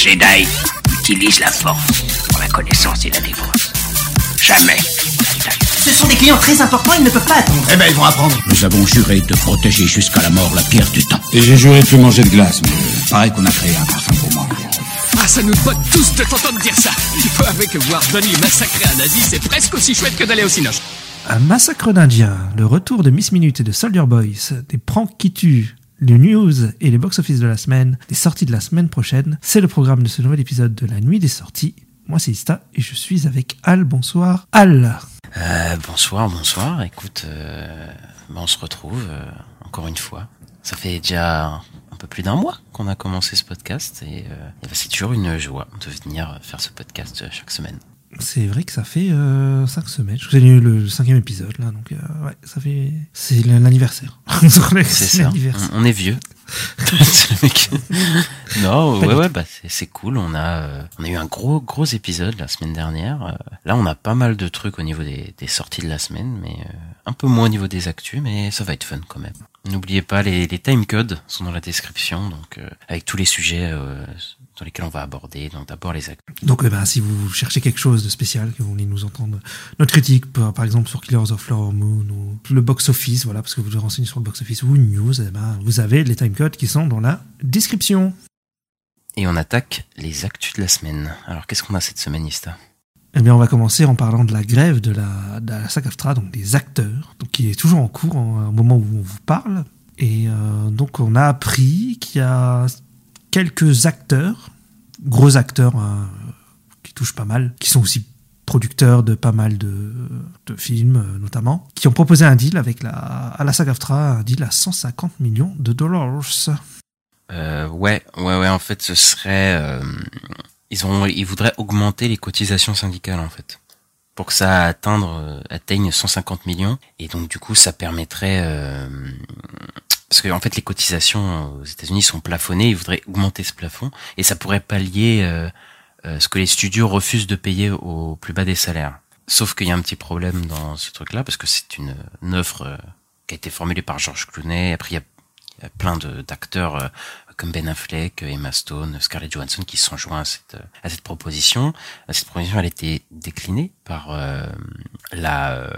Jedi utilise la force pour la connaissance et la défense. Jamais Ce sont des clients très importants, ils ne peuvent pas attendre. Eh ben, ils vont apprendre. Nous avons juré de protéger jusqu'à la mort la pierre du temps. Et j'ai juré de plus manger de glace, mais Pareil qu'on a créé un parfum pour moi. Ah, ça nous botte tous de t'entendre dire ça. Il faut avouer que voir Donnie massacrer un nazi, c'est presque aussi chouette que d'aller au cinoche. Un massacre d'Indiens, le retour de Miss Minute et de Soldier Boys, des pranks qui tuent, les news et les box-office de la semaine, des sorties de la semaine prochaine, c'est le programme de ce nouvel épisode de la nuit des sorties. Moi c'est Ista et je suis avec Al. Bonsoir Al. Euh, bonsoir, bonsoir. Écoute, euh, ben, on se retrouve euh, encore une fois. Ça fait déjà un peu plus d'un mois qu'on a commencé ce podcast et, euh, ben, c'est toujours une joie de venir faire ce podcast chaque semaine. C'est vrai que ça fait 5 semaines. Je vous ai lu le cinquième épisode là, donc euh, ouais, ça fait. C'est l'anniversaire. C'est l'anniversaire. On, est vieux. Non, ouais, ouais, bah c'est cool. On a, euh, on a eu un gros, gros épisode la semaine dernière. Euh, là, on a pas mal de trucs au niveau des, des sorties de la semaine, mais euh, un peu moins au niveau des actus, mais ça va être fun quand même. N'oubliez pas, les, les timecodes sont dans la description, donc euh, avec tous les sujets lesquels on va aborder. Donc d'abord les actus. Donc, eh ben, si vous cherchez quelque chose de spécial, que vous voulez nous entendre, notre critique, par, par exemple sur Killers of Flower Moon ou le box-office, voilà, parce que vous devez renseigner sur le box-office ou une news, eh ben, vous avez les timecodes qui sont dans la description. Et on attaque les actus de la semaine. Alors qu'est-ce qu'on a cette semaine, Ista? Eh bien, on va commencer en parlant de la grève de la, de la SAG-AFTRA, donc des acteurs, donc qui est toujours en cours en- au moment où on vous parle. Et euh, donc, on a appris qu'il y a quelques acteurs, gros acteurs hein, qui touchent pas mal, qui sont aussi producteurs de pas mal de, films, euh, notamment, qui ont proposé un deal avec la, à la SAG-AFTRA, un deal à 150 millions de dollars. Euh, ouais, ouais, ouais. En fait, ce serait, euh, ils ont, ils voudraient augmenter les cotisations syndicales en fait, pour que ça atteigne 150 millions. Et donc du coup, ça permettrait, parce que en fait, les cotisations aux États-Unis sont plafonnées. Ils voudraient augmenter ce plafond et ça pourrait pallier euh, euh, ce que les studios refusent de payer au plus bas des salaires. Sauf qu'il y a un petit problème dans ce truc-là parce que c'est une, une offre euh, qui a été formulée par George Clooney. Après, il y a il y a plein de- d'acteurs comme Ben Affleck, Emma Stone, Scarlett Johansson qui se sont joints à cette, à cette proposition. Cette proposition, elle a été déclinée par euh, la, euh,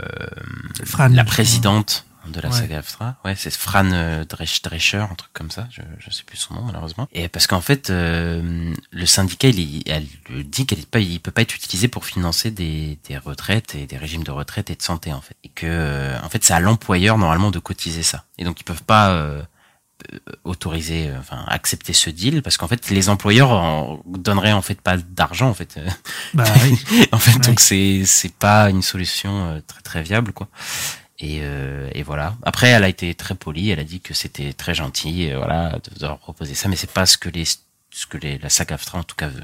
la présidente de la Ouais. saga AFTRA. Ouais, c'est Fran euh, Dresch- Drescher, un truc comme ça. Je, je sais plus son nom malheureusement. Et parce qu'en fait, euh, le syndicat, il, elle dit est pas, il peut pas être utilisé pour financer des, des retraites et des régimes de retraite et de santé en fait. Et que, euh, en fait, c'est à l'employeur normalement de cotiser ça. Et donc ils peuvent pas euh, euh, autoriser, enfin accepter ce deal parce qu'en fait les employeurs en donneraient en fait pas d'argent en fait. Bah oui. en fait Ouais. donc c'est c'est pas une solution très très viable quoi. Et, euh, et voilà. Après, elle a été très polie. Elle a dit que c'était très gentil, voilà, de, de leur proposer ça, mais c'est pas ce que les ce que les, la SAG AFTRA en tout cas veut.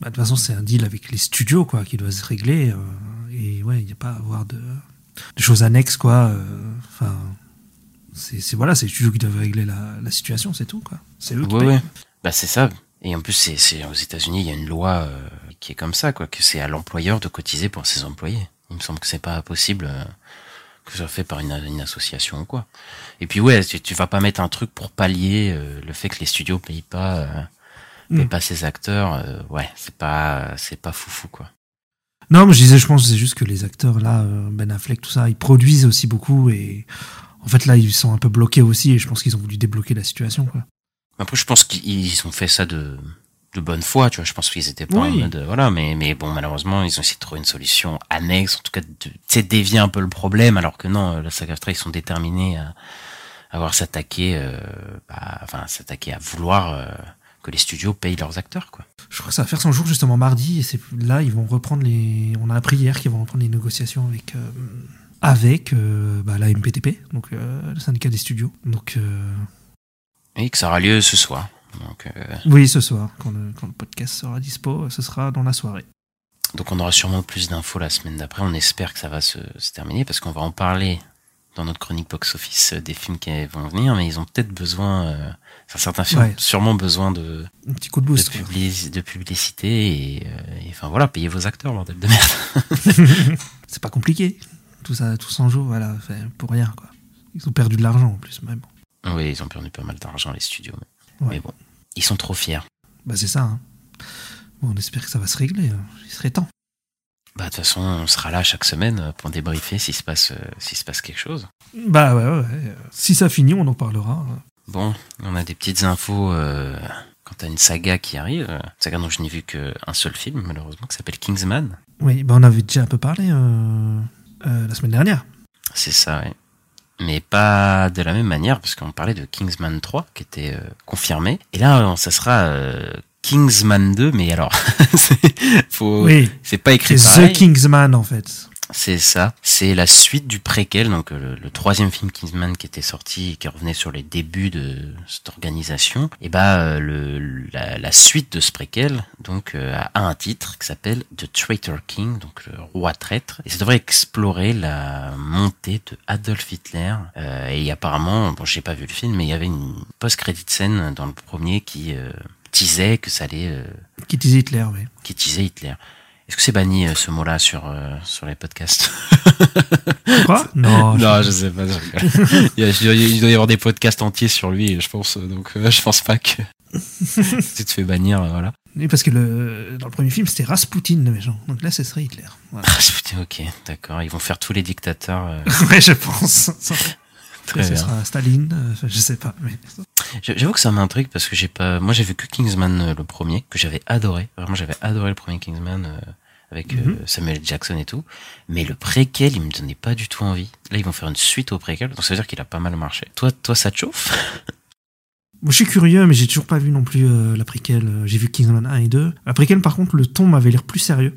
Bah, de toute façon, c'est un deal avec les studios quoi, qui doit se régler. euh, et ouais, il n'y a pas à avoir de, de choses annexes. quoi. euh, Enfin, c'est c'est- voilà, c'est les studios qui doivent régler la, la situation, c'est tout. quoi. C'est eux qui Ouais, payent. ouais. Bah c'est ça. Et en plus, c'est aux États-Unis, il y a une loi qui est comme ça, quoi, que c'est à l'employeur de cotiser pour ses employés. Il me semble que c'est pas possible que ce soit fait par une, une association ou quoi. Et puis ouais, tu, tu vas pas mettre un truc pour pallier euh, le fait que les studios payent pas, euh, payent Mm. pas ses acteurs. euh, ouais, c'est pas c'est pas foufou quoi. Non, mais je disais, je pense c'est juste que les acteurs là, euh, Ben Affleck, tout ça, ils produisent aussi beaucoup et en fait là, ils sont un peu bloqués aussi et je pense qu'ils ont voulu débloquer la situation. quoi. Après, je pense qu'ils ont fait ça de, de bonne foi, tu vois. Je pense qu'ils étaient pas en Oui. mode, euh, voilà, mais, mais bon, malheureusement, ils ont essayé de trouver une solution annexe, en tout cas, tu sais, dévier un peu le problème, alors que non, euh, la saga ils sont déterminés à, à avoir s'attaquer, euh, bah, enfin, s'attaquer à vouloir euh, que les studios payent leurs acteurs, quoi. Je crois que ça va faire son jour justement mardi et c'est là ils vont reprendre les. On a appris hier qu'ils vont reprendre les négociations avec euh, avec bah, la MPTP, donc le syndicat des studios. Donc Et que ça aura lieu ce soir. Donc, euh, oui, ce soir, quand le, quand le podcast sera dispo, ce sera dans la soirée. donc on aura sûrement plus d'infos la semaine d'après. On espère que ça va se, se terminer parce qu'on va en parler dans notre chronique box-office euh, des films qui vont venir, mais ils ont peut-être besoin, euh, certains films Ouais. ont sûrement besoin de, Un petit coup de boost. publici- de publicité et, euh, et, enfin voilà, payez vos acteurs, bordel de merde. C'est pas compliqué. Tout ça, tout s'en joue, voilà, pour rien quoi. Ils ont perdu de l'argent en plus, bon. Oui, ils ont perdu pas mal d'argent les studios, mais, Ouais. mais bon, ils sont trop fiers. Bah c'est ça. hein. Bon, on espère que ça va se régler. hein. Il serait temps. Bah, de toute façon, on sera là chaque semaine euh, pour débriefer s'il se passe, euh, s'il se passe quelque chose. Bah ouais, ouais, ouais. Si ça finit, on en parlera. Bon, on a des petites infos euh, quant à une saga qui arrive. Une saga dont je n'ai vu qu'un seul film, malheureusement, qui s'appelle Kingsman. Oui, bah on avait déjà un peu parlé euh, euh, la semaine dernière. C'est ça, ouais. Mais pas de la même manière, parce qu'on parlait de Kingsman 3, qui était euh, confirmé. Et là, euh, ça sera euh, Kingsman 2, mais alors, c'est Oui, pas écrit c'est. The Kingsman en fait. C'est ça. C'est la suite du préquel, donc euh, le, le troisième film Kingsman qui était sorti, et qui revenait sur les débuts de cette organisation. Et bah euh, le, la, la suite de ce préquel, donc euh, a un titre qui s'appelle The Traitor King, donc le roi traître. Et ça devrait explorer la montée de Adolf Hitler. Euh, et apparemment, bon, j'ai pas vu le film, mais il y avait une post-credit scène dans le premier qui euh, teasait que ça allait euh, Qui disait Hitler, oui. qui teasait Hitler. Est-ce que c'est banni euh, ce mot-là sur euh, sur les podcasts Quoi? Non, Non, je sais pas. je rigole. il, doit- y avoir des podcasts entiers sur lui, je pense. Donc, euh, je pense pas que tu te fais bannir, euh, voilà. Oui, parce que le, dans le premier film, c'était Rasputin le méchant. Donc là, ce serait Hitler. Voilà. Putain, ok, d'accord. Ils vont faire tous les dictateurs. euh, ouais, je pense. Très ce bien. sera Staline, euh, je sais pas. Mais... J'avoue que ça m'intrigue parce que j'ai pas. Moi, j'ai vu que Kingsman euh, le premier, que j'avais adoré. Vraiment, j'avais adoré le premier Kingsman euh, avec Mhm. Samuel Jackson et tout. Mais le préquel, il me donnait pas du tout envie. Là, ils vont faire une suite au préquel, donc ça veut dire qu'il a pas mal marché. Toi, toi, ça te chauffe? Bon, je suis curieux, mais j'ai toujours pas vu non plus euh, la préquelle. Euh, J'ai vu Kingsman 1 et 2. La préquelle, par contre, le ton m'avait l'air plus sérieux.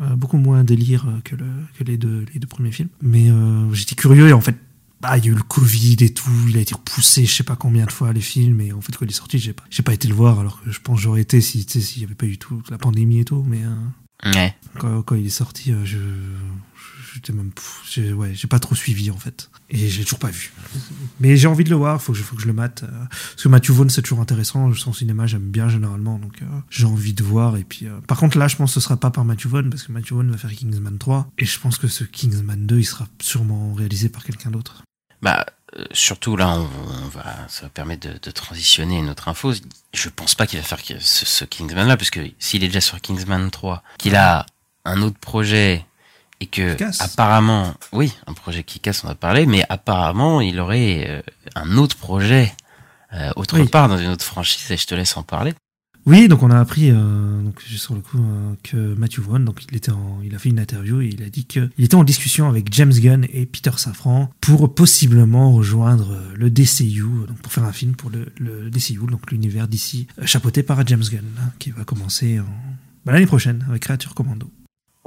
Euh, beaucoup moins délire que, le, que les, deux, les deux premiers films. Mais euh, j'étais curieux et en fait, bah, il y a eu le Covid et tout. Il a été repoussé je sais pas combien de fois les films. Et en fait, quand il est sorti, j'ai pas, j'ai pas été le voir alors que je pense j'aurais été si, tu sais, s'il y avait pas eu tout la pandémie et tout. Mais euh, Ouais. quand, quand il est sorti, euh, je. J'étais même. pff, j'ai- ouais, j'ai pas trop suivi en fait. Et j'ai toujours pas vu. Mais j'ai envie de le voir, faut que je, faut que je le mate. euh, parce que Matthew Vaughn, c'est toujours intéressant. Son cinéma, j'aime bien généralement. Donc euh, j'ai envie de voir. Et puis, euh, par contre, là, je pense que ce sera pas par Matthew Vaughn, parce que Matthew Vaughn va faire Kingsman 3. Et je pense que ce Kingsman 2, il sera sûrement réalisé par quelqu'un d'autre. Bah, euh, surtout là, on, on va, ça va permettre de, de transitionner autre info. Je pense pas qu'il va faire ce, ce Kingsman-là, parce que s'il est déjà sur Kingsman 3, qu'il a un autre projet et que apparemment, oui, un projet qui casse, on a parlé, mais apparemment, il aurait euh, un autre projet euh, autre Oui. part dans une autre franchise. Et je te laisse en parler. Oui, donc on a appris, euh, donc sur le coup, euh, que Matthew Vaughn, donc il était, en, il a fait une interview et il a dit qu'il était en discussion avec James Gunn et Peter Safran pour possiblement rejoindre euh, le DCU, donc pour faire un film pour le, le DCU, donc l'univers d'ici chapeauté par James Gunn, hein, qui va commencer en- bah, l'année prochaine avec Creature Commando.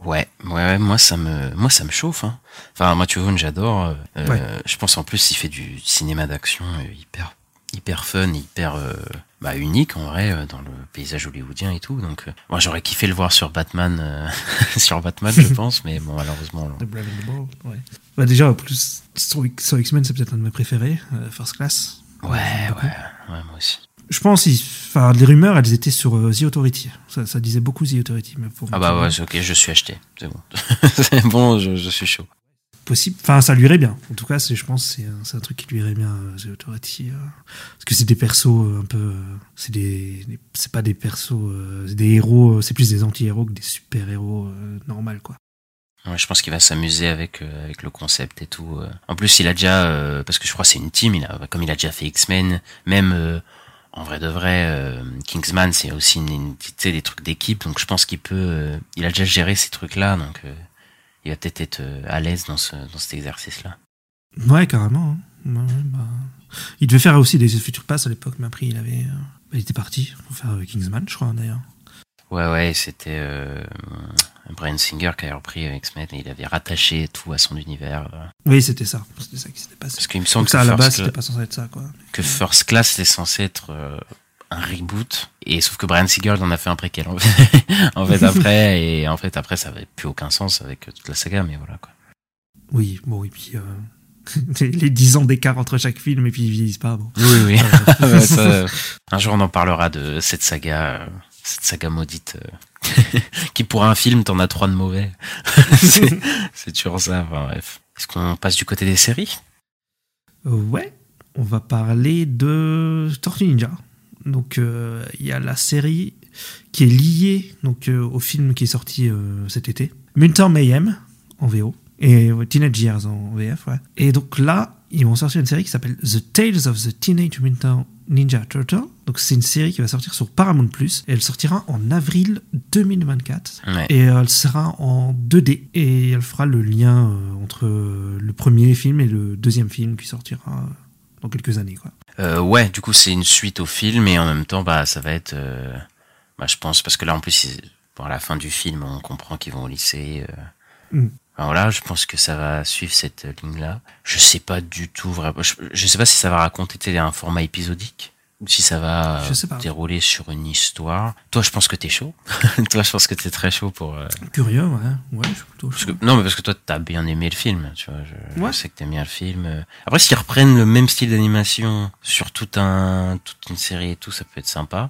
Ouais, ouais, ouais, moi ça me, moi ça me chauffe. Hein. Enfin, Matthew Vaughn, j'adore. euh, Ouais. Je pense en plus il fait du cinéma d'action hyper, hyper fun, hyper euh, bah, unique en vrai euh, dans le paysage hollywoodien et tout. Donc, euh, moi j'aurais kiffé le voir sur Batman, euh, sur Batman, je pense, mais bon malheureusement. The Brave and the Bold, ouais. Bah déjà, en plus, sur, sur X-Men, c'est peut-être un de mes préférés, euh, First Class. Ouais, ouais, ouais, moi aussi. Je pense, enfin, les rumeurs, elles étaient sur The Authority. Ça, ça disait beaucoup The Authority. Mais pour Ah bah ouais, ok, je suis acheté, c'est bon, c'est bon, je, je suis chaud. Possible. Enfin, ça lui irait bien. En tout cas, je pense, c'est un, c'est un truc qui lui irait bien, euh, The Authority. euh, parce que c'est des persos euh, un peu, c'est des, pas des persos, c'est des héros, c'est plus des anti-héros que des super-héros euh, normaux, quoi. Ouais, je pense qu'il va s'amuser avec avec le concept et tout. En plus, il a déjà parce que je crois que c'est une team. Il a comme il a déjà fait X-Men, même en vrai de vrai, Kingsman c'est aussi une, une- des trucs d'équipe. Donc je pense qu'il peut. il a déjà géré ces trucs-là, donc il va peut-être être euh, à l'aise dans ce dans cet exercice-là. Ouais, carrément. hein. Ouais, bah. Il devait faire aussi des Future Pass à l'époque, mais après, il avait, euh, il était parti pour faire euh, Kingsman, je crois, d'ailleurs. Ouais, ouais, c'était euh, Brian Singer qui a repris X-Men et il avait rattaché tout à son univers. Oui, c'était ça. C'était ça qui s'était passé. Parce qu'il me semble Donc ça, à que la base, c'était pas censé être ça, quoi. que First Class c'était censé être euh, un reboot et sauf que Brian Singer en a fait un préquel en fait, en fait après et en fait après ça avait plus aucun sens avec toute la saga mais voilà quoi. Oui, bon, et puis, euh, les 10 ans d'écart entre chaque film, et puis ils vieillissent pas, bon. Oui oui. Ouais, ça, euh, un jour on en parlera de cette saga euh, cette saga maudite euh, qui pour un film t'en as trois de mauvais. c'est toujours ça enfin bref. Est-ce qu'on passe du côté des séries? Ouais, on va parler de Tortue Ninja. Donc, euh, il y a la série qui est lié donc euh, au film qui est sorti euh, cet été, Mutant Mayhem en VO et Teenage Years en VF. Ouais. Et donc là, ils vont sortir une série qui s'appelle The Tales of the Teenage Mutant Ninja Turtle. Donc c'est une série qui va sortir sur Paramount Plus et elle sortira en avril 2024 Ouais. et elle sera en 2D et elle fera le lien entre le premier film et le deuxième film qui sortira dans quelques années quoi. Euh, ouais, du coup, c'est une suite au film et en même temps, bah, ça va être, euh, bah, je pense, parce que là, en plus, bon, à la fin du film, on comprend qu'ils vont au lycée. Euh, Mm. enfin, voilà, je pense que ça va suivre cette ligne-là. Je sais pas du tout vraiment. Je, je sais pas si ça va raconter un format épisodique si ça va Je sais pas. dérouler sur une histoire. Toi, je pense que t'es chaud. toi, je pense que t'es très chaud pour. euh, Curieux ouais, ouais, je suis plutôt chaud. que, non, mais parce que toi, t'as bien aimé le film, tu vois. Je, Ouais. je sais que t'aimes bien le film. Après, s'ils reprennent le même style d'animation sur tout un, toute une série et tout, ça peut être sympa.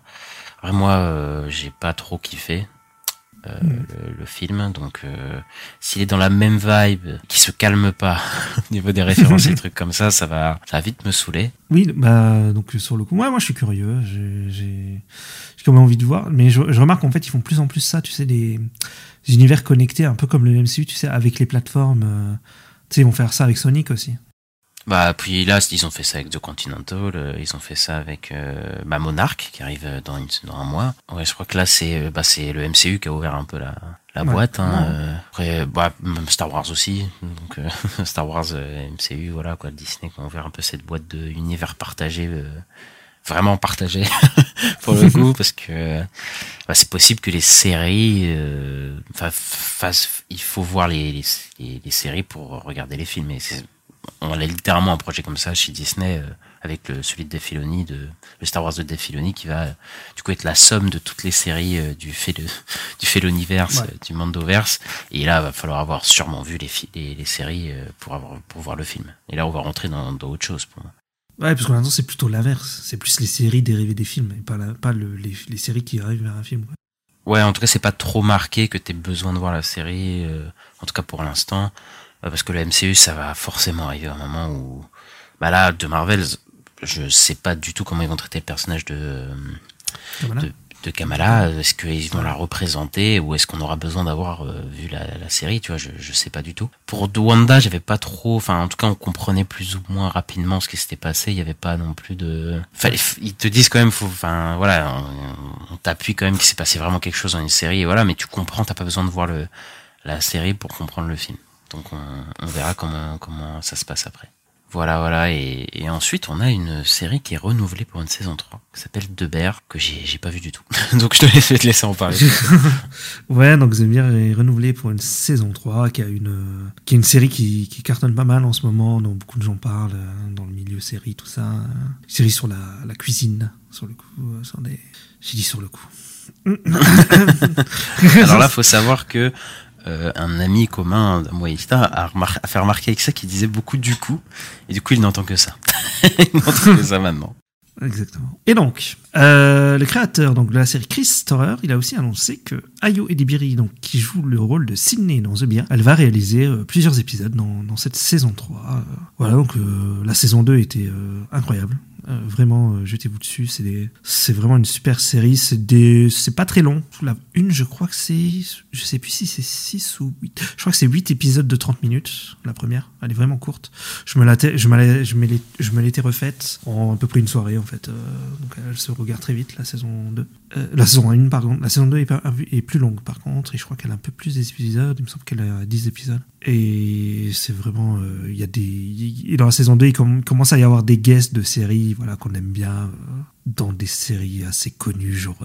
Après, moi, euh, j'ai pas trop kiffé euh, Mm. le, le film, donc euh, s'il est dans la même vibe, qui se calme pas au niveau des références et trucs comme ça, ça va, ça va vite me saouler. Oui, bah donc sur le coup, ouais, moi je suis curieux, j'ai j'ai j'ai quand même envie de voir, mais je, je remarque en fait ils font plus en plus ça, tu sais des, des univers connectés, un peu comme le MCU, tu sais, avec les plateformes. euh, tu sais, ils vont faire ça avec Sonic aussi. Bah puis là ils ont fait ça avec The Continental, euh, ils ont fait ça avec euh, bah, Monarch qui arrive dans, une, dans un mois. Ouais, je crois que là c'est euh, bah, c'est le MCU qui a ouvert un peu la, la Ouais. boîte. Hein, euh, après bah, même Star Wars aussi, donc euh, Star Wars euh, MCU voilà quoi, Disney qui a ouvert un peu cette boîte de univers partagé. euh, vraiment partagé pour le coup parce que bah, c'est possible que les séries enfin il faut voir les, les, les- les séries pour regarder les films et c'est on a littéralement un projet comme ça chez Disney euh, avec le, celui de Dave Filoni, de, le Star Wars de Dave Filoni qui va euh, du coup être la somme de toutes les séries euh, du fait de, du Ouais. euh, du Mandoverse. Et là, va falloir avoir sûrement vu les, les, les séries pour avoir pour voir le film. Et là, on va rentrer dans, dans autre chose pour moi. Ouais, parce que maintenant c'est plutôt l'inverse, c'est plus les séries dérivées des films, et pas, la- pas le- les, les séries qui arrivent vers un film. quoi. Ouais, en tout cas, c'est pas trop marqué que t'aies besoin de voir la série, en tout cas pour l'instant, parce que le MCU, ça va forcément arriver à un moment où, bah là, de Marvels, je sais pas du tout comment ils vont traiter le personnage de Voilà. de, de Kamala. Est-ce qu'ils vont la représenter ou est-ce qu'on aura besoin d'avoir euh, vu la, la série Tu vois, je, je sais pas du tout. Pour Wanda, j'avais pas trop. Enfin, en tout cas, on comprenait plus ou moins rapidement ce qui s'était passé. Il y avait pas non plus de. Fallait, ils te disent quand même, faut. Enfin, voilà, on, on t'appuie quand même qu'il s'est passé vraiment quelque chose dans une série. Et voilà, mais tu comprends. T'as pas besoin de voir le la série pour comprendre le film. Donc, on, on verra comment comment ça se passe après. Voilà, voilà. Et, et ensuite, on a une série qui est renouvelée pour une saison 3, qui s'appelle De Bear, que j'ai pas vu du tout. Donc, je te laisse, te laisser en parler. Ouais, donc Zemir est renouvelé pour une saison 3, qui, a une, qui est une série qui, qui cartonne pas mal en ce moment, dont beaucoup de gens parlent euh, dans le milieu série, tout ça. euh. Série sur la, la cuisine, sur le coup. euh, sur des... J'ai dit sur le coup. Alors là, faut savoir que euh, un ami commun d'un a, a fait remarquer avec ça qu'il disait beaucoup du coup, et du coup, il n'entend que ça. il n'entend que ça maintenant. Exactement. Et donc, euh, le créateur donc, de la série Chris Storer, il a aussi annoncé que Ayo Edibiri, donc, qui joue le rôle de Sydney dans The Bear, elle va réaliser euh, plusieurs épisodes dans, cette saison 3. Euh, voilà, donc la saison 2 était incroyable. Euh, vraiment, euh, jetez-vous dessus. C'est vraiment une super série. C'est pas très long. Une, je crois que c'est, je sais plus si c'est 6 ou 8. Je crois que c'est 8 épisodes de 30 minutes, la première. Elle est vraiment courte. Je me l'étais, je me l'étais refaite en à peu près une soirée, en fait. Euh, donc elle se regarde très vite, la saison 2. Euh, la saison 1, pardon. La saison 2 est, plus longue, par contre. Et je crois qu'elle a un peu plus d'épisodes. Il me semble qu'elle a 10 épisodes. Et c'est vraiment, euh, il y a des, il- dans la saison 2, il com- commence à y avoir des guests de séries, voilà, qu'on aime bien, euh, dans des séries assez connues, genre,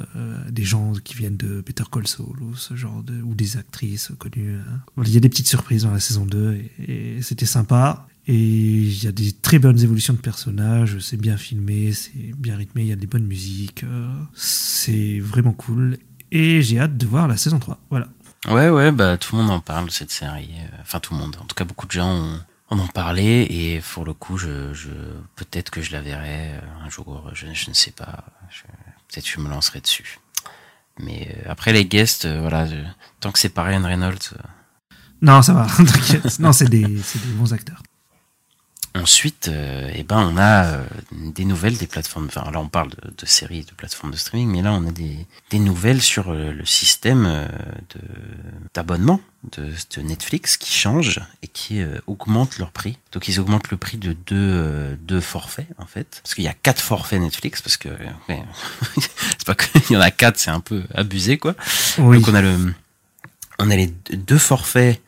des gens qui viennent de Better Call ou ce genre de, ou des actrices connues. hein. Il y a des petites surprises dans la saison 2, et, et c'était sympa. Et il y a des très bonnes évolutions de personnages, c'est bien filmé, c'est bien rythmé, il y a des bonnes musiques, euh, c'est vraiment cool. Et j'ai hâte de voir la saison 3. Voilà. Ouais, ouais, bah tout le monde en parle de cette série. Euh, Enfin, tout le monde. En tout cas, beaucoup de gens ont- en ont parlé et pour le coup, je, je peut-être que je la verrai euh, un jour. Je, je ne sais pas. Peut-être que je me lancerai dessus. Mais euh, après les guests, euh, voilà, je- tant que c'est pas Ryan Reynolds. euh, Non, ça va, t'inquiète. Non, c'est des, c'est des bons acteurs. Ensuite, euh, eh ben, on a euh, des nouvelles des plateformes. Enfin, là, on parle de, de séries, de plateformes de streaming, mais là, on a des, des nouvelles sur euh, le système euh, de d'abonnement de, de Netflix qui change et qui augmente leur prix. Donc, ils augmentent le prix de deux, deux forfaits, en fait, parce qu'il y a quatre forfaits Netflix, parce que ouais, c'est pas qu'il y en a quatre, c'est un peu abusé, quoi. Oui. Donc, on a le, on a les deux forfaits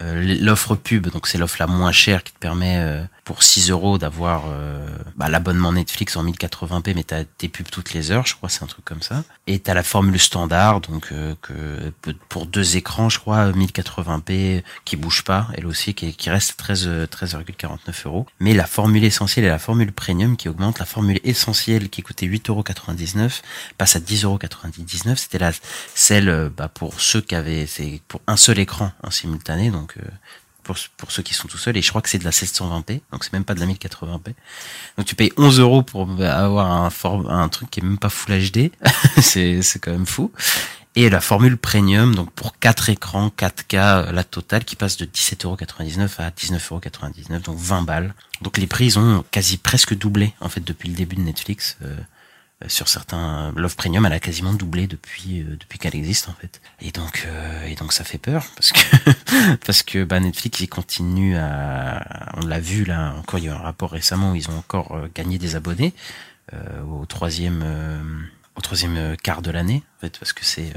l'offre pub, donc c'est l'offre la moins chère qui te permet euh, pour 6 euros d'avoir euh, bah, l'abonnement Netflix en 1080p, mais t'as tes pubs toutes les heures, je crois, c'est un truc comme ça. Et t'as la formule standard, donc euh, que pour deux écrans, je crois, 1080p qui bouge pas, elle aussi, qui, qui reste 13 euh, 13,49 euros. Mais la formule essentielle et la formule premium qui augmente, la formule essentielle qui coûtait 8,99 passe à 10,99 C'était la celle euh, bah, pour ceux qui avaient, c'est pour un seul écran simultané, donc euh, pour, pour ceux qui sont tout seuls, et je crois que c'est de la 720p, donc c'est même pas de la 1080p. Donc tu payes 11 euros pour avoir un, for- un truc qui est même pas Full HD, c'est quand même fou. Et la formule premium, donc pour 4 écrans, 4K, euh, la totale, qui passe de 17,99€ à 19,99€, donc 20 balles. Donc les prix, ils ont quasi presque doublé, en fait, depuis le début de Netflix. euh, sur certains Love Premium elle a quasiment doublé depuis euh, depuis qu'elle existe en fait. Et donc euh, et donc ça fait peur parce que parce que bah Netflix il continue à on l'a vu là encore il y a eu un rapport récemment où ils ont encore euh, gagné des abonnés euh, au troisième euh, au troisième euh, quart de l'année en fait parce que c'est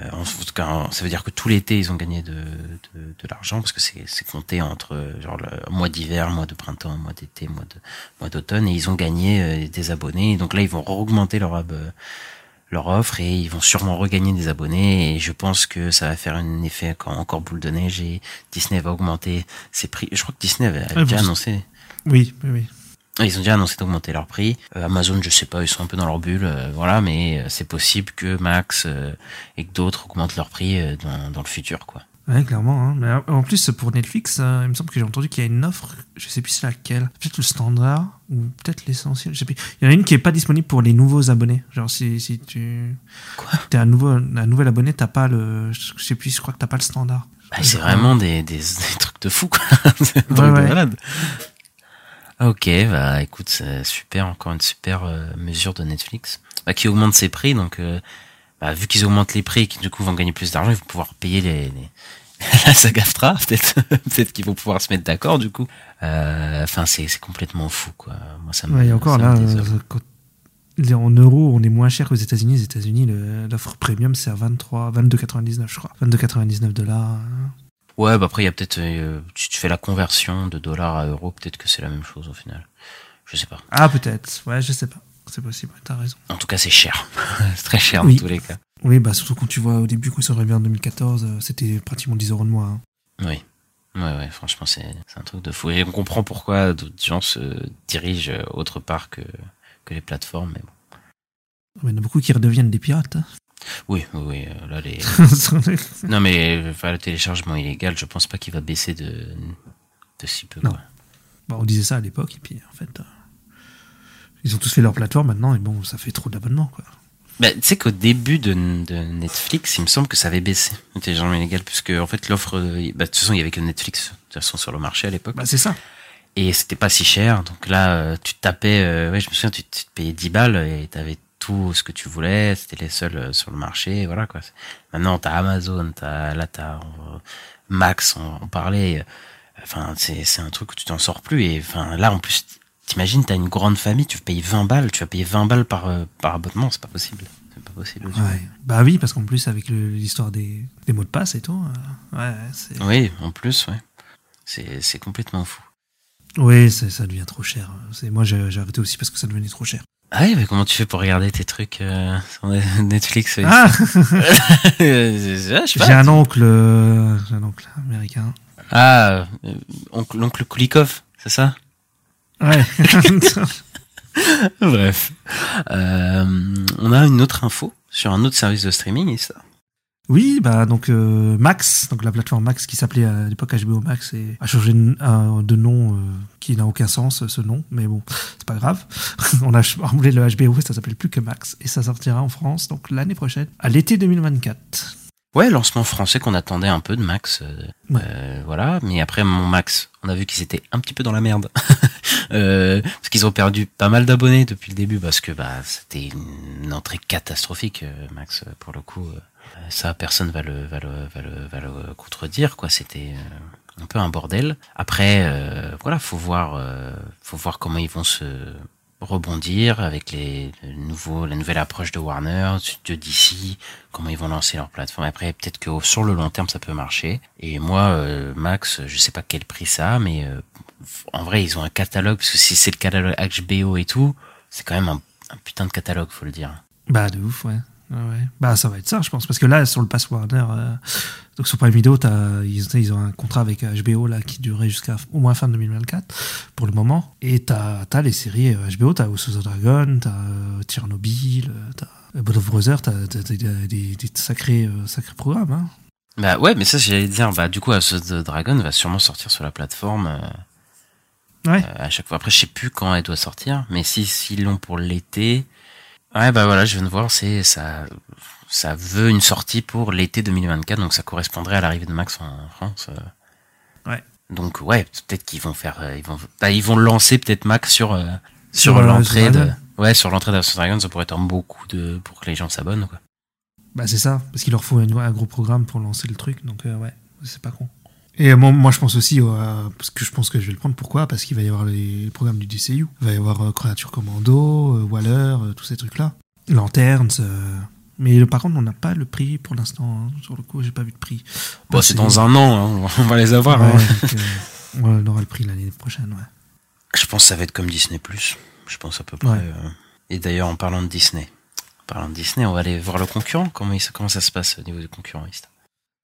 euh, en tout cas ça veut dire que tout l'été ils ont gagné de de, de l'argent parce que c'est c'est compté entre euh, genre le mois d'hiver mois de printemps mois d'été mois de mois d'automne et ils ont gagné euh, des abonnés et donc là ils vont augmenter leur ab- leur offre et ils vont sûrement regagner des abonnés et je pense que ça va faire un effet encore, encore boule de neige et Disney va augmenter ses prix. Je crois que Disney avait, avait Ouais, déjà annoncé. Oui, oui, oui. Ils ont déjà annoncé d'augmenter leur prix. Euh, Amazon, je sais pas, ils sont un peu dans leur bulle, euh, voilà, mais euh, c'est possible que Max euh, et que d'autres augmentent leur prix dans, dans le futur, quoi. Ouais, clairement. hein. Mais en plus, pour Netflix, il me semble que j'ai entendu qu'il y a une offre, je sais plus c'est laquelle, peut-être le standard ou peut-être l'essentiel, je sais plus. Il y en a une qui est pas disponible pour les nouveaux abonnés. Genre si, si tu Quoi? t'es un nouveau un nouvel abonné, t'as pas le, je sais plus, je crois que t'as pas le standard. Bah, c'est vraiment des, des, des trucs de fou, quoi. Ouais, de ouais. malade. Ok, bah écoute, c'est super, encore une super euh, mesure de Netflix, bah, qui augmente ses prix, donc euh, bah, vu qu'ils augmentent les prix et qu'ils du coup vont gagner plus d'argent, ils vont pouvoir payer les, les... la SAG-AFTRA, peut-être, peut-être qu'ils vont pouvoir se mettre d'accord du coup. Euh, Enfin, c'est c'est complètement fou, quoi. Moi, ça me. Ouais, et encore là, euh, quand- en euros, on est moins cher qu'aux États-Unis. Les États-Unis, l'offre premium, c'est à 23, 22,99, je crois. 22,99 dollars. hein. Ouais, bah après il y a peut-être, euh, si tu fais la conversion de dollars à euros, peut-être que c'est la même chose au final. Je sais pas. Ah, peut-être. Ouais, je sais pas. C'est possible, t'as raison. En tout cas, c'est cher. c'est très cher Oui. dans tous les cas. Oui, bah surtout quand tu vois au début, quand ils sont arrivés en 2014, euh, c'était pratiquement 10 euros de moins. hein. Oui. Ouais, ouais, franchement, c'est un truc de fou. Et on comprend pourquoi d'autres gens se dirigent euh, autre part que, que les plateformes. Mais bon. Il y en a beaucoup qui redeviennent des pirates. hein. Oui, oui, oui. euh, Là, les... non, mais enfin, le téléchargement illégal, je pense pas qu'il va baisser de, de si peu. Non. Quoi. Bah, on disait ça à l'époque, et puis en fait, euh, ils ont tous fait leur plateforme maintenant, et bon, ça fait trop d'abonnements, quoi. Bah, tu sais qu'au début de, de Netflix, il me semble que ça avait baissé le téléchargement illégal, puisque en fait l'offre, euh, bah, de toute façon, il y avait que Netflix de toute façon sur le marché à l'époque. Bah, c'est ça. Et c'était pas si cher. Donc là, tu te tapais, euh, ouais, je me souviens, tu, tu te payais 10 balles et t'avais tout ce que tu voulais. C'était les seuls euh, sur le marché. Voilà, quoi. Maintenant, t'as Amazon, t'as, là, t'as euh, Max, on, on parlait. euh, Enfin, c'est, c'est un truc où tu t'en sors plus. Et enfin, là, en plus, t'imagines, t'as une grande famille, tu payes 20 balles, tu vas payer 20 balles par, par abonnement. C'est pas possible. C'est pas possible. Ouais. Bah oui, parce qu'en plus, avec l'histoire des, des mots de passe et tout, euh, ouais, c'est... Oui, en plus, ouais. C'est, c'est complètement fou. Oui, ça devient trop cher. C'est Moi, j'ai j'ai arrêté aussi parce que ça devenait trop cher. Ah oui, mais comment tu fais pour regarder tes trucs euh, sur Netflix euh, Ah pas, J'ai un oncle, euh, j'ai un oncle américain. Ah, euh, oncle, l'oncle Kulikov, c'est ça? Ouais. Bref. Euh, on a une autre info sur un autre service de streaming, et ça. Oui, bah donc euh, Max, donc la plateforme Max qui s'appelait à l'époque HBO Max et a changé de, un- de nom euh, qui n'a aucun sens ce nom, mais bon, c'est pas grave. On a remboulé le HBO, ça s'appelle plus que Max et ça sortira en France donc l'année prochaine, à l'été 2024. Ouais, lancement français qu'on attendait un peu de Max. euh, Ouais. euh, voilà, mais après mon Max, on a vu qu'ils étaient un petit peu dans la merde. Euh, parce qu'ils ont perdu pas mal d'abonnés depuis le début parce que bah c'était une entrée catastrophique euh, Max euh, pour le coup. Euh, ça personne va le va le va le, va le contredire quoi, c'était euh, un peu un bordel. Après euh, voilà, faut voir faut voir comment ils vont se rebondir avec les le nouveaux la nouvelle approche de Warner, de DC, comment ils vont lancer leur plateforme. Après, peut-être que sur le long terme, ça peut marcher. Et moi, Max, je sais pas quel prix ça a, mais en vrai, ils ont un catalogue, parce que si c'est le catalogue HBO et tout, c'est quand même un, un putain de catalogue, faut le dire. Bah, de ouf, ouais. Ouais. Bah, ça va être ça, je pense. Parce que là, sur le Pass Warner, euh, donc sur Prime Video, ils, ils ont un contrat avec HBO là, qui durait jusqu'à au moins fin 2024 pour le moment. Et t'as as les séries euh, HBO, t'as House of the Dragon, t'as euh, Tchernobyl, euh, t'as euh, Blood of Brothers, t'as des, des- des sacrés, euh, sacrés programmes. Hein. Bah ouais, mais ça, j'allais dire, bah du coup, House of the Dragon va sûrement sortir sur la plateforme euh, Ouais. euh, à chaque fois. Après, je sais plus quand elle doit sortir, mais si s'ils l'ont pour l'été, ouais, bah voilà, je viens de voir, c'est ça, ça veut une sortie pour l'été 2024, donc ça correspondrait à l'arrivée de Max en France. euh. Ouais. Donc ouais, peut-être qu'ils vont faire, euh, ils vont, bah, ils vont lancer peut-être Max sur euh, sur, Sur, l'entrée de, ouais, sur l'entrée d'House Dragon, ça pourrait être beaucoup de pour que les gens s'abonnent quoi. Bah, c'est ça, parce qu'il leur faut un, un gros programme pour lancer le truc. Donc, euh, ouais, c'est pas con. Et euh, moi, moi, je pense aussi, euh, parce que je pense que je vais le prendre. Pourquoi? Parce qu'il va y avoir les programmes du DCU. Il va y avoir euh, Creature Commando, euh, Waller, euh, tous ces trucs-là. Lanterns. euh, Mais par contre, on n'a pas le prix pour l'instant. hein. Sur le coup, j'ai pas vu de prix. Bon, c'est dans un an, hein, on va les avoir. Ouais, hein. donc, euh, on aura le prix l'année prochaine, ouais. Je pense que ça va être comme Disney+. Je pense à peu près. Ouais. euh. Et d'ailleurs, en parlant de Disney, en parlant de Disney, on va aller voir le concurrent. Comment, il, comment ça se passe au niveau du concurrentiste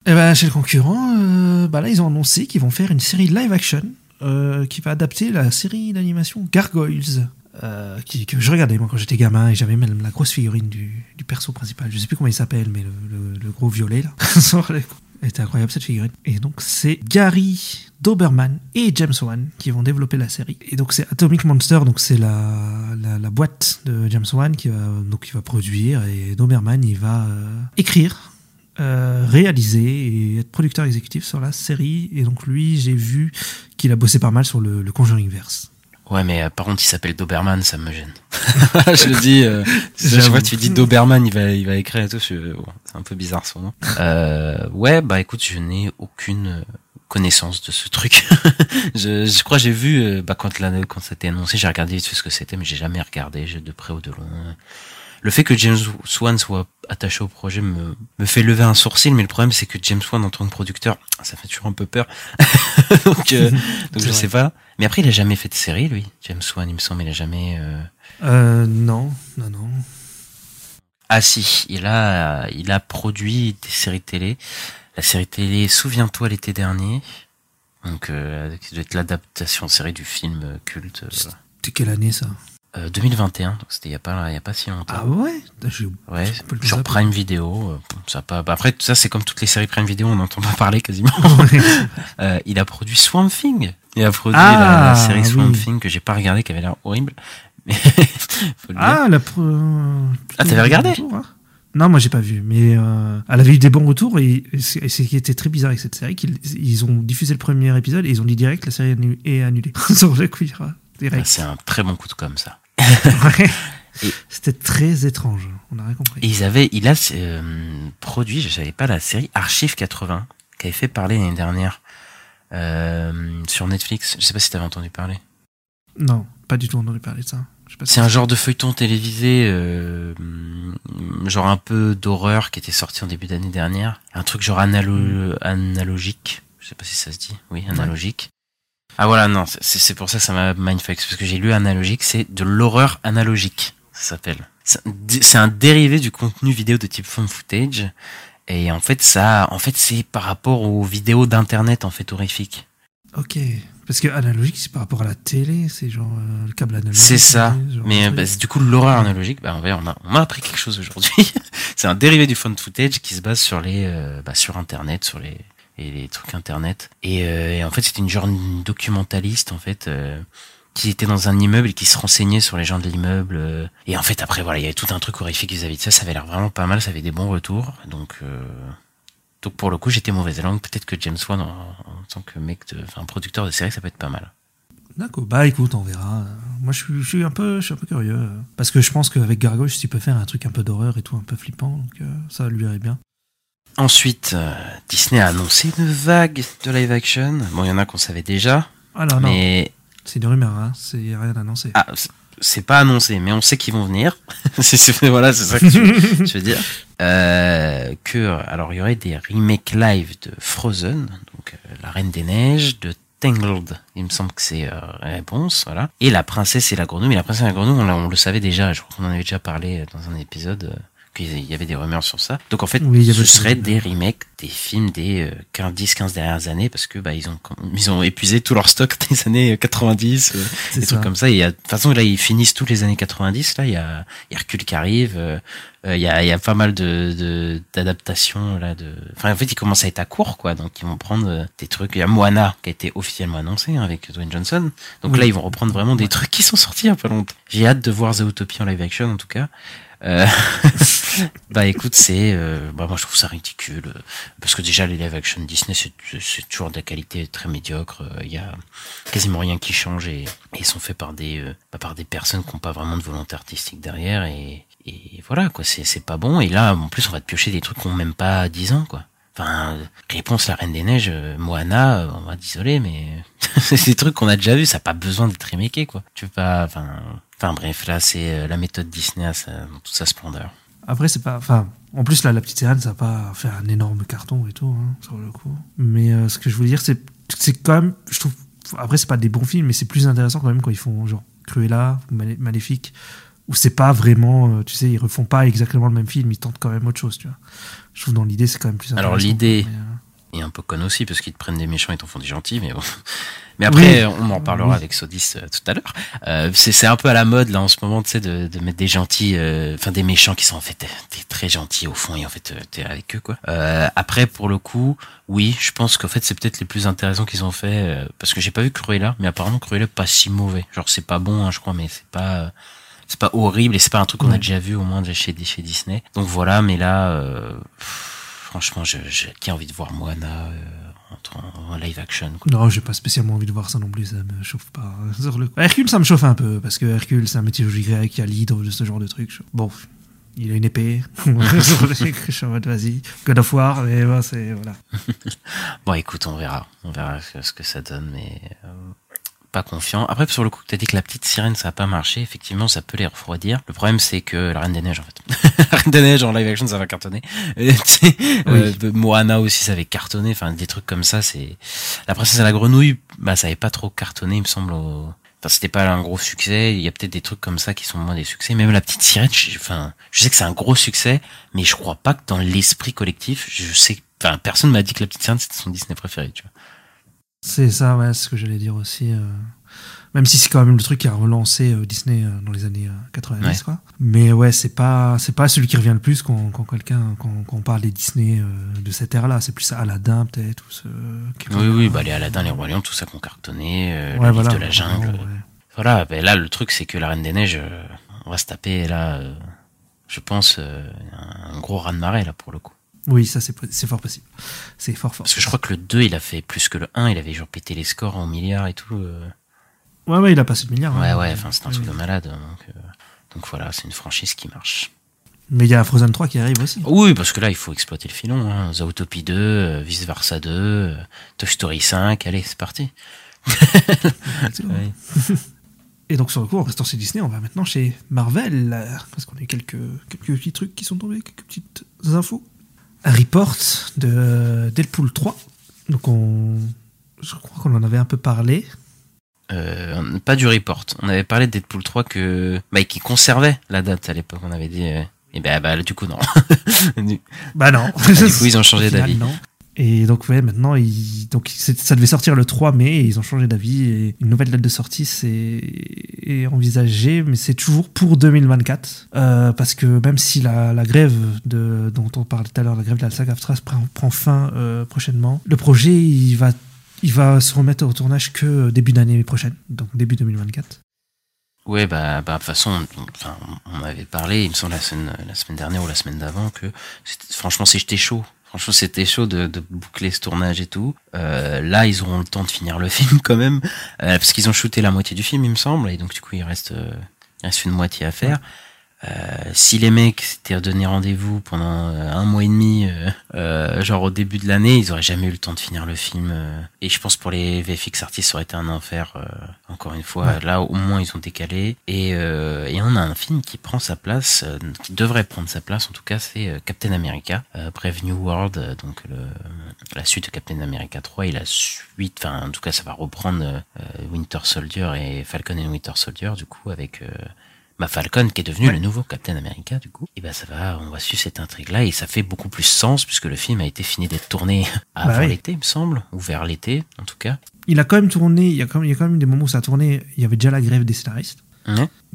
Et ben, chez le concurrent, euh, bah là, ils ont annoncé qu'ils vont faire une série live action euh, qui va adapter la série d'animation Gargoyles. euh, qui, que je regardais moi quand j'étais gamin et j'avais même la grosse figurine du, du perso principal. Je sais plus comment il s'appelle, mais le, le- le gros violet là. Était incroyable cette figurine. Et donc c'est Gary Doberman et James Wan qui vont développer la série. Et donc c'est Atomic Monster, donc c'est la, la, la boîte de James Wan qui va, donc, qui va produire et Doberman il va euh, écrire euh, réaliser et être producteur exécutif sur la série. Et donc lui, j'ai vu qu'il a bossé pas mal sur le, le Conjuring Verse. Ouais, mais euh, par contre, il s'appelle Doberman, ça me gêne. je le dis, euh, J'avoue. fois tu dis Doberman, il va, il va écrire et tout. je- bon, c'est un peu bizarre son nom. Euh, ouais, bah écoute, je n'ai aucune connaissance de ce truc. je, je crois j'ai vu, euh, bah quand, la, quand ça a été annoncé, j'ai regardé vite fait ce que c'était, mais j'ai jamais regardé, j'ai de près ou de loin. Le fait que James Wan soit attaché au projet me, me fait lever un sourcil, mais le problème c'est que James Wan en tant que producteur, ça fait toujours un peu peur. donc, euh, donc je vrai. sais pas. Mais après, il a jamais fait de série, lui. James Wan, il me semble, il a jamais. euh, Euh, non, non, non. Ah si, il a, il a produit des séries télé. La série télé Souviens-toi l'été dernier. Donc, euh, qui doit être l'adaptation série du film euh, culte. euh, C'était quelle année ça? Euh, 2021, donc c'était il y a pas, il y a pas si longtemps. Ah ouais? J'ai- Ouais, sur. Prime Video, euh, ça pas. bah après, tout ça, c'est comme toutes les séries Prime Video, on n'entend pas parler quasiment. Euh, il a produit Swamp Thing. Il a produit Ah, la, la série Swamp oui. Thing que j'ai pas regardé, qui avait l'air horrible. Ah, la pre- Ah, t'avais regardé? retour, hein Non, moi j'ai pas vu, mais euh, elle avait eu des bons retours et et c'est ce qui était très bizarre avec cette série qu'ils ils ont diffusé le premier épisode et ils ont dit direct la série est annulée sur le cuir Ah, c'est un très bon coup de com ça. C'était très étrange, on n'a rien compris. Et ils avaient, il a euh, produit, je savais pas, la série Archive 80, qui avait fait parler l'année dernière euh, sur Netflix. Je sais pas si t'avais entendu parler. Non, pas du tout entendu parler de ça. C'est un genre de feuilleton télévisé, euh, genre un peu d'horreur qui était sorti en début d'année dernière. Un truc genre analo analogique. Je sais pas si ça se dit. Oui, analogique. Ah voilà, non, c'est pour ça que ça m'a mindfuck, parce que j'ai lu analogique, c'est de l'horreur analogique, ça s'appelle. C'est un dérivé du contenu vidéo de type phone footage, et en fait ça, en fait c'est par rapport aux vidéos d'internet en fait horrifiques. Ok. Parce que analogique, c'est par rapport à la télé, c'est genre euh, le câble analogique. C'est ça. genre Mais euh, bah, du coup, l'horreur analogique, bah, on, va- on, a, on a appris quelque chose aujourd'hui. c'est un dérivé du phone footage qui se base sur les, euh, bah, sur Internet, sur les, et les trucs Internet. Et, euh, en fait, c'était une genre documentaliste en fait euh, qui était dans un immeuble et qui se renseignait sur les gens de l'immeuble. euh. et en fait, après, voilà, il y avait tout un truc horrifique vis-à-vis de ça. Ça avait l'air vraiment pas mal. Ça avait des bons retours. Donc, Donc pour le coup, j'étais mauvaise langue. Peut-être que James Wan, en, tant que mec, de, enfin producteur de série, ça peut être pas mal. D'accord. Bah écoute, on verra. Moi, je suis, un peu, je suis un peu curieux parce que je pense qu'avec Gargoyle, tu peux faire un truc un peu d'horreur et tout, un peu flippant, donc ça lui irait bien. Ensuite, euh, Disney a annoncé une vague de live action. Bon, il y en a qu'on savait déjà, non, non, mais c'est une rumeur, hein. c'est rien annoncé. ah, c'est- pas annoncé, mais on sait qu'ils vont venir. c'est, voilà, c'est ça que je, je veux dire. Euh, que alors il y aurait des remakes live de Frozen, donc euh, La Reine des Neiges, de Tangled. Il me semble que c'est euh, réponse, voilà. Et La Princesse et la Grenouille. Mais La Princesse et la Grenouille, on le savait déjà. Je crois qu'on en avait déjà parlé euh, dans un épisode. Euh, qu'il y avait des rumeurs sur ça. Donc en fait, Oui, il y avait ce serait des remakes des films des 10-15 dernières années parce que bah ils ont ils ont épuisé tout leur stock des années 90 euh, C'est des ça. trucs comme ça. Et de toute façon, là, ils finissent tous les années 90. Là, il y a, y a Hercule qui arrive. euh, euh, il y a, il y a pas mal de, de, d'adaptations, là, de, enfin, en fait, ils commencent à être à court, quoi. Donc, ils vont prendre euh, des trucs. Il y a Moana, qui a été officiellement annoncé, hein, avec Dwayne Johnson. Donc Oui. là, ils vont reprendre vraiment des trucs qui sont sortis il y a pas longtemps. J'ai hâte de voir The Utopia en live action, en tout cas. Euh, bah écoute, c'est, euh, bah moi je trouve ça ridicule euh, parce que déjà les live action Disney c'est c'est toujours de la qualité très médiocre. euh, Il y a quasiment rien qui change et, ils sont faits par des euh, bah, par des personnes qui n'ont pas vraiment de volonté artistique derrière et, et voilà quoi. C'est c'est pas bon et là en plus on va te piocher des trucs qui ont même pas 10 ans quoi. Enfin, réponse la Reine des Neiges, Moana, on va désolé, mais c'est des trucs qu'on a déjà vus, ça n'a pas besoin d'être remaké, quoi. Tu veux pas, enfin, enfin bref, là c'est la méthode Disney sa- dans toute sa splendeur. Après, c'est pas. Enfin, en plus, là, la petite sirène, ça va pas faire un énorme carton et tout, hein, sur le coup. Mais euh, ce que je veux dire, c'est c'est quand même. Je trouve. Après, c'est pas des bons films, mais c'est plus intéressant quand même quand ils font genre Cruella, Malé- Maléfique, où c'est pas vraiment. euh, tu sais, ils refont pas exactement le même film, ils tentent quand même autre chose, tu vois. Je trouve dans l'idée, c'est quand même plus intéressant. Alors, l'idée- euh, Et un peu con aussi, parce qu'ils te prennent des méchants et t'en font des gentils, mais bon. Mais après, Oui. on en parlera Oui. avec Sodis euh, tout à l'heure. Euh, c'est un peu à la mode, là, en ce moment, tu sais, de, de mettre des gentils, euh, enfin, des méchants qui sont en fait des très gentils au fond, et en fait, euh, t'es avec eux, quoi. Euh, après, pour le coup, oui, je pense qu'en fait, c'est peut-être les plus intéressants qu'ils ont fait, euh, parce que j'ai pas vu Cruella, mais apparemment, Cruella pas si mauvais. Genre, c'est pas bon, hein, je crois, mais c'est pas, euh, c'est pas horrible, et c'est pas un truc qu'on a déjà vu, au moins, chez, chez Disney. Donc voilà, mais là, euh, pff, franchement, je, je, qui a envie de voir Moana, euh, en, en live action, quoi. Non, j'ai pas spécialement envie de voir ça non plus, ça me chauffe pas. Sur le... Hercule, ça me chauffe un peu, parce que Hercule, c'est un mythologie grecque, il y a l'hydre de ce genre de truc. Bon, il a une épée. je suis en mode, vas-y, God of War, mais bon, c'est. Voilà. Bon, écoute, on verra. On verra ce, ce que ça donne, mais euh, pas confiant. Après, sur le coup, tu as dit que la petite sirène, ça a pas marché. Effectivement, ça peut les refroidir. Le problème, c'est que la Reine des Neiges, en fait. la Reine des Neiges en live action, ça va cartonner. Sais, euh, Moana aussi, ça avait cartonné. Enfin, des trucs comme ça, c'est... La Princesse à la Grenouille, bah, ça avait pas trop cartonné, il me semble, au- Enfin, c'était pas un gros succès. Il y a peut-être des trucs comme ça qui sont moins des succès. Même la petite sirène, je, enfin, je sais que c'est un gros succès, mais je crois pas que dans l'esprit collectif, je sais, enfin, personne m'a dit que la petite sirène c'était son Disney préféré, tu vois. C'est ça, ouais, c'est ce que j'allais dire aussi. euh. Même si c'est quand même le truc qui a relancé euh, Disney euh, dans les années euh, 90, Ouais. quoi. Mais ouais, c'est pas, c'est pas celui qui revient le plus quand, quand quelqu'un, quand, quand on parle des Disney de cette ère-là. C'est plus Aladdin, peut-être, ou ce. Oui, oui, bah les Aladdin, les Rois Lions, tout ça qu'on cartonné, Ouais, le voilà. livre de la jungle. ouais. Voilà, ben là, le truc, c'est que la Reine des Neiges, on va se taper, là, je pense, un gros raz-de-marée, là, pour le coup. Oui, ça, c'est, fort possible. C'est fort, fort. Parce que je crois que le 2, il a fait plus que le 1, il avait genre pété les scores en milliards et tout. euh. Ouais, ouais, il a passé le milliard. Ouais, hein. ouais, enfin, c'est un truc Ouais. de malade. Donc, euh, donc voilà, c'est une franchise qui marche. Mais il y a Frozen 3 qui arrive aussi. Oui, parce que là, il faut exploiter le filon. Hein. Zootopie 2, euh, Vice Versa 2, euh, Toy Story 5, allez, c'est parti. Ouais. Et donc, sur le coup, en restant chez Disney, on va maintenant chez Marvel. Parce qu'on a eu quelques, quelques petits trucs qui sont tombés, quelques petites infos. Un report de Deadpool 3. Donc, on. Je crois qu'on en avait un peu parlé. Euh, pas du report. On avait parlé de Deadpool 3 que, bah, qui conservait la date à l'époque. On avait dit, euh, et ben, bah, du coup, non. Du- Bah non. du coup, ils ont changé d'avis. Et donc, ouais, maintenant, ça devait sortir le 3 mai et ils ont changé d'avis. Et une nouvelle date de sortie c'est... est envisagée, mais c'est toujours pour 2024. Euh, parce que même si la, grève dont on parlait tout à l'heure, la grève de la saga prend, prend fin euh, prochainement, le projet, il va, se remettre au tournage que début d'année prochaine, donc début 2024. Ouais, bah, bah, de toute façon, on, enfin, on avait parlé, il me semble, la semaine, la semaine dernière ou la semaine d'avant, que franchement, c'était chaud. Franchement, c'était chaud de, de boucler ce tournage et tout. Euh, là, ils auront le temps de finir le film quand même, euh, parce qu'ils ont shooté la moitié du film, il me semble, et donc du coup, il reste, euh, il reste une moitié à faire. Si les mecs s'étaient donné rendez-vous pendant euh, un mois et demi, euh, euh, genre au début de l'année, ils auraient jamais eu le temps de finir le film. euh. et je pense pour les VFX artistes, ça aurait été un enfer. euh, encore une fois, Ouais. là au moins ils ont décalé. Et, euh, et on a un film qui prend sa place, euh, qui devrait prendre sa place. En tout cas, c'est euh, Captain America, euh, Brave New World, euh, donc le, la suite de Captain America 3 et la suite. Enfin, en tout cas, ça va reprendre euh, Winter Soldier et Falcon et Winter Soldier, du coup, avec euh, bah, Falcon qui est devenu Ouais. le nouveau Captain America du coup et ben ça va on va suivre cette intrigue là et ça fait beaucoup plus sens puisque le film a été fini d'être tourné avant Bah oui. l'été il me semble ou vers l'été en tout cas Il a quand même tourné, il y a quand même, il y a quand même des moments où ça a tourné, il y avait déjà la grève des scénaristes.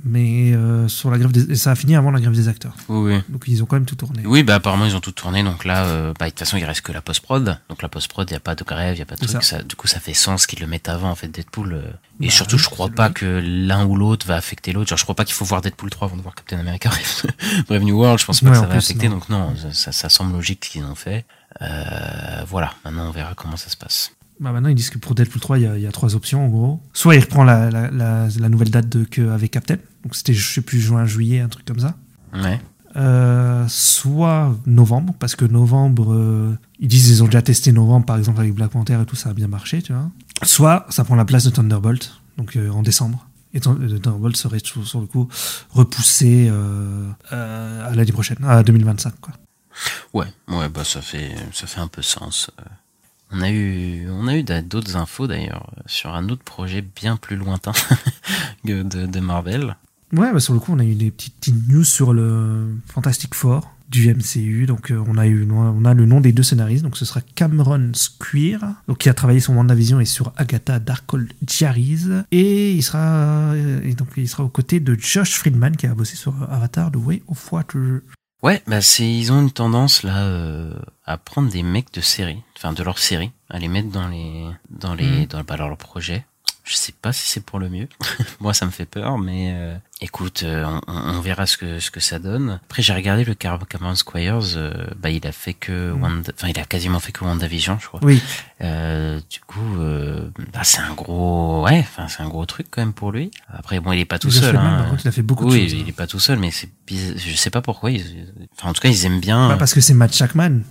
Mais euh, sur la grève des, et ça a fini avant la grève des acteurs. oui oui Donc ils ont quand même tout tourné. oui bah apparemment ils ont tout tourné donc là euh, bah de toute façon il reste que la post prod donc la post prod il y a pas de grève il y a pas de truc ça. ça. du coup ça fait sens qu'ils le mettent avant en fait Deadpool euh. et Bah surtout oui, je crois pas que l'un ou l'autre va affecter l'autre genre je crois pas qu'il faut voir Deadpool 3 avant de voir Captain America Brave New World je pense pas Ouais, que ça va plus, affecter non. donc non ça, ça, ça semble logique ce qu'ils ont fait euh, voilà maintenant on verra comment ça se passe Bah maintenant ils disent que pour Deadpool 3 il y a, il y a trois options en gros. Soit il reprend la, la, la, la nouvelle date de, que avec Captain, donc c'était je sais plus juin juillet un truc comme ça. ouais Euh, soit novembre parce que novembre euh, ils disent ils ont déjà testé novembre par exemple avec Black Panther et tout ça a bien marché tu vois. Soit ça prend la place de Thunderbolt donc euh, en décembre. Et Thun- Thunderbolt serait sur, sur le coup repoussé à l'année prochaine, à 2025 quoi. Ouais, ouais, bah ça fait ça fait un peu sens. On a eu on a eu d'a- d'autres infos d'ailleurs sur un autre projet bien plus lointain que de, de Marvel. Ouais, bah sur le coup, on a eu des petites, petites news sur le Fantastic Four du MCU. Donc, euh, on a eu, on a le nom des deux scénaristes. Donc, ce sera Cameron Squire, donc qui a travaillé sur WandaVision et sur Agatha Darkhold Diaries. Et il sera, euh, et donc, il sera aux côtés de Josh Friedman qui a bossé sur Avatar The Way of Water. Ouais, bah c'est ils ont une tendance là euh, à prendre des mecs de série, enfin de leur série, à les mettre dans les dans les Mhm. dans bah, dans leur projet. Je sais pas si c'est pour le mieux. Moi, ça me fait peur, mais euh, écoute, euh, on, on- verra ce que ce que ça donne. Après, j'ai regardé le Car- Cameron Squires. euh, bah, il a fait que Mhm. Wanda, enfin, il a quasiment fait que WandaVision, je crois. Oui, Euh, du coup, bah, c'est un gros, ouais, enfin, c'est un gros truc quand même pour lui. Après, bon, il est pas tout seul. Hein. par contre, il a fait beaucoup oui, de choses. hein. il est pas tout seul, mais c'est, je sais pas pourquoi. Ils, enfin, en tout cas, ils aiment bien. Bah, parce que c'est Matt Shackman.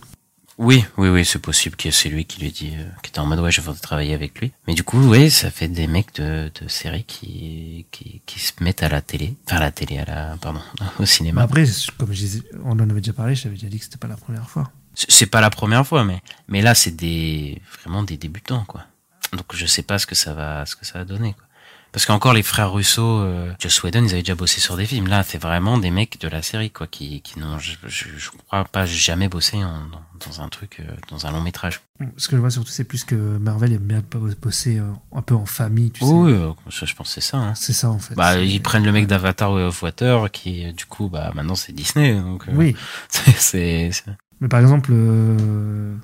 Oui, oui, oui, c'est possible que c'est lui qui lui dit, euh, qui était en mode ouais, je veux travailler avec lui. Mais du coup, oui, ça fait des mecs de, de série qui, qui, qui se mettent à la télé, enfin à la télé, à la, pardon, au Bah, cinéma. après, comme je disais, on en avait déjà parlé, je t'avais déjà dit que c'était pas la première fois. C'est pas la première fois, mais mais là, c'est des vraiment des débutants, quoi. Donc je sais pas ce que ça va, ce que ça va donner, quoi. Parce qu'encore les frères Russo, euh, Joss Whedon, ils avaient déjà bossé sur des films. Là, c'est vraiment des mecs de la série, quoi, qui, qui n'ont, je, je, je crois pas jamais bossé en- dans, dans un truc, euh, dans un long métrage. Ce que je vois surtout, c'est plus que Marvel aime bien bosser euh, un peu en famille, tu sais. Oui, euh, ça, je pense que c'est ça. Hein. C'est ça en fait. Bah, ils prennent le mec d'Avatar Way of Water, qui euh, du coup, bah maintenant c'est Disney, donc euh, Oui, c'est- mais par exemple, euh,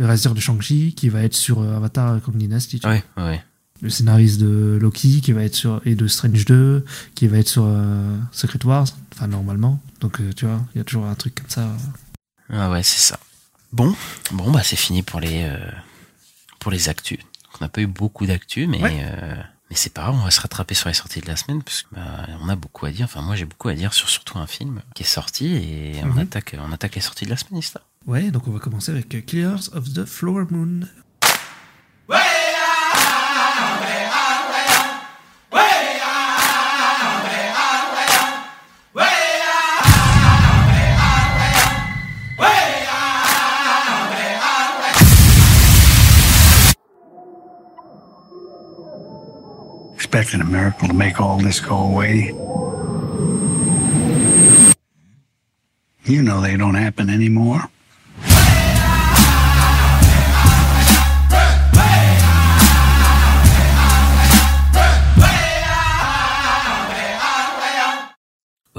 le réalisateur de Shang-Chi qui va être sur euh, Avatar comme Dynasty, tu vois. ouais, ouais. le scénariste de Loki qui va être sur et de Strange 2 qui va être sur euh, Secret Wars, enfin normalement. Donc euh, tu vois, il y a toujours un truc comme ça. Ah ouais, c'est ça. Bon, bon bah c'est fini pour les euh, pour les actus. On n'a pas eu beaucoup d'actus, mais Ouais. euh, mais c'est pas grave, on va se rattraper sur les sorties de la semaine parce que bah, on a beaucoup à dire. Enfin moi j'ai beaucoup à dire sur surtout un film qui est sorti et on Mhm. attaque on attaque les sorties de la semaine, Ista. Ouais, donc on va commencer avec Killers of the Flower Moon. expecting a miracle to make all this go away. You know they don't happen anymore.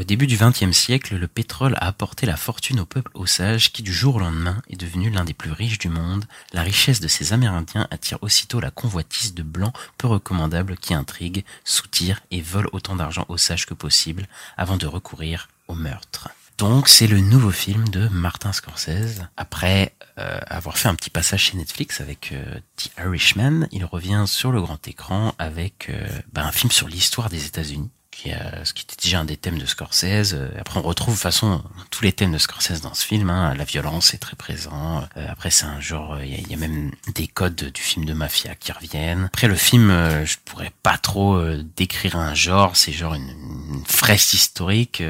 Au début du XXe siècle, le pétrole a apporté la fortune au peuple osage qui du jour au lendemain est devenu l'un des plus riches du monde. La richesse de ces Amérindiens attire aussitôt la convoitise de blancs peu recommandables qui intriguent, soutirent et volent autant d'argent osage que possible avant de recourir au meurtre. Donc c'est le nouveau film de Martin Scorsese. Après euh, avoir fait un petit passage chez Netflix avec euh, The Irishman, il revient sur le grand écran avec euh, bah, un film sur l'histoire des États-Unis qui a, ce qui était déjà un des thèmes de Scorsese. Euh, Après, on retrouve de toute façon tous les thèmes de Scorsese dans ce film. Hein. La violence est très présent. Euh, Après, c'est un genre, il y, y a même des codes du film de mafia qui reviennent. Après, le film, euh, je pourrais pas trop décrire un genre. C'est genre une, une fresque historique,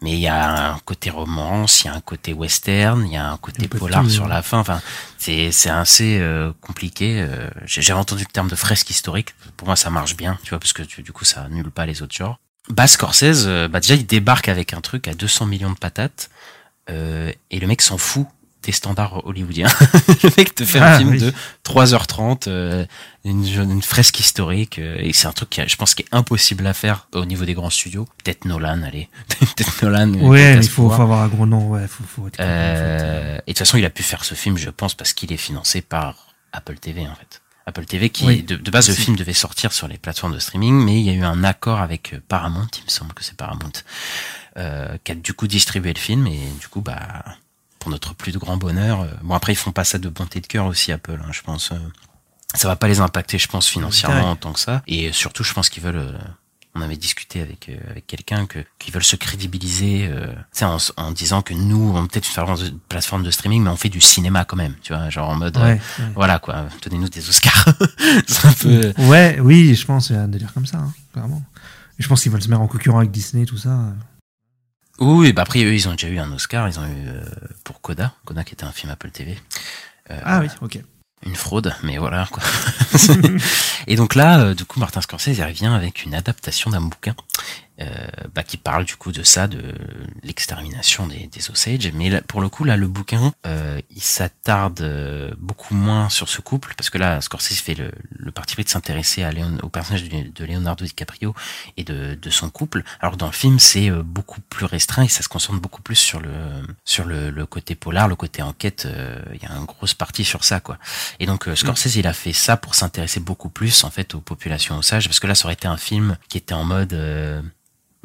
mais il y a un côté romance, il y a un côté western, il y a un côté Un polar tout, sur ouais. la fin. Enfin, c'est c'est assez compliqué. J'ai entendu le terme de fresque historique. Pour moi, ça marche bien, tu vois, parce que du coup, ça annule pas les autres genres. Bah, Scorsese, euh, bah déjà, il débarque avec un truc à 200 millions de patates, euh, et le mec s'en fout des standards hollywoodiens. le mec te fait un Ah, film oui. de 3h30, euh, une, une fresque historique, euh, et c'est un truc qui, je pense, qui est impossible à faire au niveau des grands studios. Peut-être Nolan, allez. Peut-être Nolan. euh, Ouais, il faut, avoir un gros nom, ouais, faut, faut être. Euh, et de toute façon, il a pu faire ce film, je pense, parce qu'il est financé par Apple TV, en fait. Apple TV, qui, Oui. de, de base, le Si. film devait sortir sur les plateformes de streaming, mais il y a eu un accord avec euh, Paramount, il me semble que c'est Paramount, euh, qui a du coup distribué le film, et du coup, bah, pour notre plus de grand bonheur, euh, bon, après, ils font pas ça de bonté de cœur aussi, Apple, hein, je pense. euh, ça va pas les impacter, je pense, financièrement en tant que ça. Et surtout, je pense qu'ils veulent. Euh, on avait discuté avec euh, avec quelqu'un que qu'ils veulent se crédibiliser, euh, en, en disant que nous, on peut-être une plateforme de streaming, mais on fait du cinéma quand même, tu vois, genre en mode, euh, Ouais, voilà quoi, donnez-nous des Oscars. un peu. Ouais, oui, je pense, il y a un délire comme ça, hein, clairement. Et je pense qu'ils veulent se mettre en concurrent avec Disney, tout ça. Oui, bah après eux, ils ont déjà eu un Oscar, ils ont eu euh, pour Coda, Coda qui était un film Apple TV. Euh, Ah oui, ok. Une fraude, mais voilà quoi. et donc là, euh, du coup, Martin Scorsese revient avec une adaptation d'un bouquin bah, qui parle du coup de ça, de l'extermination des, des Osage. Mais là, pour le coup, là, le bouquin, euh, il s'attarde euh, beaucoup moins sur ce couple, parce que là, Scorsese fait le, le parti pris de s'intéresser à Léon, au personnage de, de Leonardo DiCaprio et de, de son couple. Alors dans le film, c'est euh, beaucoup plus restreint et ça se concentre beaucoup plus sur le sur le, le côté polar, le côté enquête. euh, Il y a une grosse partie sur ça, quoi. Et donc euh, Scorsese, il a fait ça pour s'intéresser beaucoup plus en fait aux populations osages, parce que là, ça aurait été un film qui était en mode, euh,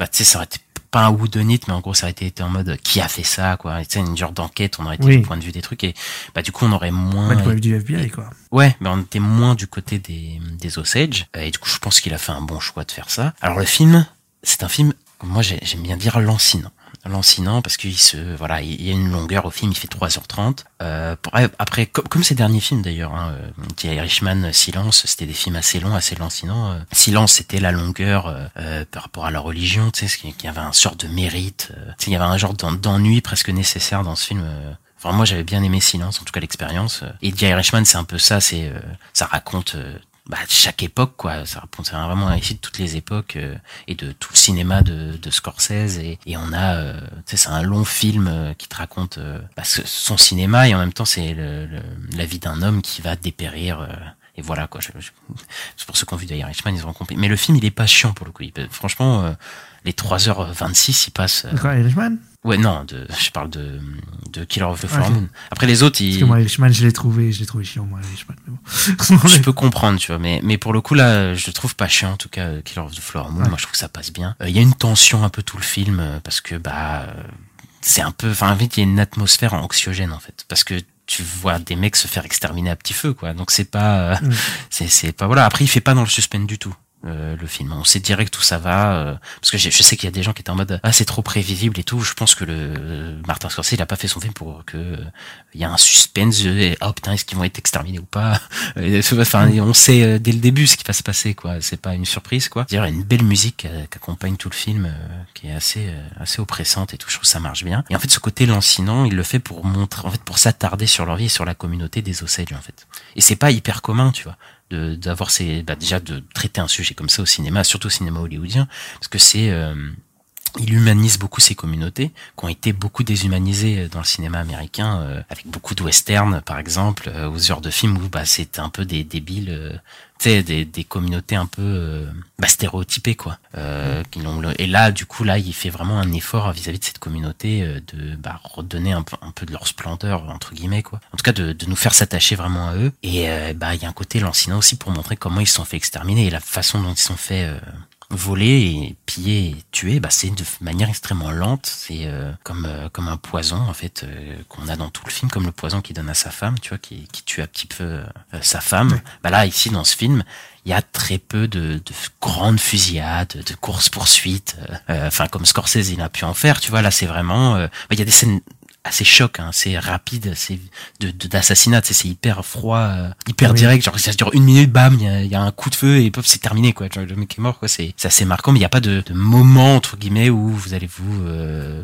bah tu sais, ça aurait été pas un whodunit, mais en gros, ça aurait été, en mode euh, qui a fait ça, quoi. Tu sais, une genre d'enquête, on aurait été Oui. du point de vue des trucs et bah du coup, on aurait moins. Ouais, du point de vue du FBI, quoi. Ouais, mais on était moins du côté des, des Osage. Et du coup, je pense qu'il a fait un bon choix de faire ça. Alors, le film, c'est un film, moi, j'ai- j'aime bien dire lancinant. Lancinant parce qu'il se, voilà, il y a une longueur au film, il fait 3h30. Euh, pour- après, comme, comme ces derniers films d'ailleurs, hein, euh, The Irishman, Silence, c'était des films assez longs, assez lancinants. Euh, Silence, c'était la longueur euh, euh, par rapport à la religion, tu sais, qu'il y avait un sort de mérite. euh, tu il y avait un genre d'en- d'ennui presque nécessaire dans ce film. euh, Enfin, moi, j'avais bien aimé Silence, en tout cas l'expérience. Et The Irishman, c'est un peu ça. C'est, euh, ça raconte euh, bah, chaque époque, quoi. Ça c'est vraiment un récit de toutes les époques euh, et de tout le cinéma de, de Scorsese. Et, et on a, euh, tu sais, c'est un long film euh, qui te raconte euh, bah, son cinéma et en même temps, c'est la vie d'un homme qui va dépérir. euh, et voilà, quoi. C'est pour ceux qui ont vu The Irishman, ils ont compris. Mais le film, il est pas chiant pour le coup. Il franchement, les 3h26, il passe. Irishman? Ouais, non, de, je parle de, de Killer of the Flower. Moon. Après les autres, Parce ils, que moi, je l'ai trouvé, je l'ai trouvé chiant, moi. Mais bon. je peux comprendre, tu vois, mais, mais pour le coup, là, je le trouve pas chiant, en tout cas, euh, Killer of the Flower Moon. Ouais. Moi, je trouve que ça passe bien. Euh, Il y a une tension un peu tout le film, euh, parce que, bah, c'est un peu, enfin, en fait, il y a une atmosphère anxiogène, en fait, parce que tu vois des mecs se faire exterminer à petit feu, quoi. Donc c'est pas, euh, c'est, c'est pas, voilà. Après, il fait pas dans le suspense du tout. Euh, le film, on sait direct où ça va euh, parce que je sais qu'il y a des gens qui étaient en mode ah c'est trop prévisible et tout. Je pense que le euh, Martin Scorsese il a pas fait son film pour que euh, il y a un suspense et oh putain est-ce qu'ils vont être exterminés ou pas? Enfin on sait euh, dès le début ce qui va se passer quoi. C'est pas une surprise quoi. D'ailleurs une belle musique qui accompagne tout le film qui est assez assez oppressante et tout. Je trouve que ça marche bien. Et en fait ce côté lancinant il le fait pour montrer en fait pour s'attarder sur leur vie et sur la communauté des Osage en fait. Et c'est pas hyper commun tu vois d'avoir ces bah déjà de traiter un sujet comme ça au cinéma surtout au cinéma hollywoodien parce que c'est euh, il humanise beaucoup ces communautés qui ont été beaucoup déshumanisées dans le cinéma américain euh, avec beaucoup de westerns par exemple euh, aux heures de films où bah c'est un peu des débiles euh, tu sais des, des communautés un peu euh, bah, stéréotypées quoi. Euh, qui l'ont et là du coup là il fait vraiment un effort vis-à-vis de cette communauté euh, de bah, redonner un peu un peu de leur splendeur entre guillemets quoi. En tout cas de, de nous faire s'attacher vraiment à eux. Et euh, bah il y a un côté lancinant aussi pour montrer comment ils se sont fait exterminer et la façon dont ils sont fait euh, voler et piller et tuer, bah c'est de manière extrêmement lente. C'est euh, comme euh, comme un poison en fait euh, qu'on a dans tout le film, comme le poison qu'il donne à sa femme, tu vois, qui, qui tue un petit peu euh, sa femme. Bah là ici dans ce film, il y a très peu de, de grandes fusillades, de courses poursuites. Enfin comme Scorsese il a pu en faire, tu vois. Là c'est vraiment, euh, bah, il y a des scènes assez choc, hein, c'est rapide, c'est de de- d'assassinat, sais, c'est hyper froid, euh, hyper Oui. direct, genre ça dure une minute, bam, il y y a un coup de feu et pop, c'est terminé quoi, genre, le mec est mort quoi, c'est c'est assez marquant, mais il n'y a pas de, de moment entre guillemets où vous allez vous euh,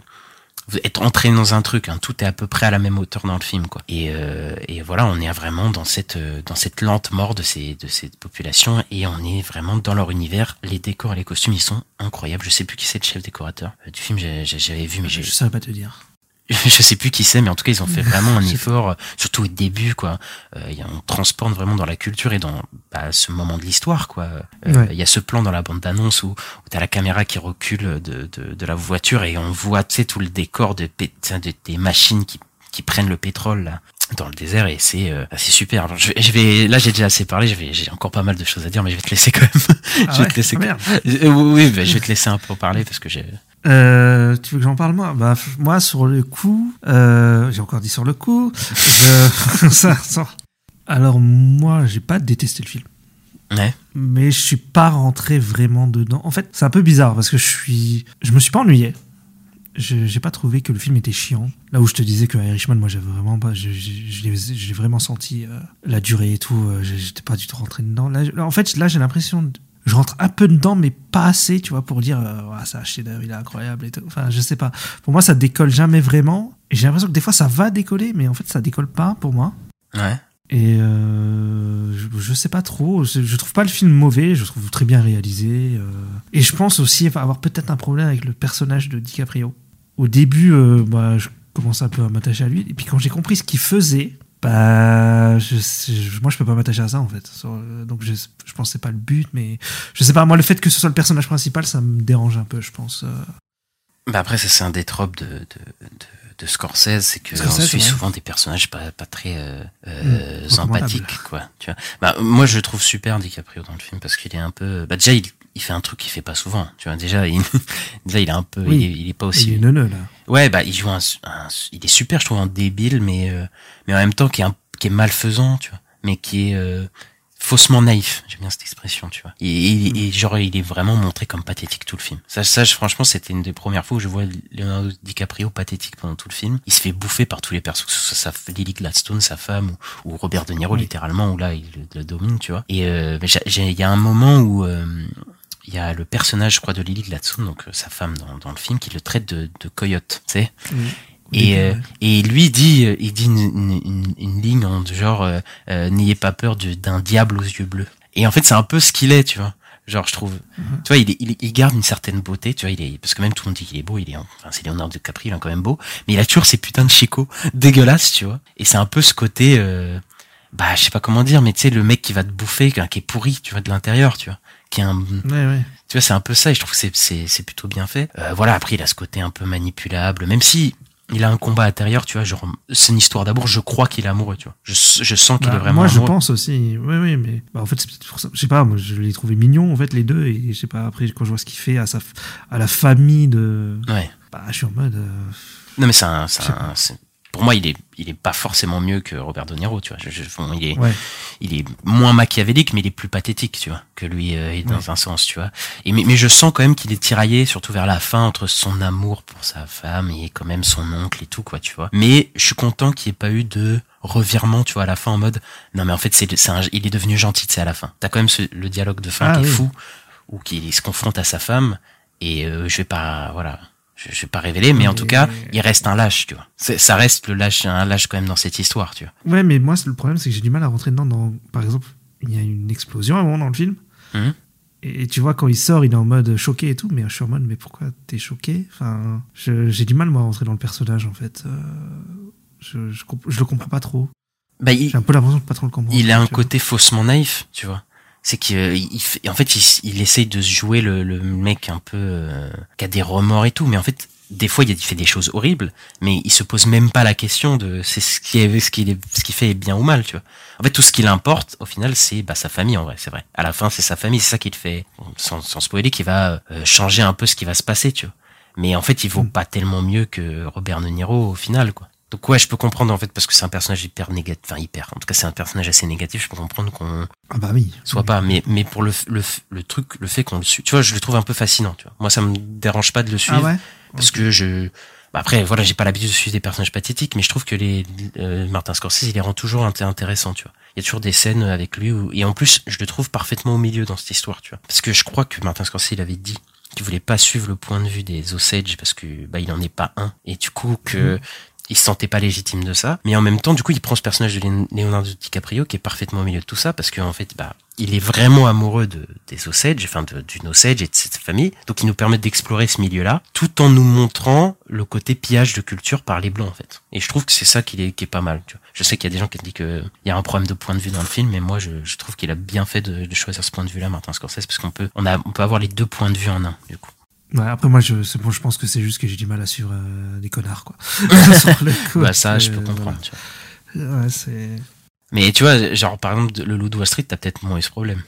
vous être entraîné dans un truc, hein, tout est à peu près à la même hauteur dans le film quoi. Et, euh, et voilà, on est vraiment dans cette euh, dans cette lente mort de ces de cette population et on est vraiment dans leur univers. Les décors et les costumes ils sont incroyables. Je sais plus qui c'est le chef décorateur euh, du film, j'avais vu mais j'ai Je savais pas te dire. je sais plus qui c'est, mais en tout cas, ils ont fait vraiment un effort, euh, surtout au début, quoi. Euh, on transporte vraiment dans la culture et dans bah, ce moment de l'histoire, quoi. Euh, Il Ouais. y a ce plan dans la bande d'annonce où, où t'as la caméra qui recule de, de, de la voiture et on voit, tu sais, tout le décor de, de- des machines qui, qui prennent le pétrole, là dans le désert et c'est euh, c'est super. Alors, je, vais- je vais là j'ai déjà assez parlé, je vais j'ai encore pas mal de choses à dire mais je vais te laisser quand même. Ah je vais ouais te laisser Ah, merde. Euh, oui, oui, bah, je vais te laisser un peu parler parce que j'ai Euh, tu veux que j'en parle moi? Bah moi sur le coup, euh, j'ai encore dit sur le coup. je- ça, ça- Alors moi, j'ai pas détesté le film, ouais. mais je suis pas rentré vraiment dedans. En fait, c'est un peu bizarre parce que je suis, je me suis pas ennuyé. Je j'ai pas trouvé que le film était chiant. Là où je te disais que Irishman, moi j'avais vraiment pas, je, je, je l'ai- je l'ai vraiment senti euh, la durée et tout. euh, J'étais pas du tout rentré dedans. Là, en fait, là j'ai l'impression, de- je rentre un peu dedans, mais pas assez, tu vois, pour dire, euh, Ouais, c'est un chef-d'œuvre, il est incroyable et tout. Enfin, je sais pas. Pour moi, ça décolle jamais vraiment. Et j'ai l'impression que des fois ça va décoller, mais en fait ça décolle pas pour moi. Ouais. Et euh, je, je sais pas trop. Je, je trouve pas le film mauvais. Je trouve très bien réalisé. euh. Et je pense aussi avoir peut-être un problème avec le personnage de DiCaprio. Au début, euh, bah, je commençais un peu à m'attacher à lui. Et puis quand j'ai compris ce qu'il faisait, bah, je, je- moi je peux pas m'attacher à ça en fait. Sur- euh, Donc je, je pense que c'est pas le but, mais je sais pas. Moi, le fait que ce soit le personnage principal, ça me dérange un peu, je pense. euh. Bah après, ça c'est un des tropes de, de, de, de Scorsese, c'est que Scorsese, on suit souvent des personnages pas, pas très euh, euh, Hmm, empathiques, quoi. Tu vois. Bah moi, je le trouve super DiCaprio dans le film parce qu'il est un peu. Bah déjà, il, il fait un truc qu'il fait pas souvent. Tu vois, déjà, il, déjà, il est un peu, Oui. il, est, il est pas aussi. Il est neuneux là. Ouais, bah il joue un, un- il est super, je trouve, en débile, mais euh, mais en même temps qui est un, qui est malfaisant, tu vois, mais qui est euh, faussement naïf. J'aime bien cette expression, tu vois. Et, et- et genre il est vraiment montré comme pathétique tout le film. Ça, ça, franchement, c'était une des premières fois où je vois Leonardo DiCaprio pathétique pendant tout le film. Il se fait bouffer par tous les persos, que ce soit sa Lily Gladstone, sa femme, ou, ou Robert De Niro Oui. littéralement, où là il le, le domine, tu vois. Et euh, il y a un moment où euh, il y a le personnage, je crois, de Lily Gladstone, donc euh, sa femme dans, dans le film, qui le traite de, de coyote, tu sais. Et, euh, et lui dit, euh, il dit une, une, une- une ligne en genre, euh, euh, n'ayez pas peur de- d'un diable aux yeux bleus. Et en fait, c'est un peu ce qu'il est, tu vois. Genre, je trouve, Mhm. tu vois, il, est- il, il garde une certaine beauté, tu vois, il est, parce que même tout le monde dit qu'il est beau, il est, en- enfin, c'est Leonardo DiCaprio, il est quand même beau, mais il a toujours ces putains de chicots dégueulasses, tu vois. Et c'est un peu ce côté, euh, bah, je sais pas comment dire, mais tu sais, le mec qui va te bouffer, qui est pourri, tu vois, de l'intérieur, tu vois, qui est un, Ouais, ouais. tu vois, c'est un peu ça, et je trouve que c'est, c'est, c'est plutôt bien fait. Euh, voilà, après, il a ce côté un peu manipulable, même si il a un combat intérieur, tu vois, genre, c'est une histoire d'amour, je crois qu'il est amoureux, tu vois. Je, je sens qu'il Bah, est vraiment moi, je amoureux. pense aussi. Oui, oui, mais bah, en fait, c'est peut-être pour ça. Je sais pas, moi, je l'ai trouvé mignon, en fait, les deux. Et je sais pas, après, quand je vois ce qu'il fait à, sa, à la famille de. Ouais. Bah, je suis en mode. euh, Non, mais c'est un, c'est Je un- c'est- pour moi, il est, il est pas forcément mieux que Robert De Niro, tu vois. Je, je- bon, il est, Ouais. il est moins machiavélique, mais il est plus pathétique, tu vois, que lui euh, dans un sens, tu vois. Et mais, mais je sens quand même qu'il est tiraillé, surtout vers la fin, entre son amour pour sa femme et quand même son oncle et tout, quoi, tu vois. Mais je suis content qu'il n'y ait pas eu de revirement, tu vois, à la fin en mode, non mais en fait c'est, il est devenu gentil, c'est à la fin. T'as quand même ce- le dialogue de fin Ah qui est fou, où qu'il se confronte à sa femme et euh, je vais pas, voilà. Je, je vais pas révéler, mais en tout cas, il reste un lâche, tu vois. Ça reste le lâche, un lâche quand même dans cette histoire, tu vois. Ouais, mais moi, le problème, c'est que j'ai du mal à rentrer dedans. Dans, par exemple, il y a une explosion à un moment dans le film. Mhm. Et tu vois, quand il sort, il est en mode choqué et tout. Mais je suis en mode, mais pourquoi t'es choqué? Enfin, j'ai du mal, moi, à rentrer dans le personnage, en fait. Euh, je, je, je le comprends pas trop. Bah, J'ai un peu l'impression de pas trop le comprendre. il a un côté faussement naïf, tu vois. C'est qu'il il fait- en fait, il, il essaye de se jouer le, le mec un peu euh, qui a des remords et tout, mais en fait, des fois, il fait des choses horribles, mais il se pose même pas la question de c'est ce qui est ce qu'il est ce qu'il fait est bien ou mal, tu vois. En fait, tout ce qui l'importe, au final, c'est bah, sa famille en vrai, c'est vrai. À la fin, c'est sa famille, c'est ça qui le fait, sans, sans spoiler, qui va euh, changer un peu ce qui va se passer, tu vois. Mais en fait, il vaut Mm. pas tellement mieux que Robert De Niro au final, quoi. Donc ouais, je peux comprendre en fait parce que c'est un personnage hyper négatif, enfin hyper. En tout cas, c'est un personnage assez négatif. Je peux comprendre qu'on Ah bah oui. soit pas, mais mais pour le le le truc, le fait qu'on le suit, tu vois, je le trouve un peu fascinant, tu vois. Moi, ça me dérange pas de le suivre Ah ouais? parce que je bah après voilà j'ai pas l'habitude de suivre des personnages pathétiques mais je trouve que les euh, Martin Scorsese il les rend toujours inté- intéressants tu vois il y a toujours des scènes avec lui où, et en plus je le trouve parfaitement au milieu dans cette histoire tu vois parce que je crois que Martin Scorsese il avait dit qu'il voulait pas suivre le point de vue des Osage parce que bah il en est pas un et du coup que il se sentait pas légitime de ça mais en même temps du coup il prend ce personnage de Leon- Leonardo DiCaprio qui est parfaitement au milieu de tout ça parce qu'en fait bah il est vraiment amoureux de, des Osage, enfin de, d'une Osage et de cette famille, donc il nous permet d'explorer ce milieu-là, tout en nous montrant le côté pillage de culture par les blancs en fait. Et je trouve que c'est ça qui est, qui est pas mal. Tu vois. Je sais qu'il y a des gens qui disent que il y a un problème de point de vue dans le film, mais moi je, je trouve qu'il a bien fait de, de choisir ce point de vue-là, Martin Scorsese, parce qu'on peut, on a, on peut avoir les deux points de vue en un du coup. Ouais, après moi je bon, je pense que c'est juste que j'ai du mal à suivre euh, des connards quoi. Coup, bah ça, je peux euh, comprendre. voilà. Ouais, c'est Mais tu vois, genre par exemple le Loup de Wall Street, t'as peut-être moins eu ce problème.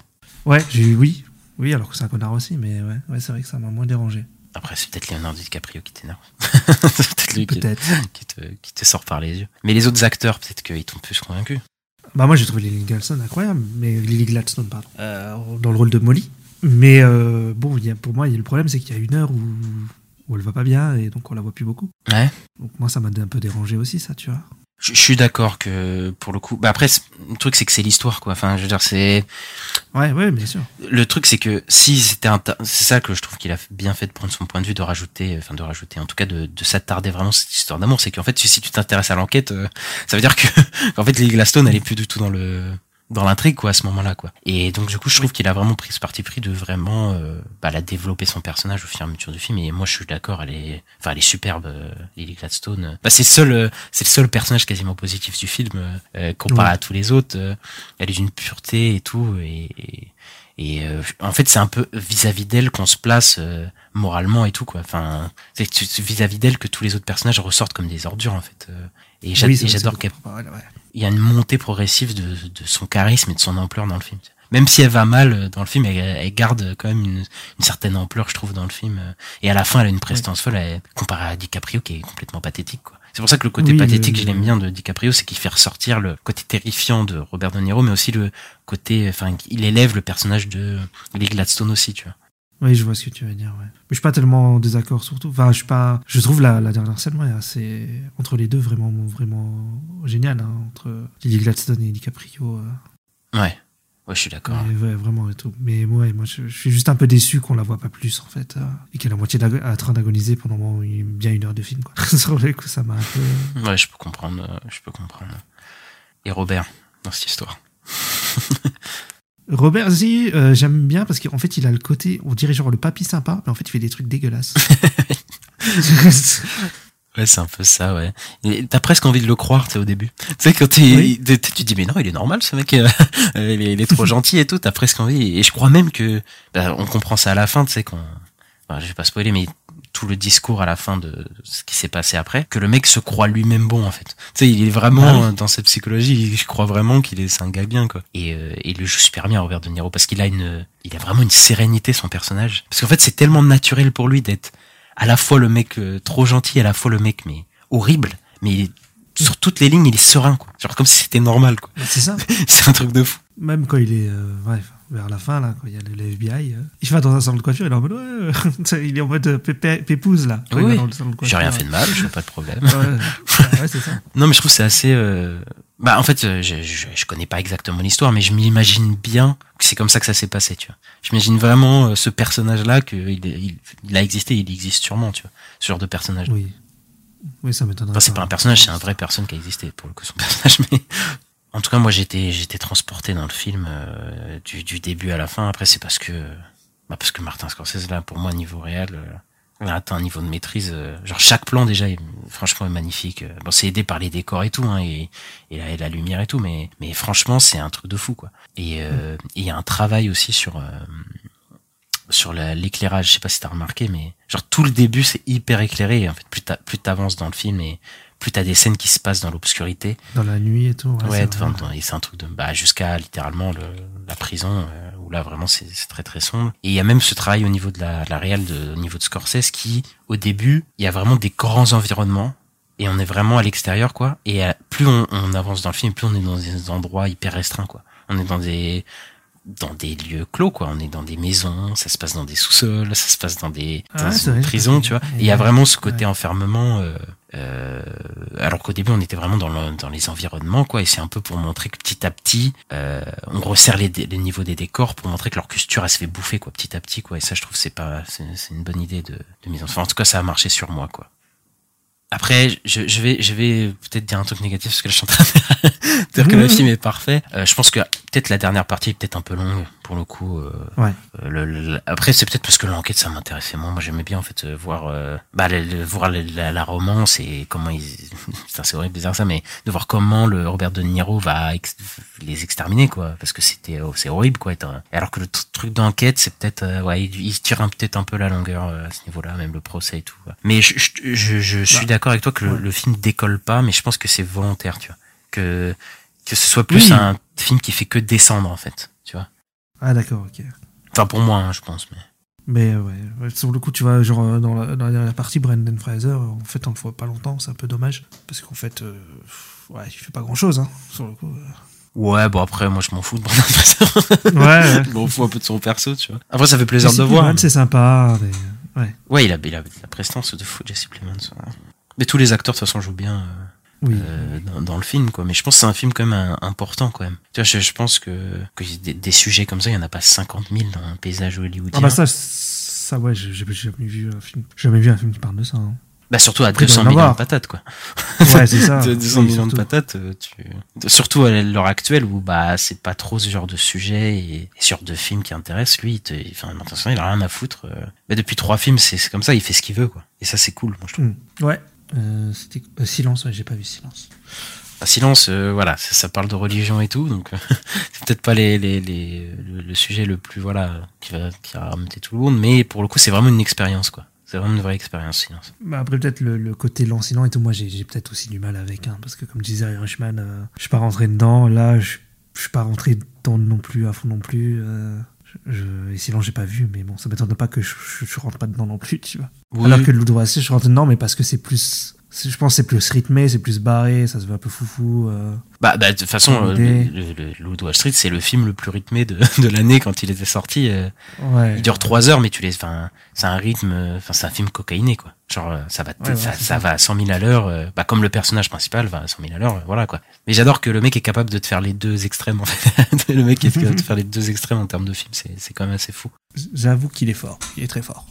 Ouais, j'ai eu oui. Oui, alors que c'est un connard aussi mais ouais, ouais c'est vrai que ça m'a moins dérangé. Après, c'est peut-être Leonardo DiCaprio qui t'énerve. c'est peut-être lui qui, Peut-être. qui te, qui te sort par les yeux. Mais les autres acteurs, peut-être qu'ils t'ont plus convaincu. Bah moi j'ai trouvé Lily Gladstone incroyable, mais Lily Gladstone pardon, euh, dans le rôle de Molly. Mais euh, bon, il y a, pour moi, y a le problème, c'est qu'il y a une heure où, où elle va pas bien et donc on la voit plus beaucoup. Ouais. Donc moi, ça m'a un peu dérangé aussi, ça, tu vois. Je, je suis d'accord que pour le coup. Bah après, le truc c'est que c'est l'histoire quoi. Enfin, je veux dire, c'est Ouais, ouais, bien sûr. le truc c'est que si c'était un, ta- c'est ça que je trouve qu'il a bien fait de prendre son point de vue, de rajouter, enfin de rajouter, en tout cas de, de s'attarder vraiment sur cette histoire d'amour. C'est qu'en fait, si tu t'intéresses à l'enquête, euh, ça veut dire que qu'en fait, Lily Gladstone, elle est plus du tout dans le dans l'intrigue quoi à ce moment-là quoi. Et donc du coup, je trouve qu'il a vraiment pris ce parti pris de vraiment euh, bah, la développer son personnage au fur et à mesure du film. Et moi, je suis d'accord, elle est, enfin, elle est superbe, euh, Lily Gladstone. Bah, c'est le seul, euh, c'est le seul personnage quasiment positif du film euh, euh, comparé à tous les autres. euh, elle est d'une pureté et tout et, et et euh, en fait, c'est un peu vis-à-vis d'elle qu'on se place euh, moralement et tout quoi. Enfin, c'est vis-à-vis d'elle que tous les autres personnages ressortent comme des ordures en fait. Euh, Et Oui, j'adore ouais. Il y a une montée progressive de, de son charisme et de son ampleur dans le film. Même si elle va mal euh, dans le film, elle, elle garde quand même une, une certaine ampleur, je trouve, dans le film. euh. Et à la fin, elle a une prestance folle, elle, comparée à DiCaprio, qui est complètement pathétique. quoi. C'est pour ça que le côté Oui, pathétique, le- je l'aime bien de DiCaprio, c'est qu'il fait ressortir le côté terrifiant de Robert De Niro, mais aussi le côté, enfin, il élève le personnage de Lee Gladstone aussi, tu vois. Oui, je vois ce que tu veux dire, ouais. Mais je suis pas tellement en désaccord, surtout. Enfin, je suis pas. Je trouve la, la dernière scène, ouais, assez. Entre les deux, vraiment, vraiment génial, hein, entre Lily Gladstone et DiCaprio. euh, Ouais. Ouais, je suis d'accord. ouais, vraiment et tout. Mais ouais, moi, je, je suis juste un peu déçu qu'on la voit pas plus, en fait. euh, et qu'elle est à moitié en train d'agoniser pendant une- bien une heure de film, quoi. Sur le coup, ça m'a un peu. Ouais, je peux comprendre, euh, je peux comprendre. Et Robert, dans cette histoire. Robert Z, euh, j'aime bien parce qu'en fait, il a le côté, on dirait genre le papy sympa, mais en fait, il fait des trucs dégueulasses. Ouais, c'est un peu ça, ouais. T'as presque envie de le croire, tu sais, au début. Tu sais, quand Oui. tu te dis, mais non, il est normal, ce mec, euh, il, est, il est trop gentil et tout, t'as presque envie. Et je crois même que, bah, on comprend ça à la fin, tu sais, quand, enfin, je vais pas spoiler, mais tout le discours à la fin de ce qui s'est passé après, que le mec se croit lui-même bon, en fait. Tu sais, il est vraiment Ah oui. euh, dans cette psychologie, je crois vraiment qu'il est, c'est un gars bien, quoi. Et, euh, et il le joue super bien, Robert De Niro, parce qu'il a une, il a vraiment une sérénité, son personnage. Parce qu'en fait, c'est tellement naturel pour lui d'être à la fois le mec euh, trop gentil, à la fois le mec mais horrible, mais il est- sur toutes les lignes il est serein quoi. Genre comme si c'était normal quoi. c'est ça. C'est un truc de fou. Même quand il est, euh, bref, vers la fin, là, quand il y a le, le FBI, euh, il va dans un salon de coiffure, il est en mode, ouais, euh, il est en mode euh, pépé- là. Oui, j'ai rien fait de mal, je vois pas de problème. Ouais, ouais, ouais, c'est ça. Non mais je trouve que c'est assez. euh, Bah en fait je, je, je connais pas exactement l'histoire, mais je m'imagine bien que c'est comme ça que ça s'est passé tu vois. J'imagine vraiment ce personnage là que il, il, il a existé, il existe sûrement tu vois. Ce genre de personnage. Oui. Oui, ça m'étonnerait. Enfin, c'est pas un personnage, c'est un vrai personne qui a existé pour le coup son personnage. Mais en tout cas, moi j'étais j'étais transporté dans le film euh, du, du début à la fin. Après, c'est parce que bah, parce que Martin Scorsese là, pour moi niveau réel, euh, il a atteint un niveau de maîtrise. euh, genre chaque plan déjà, est, franchement, est magnifique. Bon, c'est aidé par les décors et tout, hein, et, et, la, et la lumière et tout, mais mais franchement, c'est un truc de fou quoi. Et euh, et il y a un travail aussi sur euh, sur la- l'éclairage. Je sais pas si t'as remarqué, mais genre tout le début c'est hyper éclairé. Et en fait, plus t'avances dans le film et plus t'as des scènes qui se passent dans l'obscurité. Dans la nuit et tout. Ouais, dans- et c'est un truc de bah jusqu'à littéralement le, la prison euh, où là vraiment c'est très très sombre. Et il y a même ce travail au niveau de la, la réal, de, au niveau de Scorsese qui au début il y a vraiment des grands environnements et on est vraiment à l'extérieur quoi. Et euh, plus on, on avance dans le film, plus on est dans des endroits hyper restreints quoi. On est dans des dans des lieux clos quoi. On est dans des maisons, ça se passe dans des sous-sols, ça se passe dans des Ah dans une prison, tu vois. Et il y a vraiment ce côté ouais. enfermement. Euh, euh, alors qu'au début on était vraiment dans, le- dans les environnements quoi et c'est un peu pour montrer que petit à petit euh, on resserre les, les niveaux des décors pour montrer que leur culture elle se fait bouffer quoi petit à petit quoi et ça je trouve c'est pas c'est une bonne idée de, de mise en enfin, en tout cas ça a marché sur moi quoi après je, je vais je vais peut-être dire un truc négatif parce que là je suis en train de dire que le film est parfait Euh, je pense que peut-être la dernière partie est peut-être un peu longue pour le coup euh, Ouais. euh, le- le- après, c'est peut-être parce que l'enquête, ça m'intéressait moins. Moi, j'aimais bien, en fait, euh, voir, euh, bah, le- voir la, la romance et comment ils, c'est horrible dire ça, mais de voir comment le Robert De Niro va ex- les exterminer, quoi. Parce que c'était, oh, c'est horrible, quoi. Alors que le tr- truc d'enquête, c'est peut-être, euh, ouais, il, il tire peut-être un peu la longueur à ce niveau-là, même le procès et tout. quoi. Mais je, je, je, je suis Bah, d'accord avec toi que ouais. le film décolle pas, mais je pense que c'est volontaire, tu vois. Que, que ce soit plus Oui. un film qui fait que descendre, en fait, tu vois. Ah, d'accord, ok. Enfin, pour moi, hein, je pense, mais. Mais ouais, sur le coup, tu vois, genre euh, dans la, dans la dernière partie, Brendan Fraser, euh, en fait, on le voit pas longtemps, c'est un peu dommage. Parce qu'en fait, euh, ouais, il fait pas grand chose, hein, sur le coup. euh. Ouais, bon après, moi je m'en fous de Brendan Fraser. Ouais, ouais. je m'en fous un peu de son perso, tu vois. Après, ça fait plaisir Jesse de voir. Plemons, c'est sympa, mais ouais. Ouais, il a, il a la prestance de fou, Jesse Plemons. ouais. Mais tous les acteurs, de toute façon, jouent bien euh, Oui. euh, dans, dans le film, quoi. Mais je pense que c'est un film quand même un- important, quand même. Tu vois, je, je pense que, que des, des sujets comme ça, il y en a pas 50 000 dans un paysage hollywoodien. Ah bah ça, ça ouais, j'ai jamais vu un film. Jamais vu un film qui parle de ça. hein. Bah, surtout à Après, il doit 200 y en millions de patates, quoi. Ouais, c'est ça. De 200 Oui, millions de surtout. patates, euh, tu... surtout à l'heure actuelle où bah c'est pas trop ce genre de sujet et, et ce genre de film qui intéresse lui. Il te... Enfin, attention, il a rien à foutre. euh. Mais depuis trois films, c'est comme ça, il fait ce qu'il veut, quoi. Et ça, c'est cool, moi je trouve. Hmm. Ouais. Euh, C'était euh, Silence, ouais, j'ai pas vu Silence. Ah, Silence, euh, voilà, ça, ça parle de religion et tout, donc c'est peut-être pas les, les, les, le, le sujet le plus voilà qui va qui va remonter tout le monde, mais pour le coup, c'est vraiment une expérience, quoi. C'est vraiment une vraie expérience, Silence. Bah après, peut-être le, le côté lancinant et tout, moi j'ai peut-être aussi du mal avec, hein, parce que comme disait Irishman, je suis pas rentré dedans. Là, je je suis pas rentré dedans non plus, à fond non plus. Je, je- et Silence, j'ai pas vu, mais bon, ça m'étonne pas que je, je, je rentre pas dedans non plus, tu vois. Oui. Alors que le Loup je suis rentré dedans, mais parce que c'est plus. Je pense que c'est plus rythmé, c'est plus barré, ça se veut un peu foufou. euh. Bah, bah, de toute façon, euh, le, le, le Loup de Wall Street, c'est le film le plus rythmé de, de l'année quand il était sorti. euh, Ouais. Il dure trois heures, mais tu les, enfin, c'est un rythme, enfin, c'est un film cocaïné, quoi. Genre, ça va, Ouais, ouais, ça, ça va à 100 000 à l'heure, bah, comme le personnage principal va à 100 000 à l'heure, voilà, quoi. Mais j'adore que le mec est capable de te faire les deux extrêmes, en fait. le mec est capable de te faire les deux extrêmes en termes de film, c'est quand même assez fou. J'avoue qu'il est fort, il est très fort.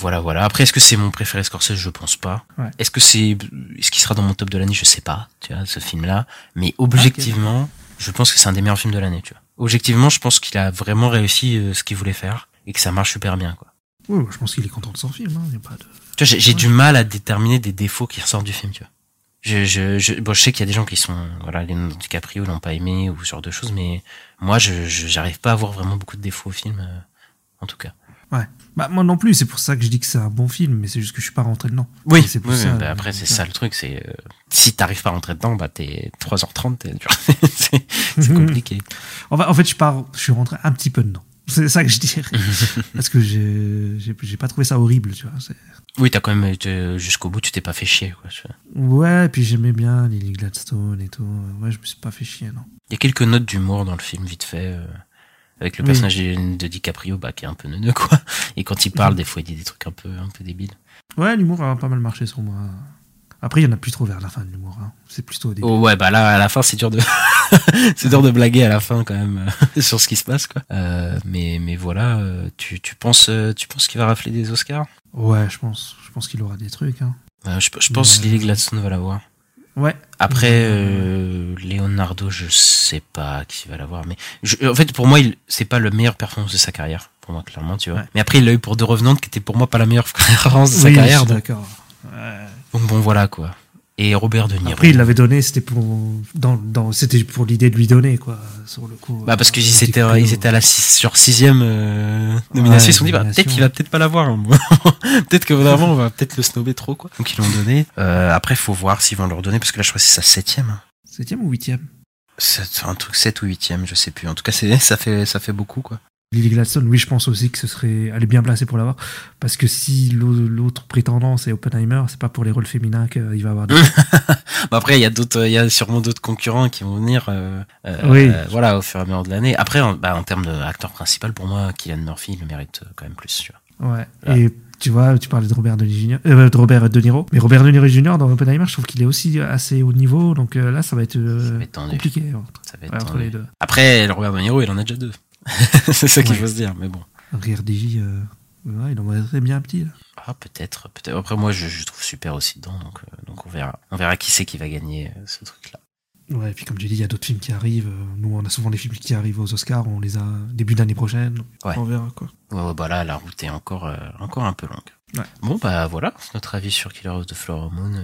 Voilà, voilà. Après, est-ce que c'est mon préféré Scorsese? Je pense pas. Ouais. Est-ce que c'est, est-ce qu'il sera dans mon top de l'année? Je sais pas, tu vois, ce film-là. Mais objectivement, je pense que c'est un des meilleurs films de l'année, tu vois. Objectivement, je pense qu'il a vraiment réussi euh, ce qu'il voulait faire et que ça marche super bien, quoi. Ouais, je pense qu'il est content de son film, hein, y a pas de. Tu vois, j'ai, Ouais. du mal à déterminer des défauts qui ressortent du film, tu vois. Je, je, je, bon, je sais qu'il y a des gens qui sont, voilà, les DiCaprio l'ont pas aimé ou ce genre de choses, mais moi, je, je- j'arrive pas à voir vraiment beaucoup de défauts au film, euh, en tout cas. Ouais. Bah, moi non plus, c'est pour ça que je dis que c'est un bon film, mais c'est juste que je suis pas rentré dedans. Oui, c'est oui, ça, bah après c'est ouais. ça le truc, c'est euh, si t'arrives pas à rentrer dedans, bah t'es 3h30, t'es dur. c'est c'est compliqué. En fait, en fait, je, pars, je suis rentré un petit peu dedans. C'est ça que je dirais. Parce que j'ai pas trouvé ça horrible, tu vois. c'est- Oui, t'as quand même été jusqu'au bout, tu t'es pas fait chier. Quoi. Ouais, puis j'aimais bien Lily Gladstone et tout. Ouais, je me suis pas fait chier, non. Il y a quelques notes d'humour dans le film, vite fait, euh, avec le personnage de de DiCaprio, bah, qui est un peu neuneux, quoi. Et quand il parle, des fois, il dit des trucs un peu, un peu débiles. Ouais, l'humour a pas mal marché sur moi. Après, il y en a plus trop vers la fin de l'humour. hein. C'est plutôt au début. Oh ouais, bah là, à la fin, c'est dur de, c'est dur de blaguer à la fin quand même euh, sur ce qui se passe, quoi. Euh, mais, mais voilà, euh, tu, tu penses, tu penses qu'il va rafler des Oscars? Ouais, je pense. Je pense qu'il aura des trucs. Hein. Euh, je, je pense que Lily Gladstone va l'avoir. Ouais. Après, euh, Leonardo, je sais pas qui va l'avoir, mais je- en fait, pour moi, c'est pas le meilleur performance de sa carrière, pour moi, clairement, tu vois. Ouais. Mais après, il l'a eu pour De Revenante, qui était pour moi pas la meilleure performance de sa Oui, carrière. Donc, d'accord. Ouais. donc bon, voilà, quoi. Et Robert De Niro. Après, il l'avait donné, c'était pour, dans, dans, c'était pour l'idée de lui donner, quoi, sur le coup. Bah parce qu'ils étaient, ils étaient à la six- sur sixième euh, nomination. Ouais, ils se sont dit, bah, peut-être qu'il va peut-être pas l'avoir. hein. peut-être que vraiment, on va peut-être le snober trop, quoi. Donc ils l'ont donné. Euh, après, faut voir s'ils vont leur donner, parce que là, je crois que c'est sa septième. hein. Septième ou huitième? C'est un truc 7 ou 8 je sais plus. En tout cas, c'est, ça fait, ça fait beaucoup, quoi. Lily Gladstone, oui, je pense aussi que ce serait, elle est bien placée pour l'avoir. Parce que si l'au- l'autre prétendant c'est Oppenheimer, c'est pas pour les rôles féminins qu'il va avoir des. Bah, après, il y a d'autres, il y a sûrement d'autres concurrents qui vont venir, euh, euh, Oui. euh, voilà, au fur et à mesure de l'année. Après, en, bah, en termes d'acteur principal, pour moi, Kylian Murphy il le mérite euh, quand même plus, tu vois. Ouais. Là. Et tu vois, tu parlais de Robert De Niro, euh, de Robert De Niro. Mais Robert De Niro Jr. dans Oppenheimer, je trouve qu'il est aussi assez haut niveau. Donc euh, là, ça va être, euh, Ça va être tendu. compliqué entre, Ça va être ouais, entre les deux. Après, le Robert De Niro, il en a déjà deux. c'est ça qu'il Ouais. faut se dire, mais bon. Rire DJ, euh, ouais, il en très bien un petit. Là. Ah, peut-être, peut-être. Après, moi, je, je trouve super aussi dedans, donc, euh, donc on verra. On verra qui c'est qui va gagner euh, ce truc-là. Ouais, et puis comme tu dis, il y a d'autres films qui arrivent. Euh, Nous, on a souvent des films qui arrivent aux Oscars. On les a début d'année prochaine. Ouais. On verra quoi. Ouais, ouais, bah là, la route est encore, euh, encore un peu longue. Ouais. Bon, bah voilà, notre avis sur Killer of the Flower Moon.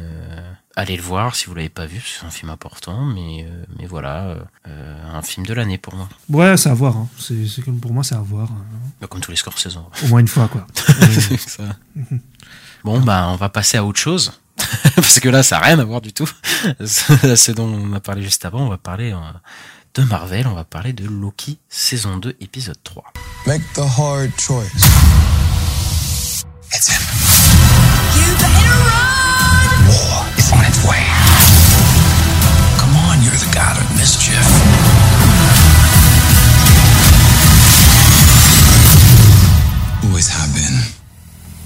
Allez le voir si vous l'avez pas vu, parce que c'est un film important, mais, euh, mais voilà, euh, euh, un film de l'année pour moi. Ouais, c'est à voir. Hein. C'est, c'est comme pour moi, c'est à voir. hein. Bah, comme tous les scores saison. Au moins une fois, quoi. C'est ça. Bon, bah on va passer à autre chose. parce que là, ça n'a rien à voir du tout. Ce dont on a parlé juste avant, on va parler de Marvel, on va parler de Loki, saison 2, épisode 3. Make the hard choice. It's him.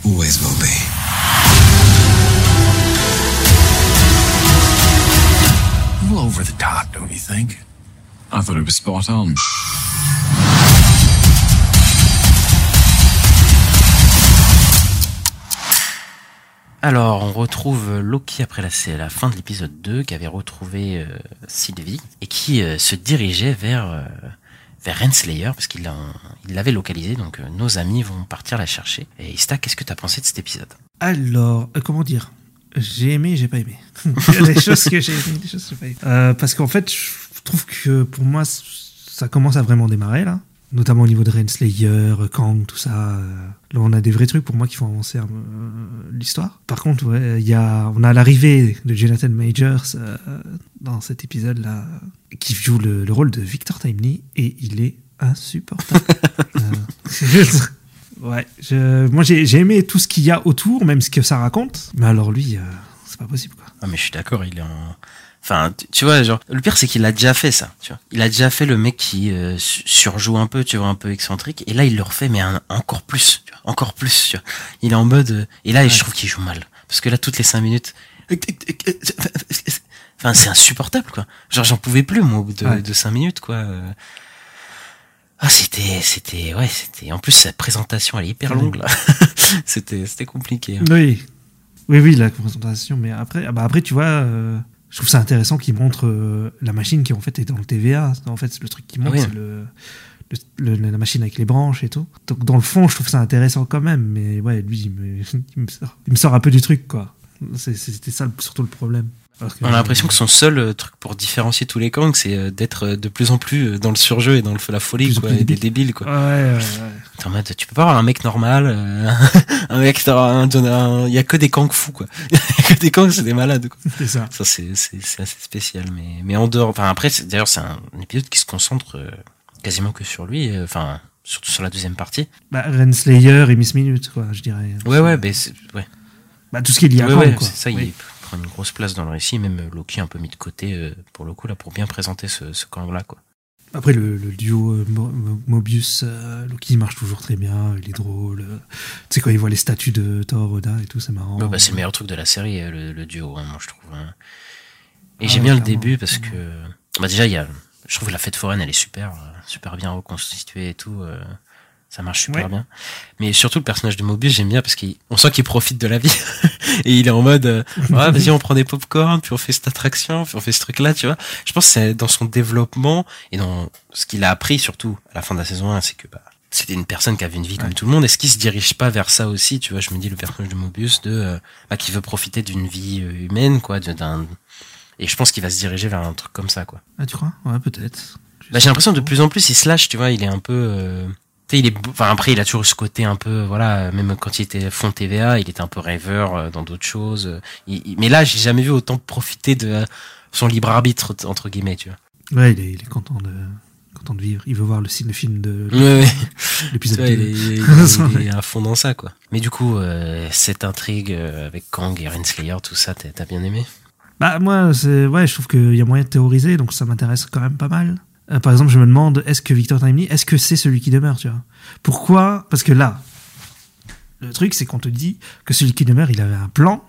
Always will be. A little over the top, don't you think? I thought it was spot on. Alors, on retrouve Loki après la, c'est la fin de l'épisode 2, qui avait retrouvé euh, Sylvie, et qui euh, se dirigeait vers, euh, vers Renslayer, parce qu'il l'a- il l'avait localisé, donc euh, nos amis vont partir la chercher. Et Ista, qu'est-ce que t'as pensé de cet épisode? Alors, euh, comment dire? J'ai aimé, j'ai pas aimé. Il choses que j'ai aimé, des choses que j'ai pas aimé. Euh, parce qu'en fait, je trouve que pour moi, ça commence à vraiment démarrer là. Notamment au niveau de Renslayer, Kang, tout ça. Là, on a des vrais trucs pour moi qui font avancer l'histoire. Par contre, ouais, y a, on a l'arrivée de Jonathan Majors dans cet épisode-là, qui joue le, le rôle de Victor Timely, et il est insupportable. Euh, Ouais, je, moi j'ai j'ai aimé tout ce qu'il y a autour, même ce que ça raconte. Mais alors lui, euh, c'est pas possible quoi. Ah mais je suis d'accord, il est en... Enfin, tu, vois, genre, le pire c'est qu'il a déjà fait ça, tu vois. Il a déjà fait le mec qui euh, su- surjoue un peu, tu vois, un peu excentrique, et là il le refait, mais un- encore plus, tu vois, encore plus, tu vois. Il est en mode... et là, je trouve qu'il joue mal. Parce que là, toutes les cinq minutes... Enfin, c'est insupportable, quoi. Genre, j'en pouvais plus, moi, au bout de, Ouais. de cinq minutes, quoi. Euh, Ah, c'était, c'était, ouais, c'était, en plus, sa présentation, elle est hyper longue, là. c'était, c'était compliqué. hein. Oui, oui, oui, la présentation. Mais après, ah bah après tu vois, euh, je trouve ça intéressant qu'il montre euh, la machine qui en fait est dans le TVA. En fait, c'est le truc qui montre, Oui. c'est le, le- le- la machine avec les branches et tout. Donc dans le fond, je trouve ça intéressant quand même. Mais ouais, lui, il me, il me, sort, il me sort un peu du truc, quoi. C'était ça surtout le problème. On a l'impression que son seul euh, truc pour différencier tous les Kangs, c'est euh, d'être euh, de plus en plus dans le surjeu et dans le, la folie, quoi, et des débile. débiles, quoi. Ouais, ouais, ouais. T'es en mode, tu peux pas avoir un mec normal, euh, un mec, il y a que des Kangs fous, quoi. Il y a que des Kangs, c'est des malades, quoi. C'est ça. Ça, c'est, c'est, c'est assez spécial, mais, mais en dehors, enfin, après, d'ailleurs, c'est un, épisode qui se concentre euh, quasiment que sur lui, euh, enfin, surtout sur la deuxième partie. Bah, Renslayer et Miss Minute, quoi, je dirais. Ouais, ouais, c'est, ouais. Bah, tout ce qui est lié à Ouais, Kang, quoi. c'est ça, il prend une grosse place dans le récit, même Loki un peu mis de côté, euh, pour le coup, là, pour bien présenter ce, ce Kang-là, quoi. Après, le, le duo euh, Mo- Mo- Mobius, euh, Loki marche toujours très bien, il est drôle. Tu sais, quand il voit les statues de Thor, Odin et tout, c'est marrant. Bah, c'est le meilleur truc de la série, euh, le, le duo, hein, moi je trouve. hein. Et Ah j'aime bien le début parce que, bah déjà, il y a, je trouve que la fête foraine, elle est super, super bien reconstituée et tout. euh, ça marche super Ouais. bien. Mais surtout le personnage de Mobius, j'aime bien parce qu'on sent qu'il profite de la vie. et il est en mode, euh, ouais, vas-y, on prend des popcorn, puis on fait cette attraction, puis on fait ce truc-là, tu vois. Je pense que c'est dans son développement et dans ce qu'il a appris surtout à la fin de la saison 1, c'est que, bah, c'était une personne qui avait une vie comme tout le monde. Est-ce qu'il se dirige pas vers ça aussi Tu vois, je me dis le personnage de Mobius de euh, bah, qui veut profiter d'une vie euh, humaine, quoi, d'un et je pense qu'il va se diriger vers un truc comme ça, quoi. Ah, tu crois? Ouais, peut-être. Bah, j'ai l'impression de plus en plus il se lâche, tu vois, il est un peu euh, il est enfin après il a toujours ce côté un peu voilà, même quand il était fond TVA, il était un peu rêveur euh, dans d'autres choses. euh, il- il- mais là, j'ai jamais vu autant profiter de euh, son libre arbitre entre guillemets, tu vois. Ouais, il est, il est content de content de vivre. Il veut voir le, le film de Ouais, ouais. l'épisode 2. il, est, il est- à fond dans ça, quoi. Mais du coup, euh, cette intrigue avec Kang et Renslayer, tout ça, t'as t'as bien aimé? Bah moi, c'est ouais, je trouve qu'il y a moyen de théoriser, donc ça m'intéresse quand même pas mal. Euh, par exemple, je me demande, est-ce que Victor Timely, est-ce que c'est celui qui demeure, tu vois? Pourquoi? Parce que là, le truc, c'est qu'on te dit que celui qui demeure, il avait un plan,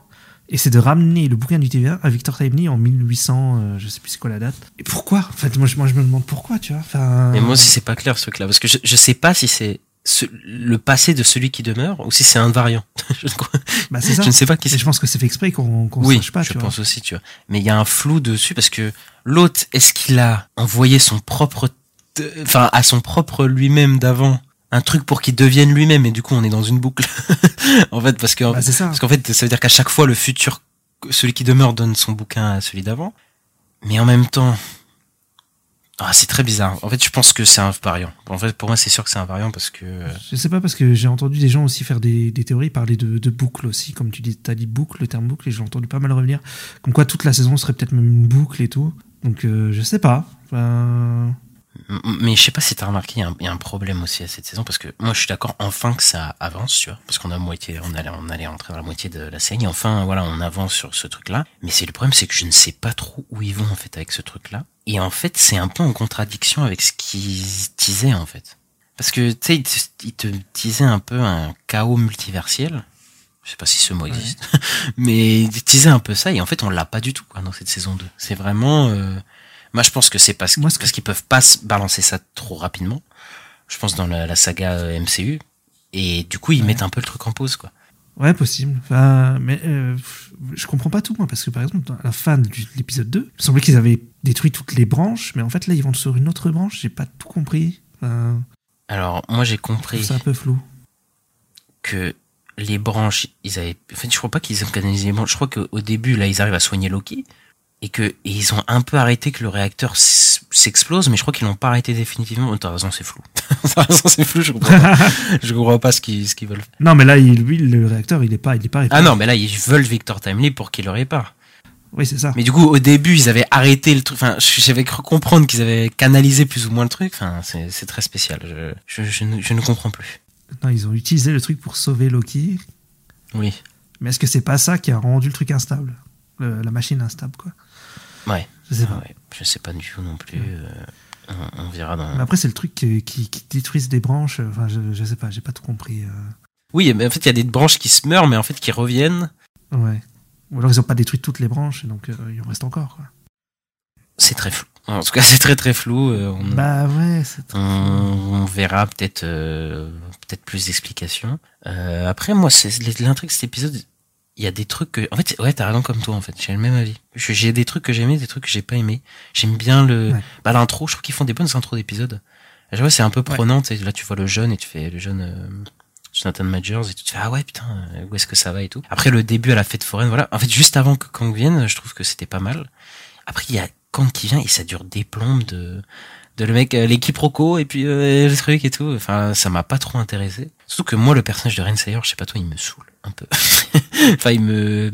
et c'est de ramener le bouquin du TVA à Victor Timely en 1800, euh, je sais plus c'est quoi la date. Et pourquoi? En fait, moi je, me demande pourquoi, tu vois? Enfin, Mais moi aussi, c'est pas clair ce truc-là, parce que je, je sais pas si c'est ce- le passé de celui qui demeure ou si c'est un variant. je, ne crois- bah, ça. je ne sais pas qui c'est. je pense que c'est fait exprès qu'on qu'on Oui, sache pas, je tu pense aussi, tu vois. Mais il y a un flou dessus parce que l'autre, est-ce qu'il a envoyé son propre, enfin, à son propre lui-même d'avant, un truc pour qu'il devienne lui-même et du coup on est dans une boucle. en fait, parce que vois. Bah, ça. Parce qu'en fait, ça veut dire qu'à chaque fois, le futur, celui qui demeure donne son bouquin à celui d'avant. Mais en même temps, ah, c'est très bizarre. En fait, je pense que c'est un variant. En fait, pour moi, c'est sûr que c'est un variant parce que, euh, Je sais pas parce que j'ai entendu des gens aussi faire des, théories, parler de, de boucle aussi, comme tu dis, t'as dit boucle, le terme boucle, et j'ai entendu pas mal revenir, comme quoi toute la saison serait peut-être même une boucle et tout. Donc euh, je sais pas. Mais je sais pas si t'as remarqué, il y, a un- il y a un problème aussi à cette saison parce que moi je suis d'accord enfin que ça avance, tu vois, parce qu'on a moitié, on allait, on allait entrer dans la moitié de la série. Enfin, voilà, on avance sur ce truc-là. Mais c'est le problème, c'est que je ne sais pas trop où ils vont en fait avec ce truc-là. Et en fait, c'est un peu en contradiction avec ce qu'ils teasaient en fait. Parce que tu sais, ils te- ils te teasaient un peu un chaos multiversiel. Je sais pas si ce mot existe, mais ils teasaient un peu ça et en fait on l'a pas du tout quoi dans cette saison 2. C'est vraiment euh, moi, je pense que c'est parce, parce qu'ils peuvent pas se balancer ça trop rapidement. Je pense dans la, la saga euh, MCU. Et du coup, ils Ouais. mettent un peu le truc en pause, quoi. ouais, possible. Enfin, mais euh, je comprends pas tout, moi, parce que par exemple, à la fin de l'épisode 2, il semblait qu'ils avaient détruit toutes les branches, mais en fait là, ils vont sur une autre branche, j'ai pas tout compris. Enfin, Alors, moi, j'ai compris ça un peu flou. que les branches, ils avaient, en fait, je crois pas qu'ils ont canalisé les branches. Je crois qu'au début, là, ils arrivent à soigner Loki. Et que, et ils ont un peu arrêté que le réacteur s'explose, mais je crois qu'ils l'ont pas arrêté définitivement. Oh, T'as raison, c'est flou. T'as raison, c'est flou, je comprends pas. je comprends pas ce qu'ils, ce qu'ils veulent. Non, mais là, il, lui, le réacteur, il est pas, il est pas. Ah non, mais là, ils veulent Victor Timely pour qu'il le répare. Oui, c'est ça. Mais du coup, au début, ils avaient arrêté le truc. Enfin, j'avais cru comprendre qu'ils avaient canalisé plus ou moins le truc. Enfin, c'est c'est très spécial. Je, je, je, ne, je ne comprends plus. Non, ils ont utilisé le truc pour sauver Loki, Oui. mais est-ce que c'est pas ça qui a rendu le truc instable, Le- la machine instable, quoi Ouais. Je sais Ah pas. ouais. Je sais pas du tout non plus. euh, on, on verra dans. Mais après, c'est le truc qui, qui, qui détruisent des branches. euh, Enfin, je, je sais pas, j'ai pas tout compris. euh. Oui, mais en fait, il y a des branches qui se meurent, mais en fait, qui reviennent. Ouais. Ou alors ils ont pas détruit toutes les branches, et donc euh, il en reste encore. Quoi. C'est très flou. En tout cas, c'est très très flou. euh, on, Bah ouais, c'est on, on verra peut-être euh, peut-être plus d'explications. Après, moi, c'est l'intrigue de cet épisode. Il y a des trucs que, en fait, ouais, t'as raison comme toi, en fait. J'ai le même avis. Je- J'ai des trucs que j'ai aimés, des trucs que j'ai pas aimés. J'aime bien le, Ouais. bah, l'intro. Je trouve qu'ils font des bonnes intros d'épisodes. Chaque fois, c'est un peu prenant. Là, tu vois le jeune et tu fais le jeune euh, Jonathan Majors et tu te fais ah ouais putain, euh, où est-ce que ça va et tout. Après le début à la fête foraine, voilà. En fait, juste avant que Kang vienne, je trouve que c'était pas mal. Après, il y a Kang qui vient et ça dure des plombes de de le mec, euh, les quiproquos et puis euh, le truc et tout. Enfin, ça m'a pas trop intéressé. Surtout que moi, le personnage de Renslayer, je sais pas toi, il me saoule un peu. enfin, il me,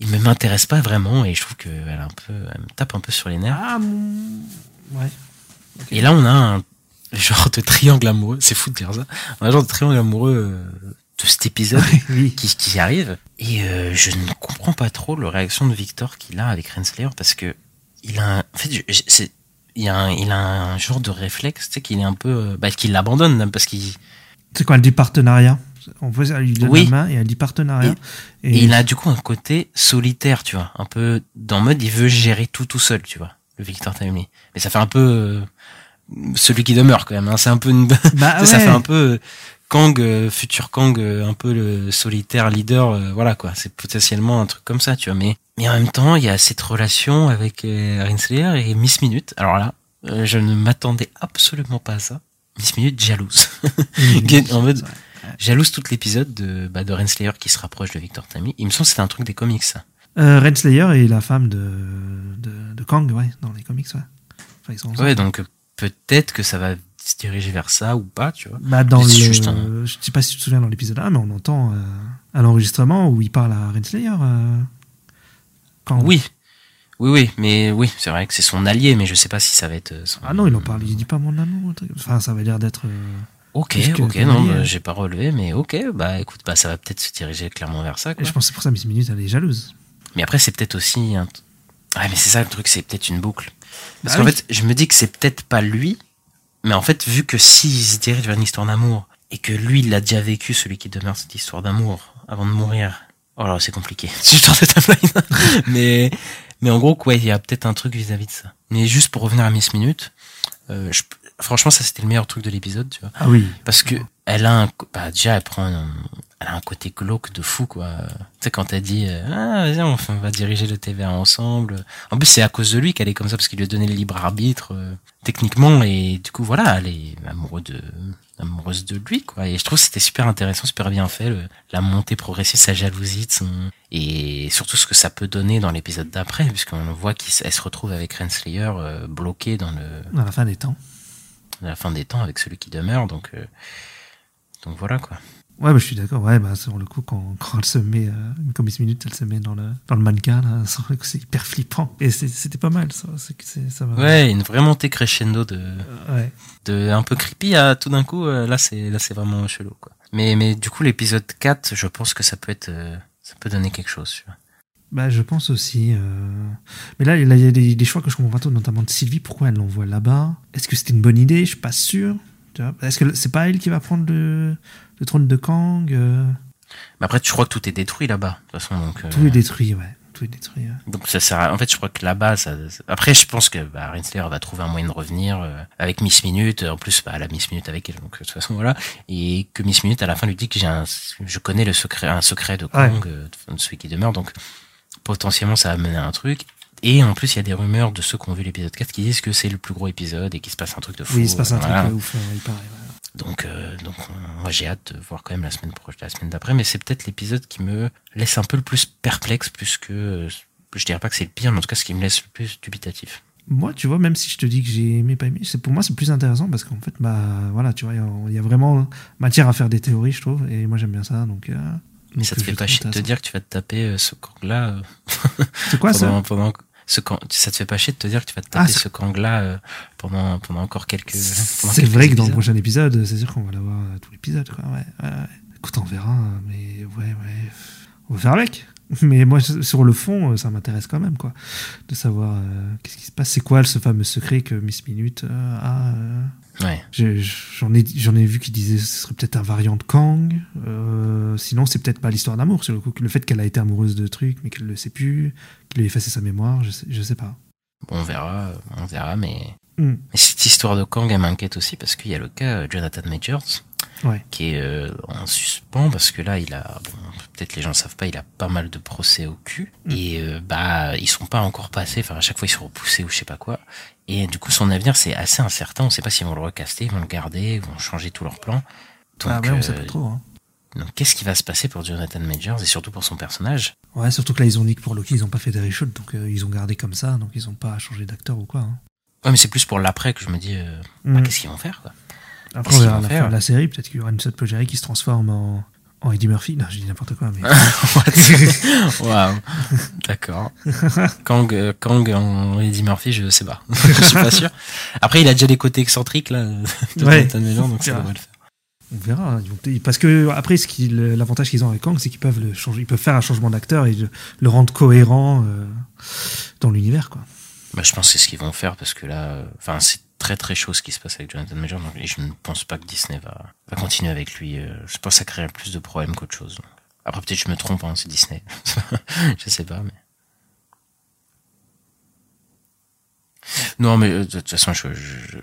il me m'intéresse pas vraiment et je trouve que elle a un peu, elle me tape un peu sur les nerfs. Ah, mon- ouais. Et là, on a un genre de triangle amoureux. C'est fou de dire ça. On a un genre de triangle amoureux euh, de cet épisode oui. qui, qui arrive. Et euh, je ne comprends pas trop la réaction de Victor qu'il a avec Renslayer parce que il a, un, en fait, c'est, il a, un, il a un genre de réflexe, tu sais, qu'il est un peu, euh, bah, qu'il l'abandonne même parce qu'il, C'est quoi, dit partenariat? On lui donne Oui. la main et elle dit partenariat. et il a du coup un côté solitaire, tu vois, un peu dans le mode il veut gérer tout tout seul, tu vois, le Victor Timely. Mais ça fait un peu euh, celui qui demeure quand même. Hein. C'est un peu une, Bah Ça fait un peu euh, Kang, euh, futur Kang, un peu le solitaire leader, voilà quoi. C'est potentiellement un truc comme ça, tu vois. Mais, mais en même temps, il y a cette relation avec Renslayer et Miss Minute. Alors là, je ne m'attendais absolument pas à ça. Miss Minute jalouse. En mode. Jalouse tout l'épisode de, bah, de Renslayer qui se rapproche de Victor Tammy. Il me semble que c'était un truc des comics, ça. Euh, Renslayer est la femme de, de, de Kang, ouais, dans les comics, ouais. Enfin, ils sont ensemble. Ouais, donc euh, peut-être que ça va se diriger vers ça ou pas, tu vois. Bah, dans le, C'est juste un- je sais pas si tu te souviens dans l'épisode 1, mais on entend euh, à l'enregistrement où il parle à Renslayer. Euh, Kang. Oui. Oui, oui, mais oui, c'est vrai que c'est son allié, mais je sais pas si ça va être son... Ah non, il en parle, il dit pas mon amour. Enfin, ça va l'air d'être. euh, Ok, ok, non, bah, hein. j'ai pas relevé, mais ok, bah écoute, bah ça va peut-être se diriger clairement vers ça, quoi. je pense c'est pour ça Miss Minute, elle est jalouse. Mais après, c'est peut-être aussi un... Ouais, mais c'est ça le truc, c'est peut-être une boucle. Parce Bah qu'en oui. fait, je me dis que c'est peut-être pas lui, mais en fait, vu que s'il se dirige vers une histoire d'amour, et que lui, il a déjà vécu, celui qui demeure cette histoire d'amour, avant de mourir. Oh là, c'est compliqué. C'est une de timeline. mais, mais en gros, quoi, il y a peut-être un truc vis-à-vis de ça. Mais juste pour revenir à Miss Minute, euh, je- franchement, ça c'était le meilleur truc de l'épisode, tu vois. Ah oui. Parce que elle a un, bah déjà elle prend, un, elle a un côté glauque de fou quoi. Tu sais quand t'as dit euh, ah vas-y on, va diriger le TVA ensemble. En plus c'est à cause de lui qu'elle est comme ça parce qu'il lui a donné le libre arbitre euh, techniquement et du coup voilà elle est amoureuse de amoureuse de lui quoi. Et je trouve que c'était super intéressant, super bien fait le- la montée progressive, sa jalousie de son et surtout ce que ça peut donner dans l'épisode d'après puisqu'on voit qu'elle se retrouve avec Renslayer euh, bloquée dans le À la fin des temps. À la fin des temps avec celui qui demeure donc euh, donc voilà quoi. Ouais, bah, je suis d'accord. Ouais, bah, sur le coup, quand, quand elle se met, euh, comme Miss Minute, elle se met dans le, dans le mannequin, là, c'est hyper flippant. Et c'était pas mal, ça. Ouais, une vraie montée crescendo de, Euh, ouais. de un peu creepy à tout d'un coup. euh, Là, c'est là, c'est vraiment chelou, quoi. Mais mais du coup, l'épisode 4, je pense que ça peut être, ça peut donner quelque chose. Tu vois. Bah, je pense aussi. euh, Mais là, il y a des, des choix que je comprends pas trop, notamment de Sylvie. Pourquoi elle l'envoie là-bas? Est-ce que c'était une bonne idée? Je suis pas sûr. Tu Est-ce que c'est pas elle qui va prendre le, le trône de Kang euh, Mais après, je crois que tout est détruit là-bas, de toute façon. Donc, euh, Tout est détruit, ouais. Tout est détruit. ouais. donc ça sert. À... En fait, je crois que là-bas, ça. Après, je pense que bah, Renslayer va trouver un moyen de revenir euh, avec Miss Minute. En plus, bah, elle a Miss Minute avec elle, donc de toute façon, voilà. Et que Miss Minute à la fin lui dit que j'ai un, je connais le secret, un secret de Kang, de celui qui demeure. Donc potentiellement, ça va mener à un truc. Et en plus, il y a des rumeurs de ceux qui ont vu l'épisode 4 qui disent que c'est le plus gros épisode et qu'il se passe un truc de fou. Oui, il se passe un Voilà. truc euh, ouf, euh, il paraît. Donc, euh, donc moi j'ai hâte de voir quand même la semaine prochaine, la semaine d'après, mais c'est peut-être l'épisode qui me laisse un peu le plus perplexe, plus que euh, je dirais pas que c'est le pire, mais en tout cas ce qui me laisse le plus dubitatif. Moi, tu vois, même si je te dis que j'ai aimé, pas aimé, c'est pour moi c'est plus intéressant parce qu'en fait, bah voilà, tu vois, il y a- il y, a vraiment matière à faire des théories, je trouve, et moi j'aime bien ça, donc. euh, Mais ça te fait pas chier de te dire que tu vas te taper euh, ce Kang-là euh, C'est quoi ça pendant, ce Kang- ça te fait pas chier de te dire que tu vas te Ah, taper ce Kang-là euh, pendant pendant encore quelques. C'est vrai que dans le prochain épisode, c'est sûr qu'on va l'avoir euh, tout l'épisode, quoi. Ouais, ouais, ouais. Écoute, on verra, hein, mais ouais, ouais. On va faire avec. Mais moi, sur le fond, euh, ça m'intéresse quand même, quoi. De savoir euh, qu'est-ce qui se passe. C'est quoi ce fameux secret que Miss Minute euh, a euh, Ouais. J'en ai, ai vu qui disaient que ce serait peut-être un variant de Kang. Euh, sinon, c'est peut-être pas l'histoire d'amour. Sur le coup, le fait qu'elle a été amoureuse de trucs, mais qu'elle le sait plus, qu'il a effacé sa mémoire, je sais, je sais pas. Bon, on verra, on verra, mais Hmm. Mais cette histoire de Kang, elle m'inquiète aussi parce qu'il y a le cas euh, Jonathan Majors Ouais. qui est euh, en suspens parce que là, il a, bon, peut-être les gens savent pas, il a pas mal de procès au cul Mm. et euh, bah ils sont pas encore passés. Enfin, à chaque fois ils sont repoussés ou je sais pas quoi. Et du coup, son avenir c'est assez incertain. On sait pas s'ils vont le recaster, ils vont le garder, ils vont changer tous leurs plans. Donc, ah ouais, on sait euh, pas trop. Hein. donc, qu'est-ce qui va se passer pour Jonathan Majors et surtout pour son personnage? Ouais, surtout que là, ils ont dit que pour Loki, ils ont pas fait des reshoots, donc euh, ils ont gardé comme ça, donc ils ont pas changé d'acteur ou quoi. hein. Ouais, mais c'est plus pour l'après que je me dis, euh, bah, Mm. qu'est-ce qu'ils vont faire quoi Après, on verra la faire fin de la série, peut-être qu'il y aura une seule Jerry qui se transforme en, en Eddie Murphy. Non, je dis n'importe quoi, mais. Waouh, d'accord. Kang, euh, Kang en Eddie Murphy, je sais pas. je suis pas sûr. Après, il a déjà des côtés excentriques là, de Ouais. Donc ça devrait le faire. On verra. Parce que après, ce l'avantage qu'ils ont avec Kang, c'est qu'ils peuvent le changer, ils peuvent faire un changement d'acteur et le, le rendre cohérent euh, dans l'univers, quoi. Bah, je pense que c'est ce qu'ils vont faire parce que là, euh, enfin, c'est très très chaud ce qui se passe avec Jonathan Majors, donc, et je ne pense pas que Disney va, va continuer avec lui. euh, je pense que ça créerait plus de problèmes qu'autre chose. Après, peut-être je me trompe, hein, c'est Disney. je sais pas. Non, mais euh, de toute façon,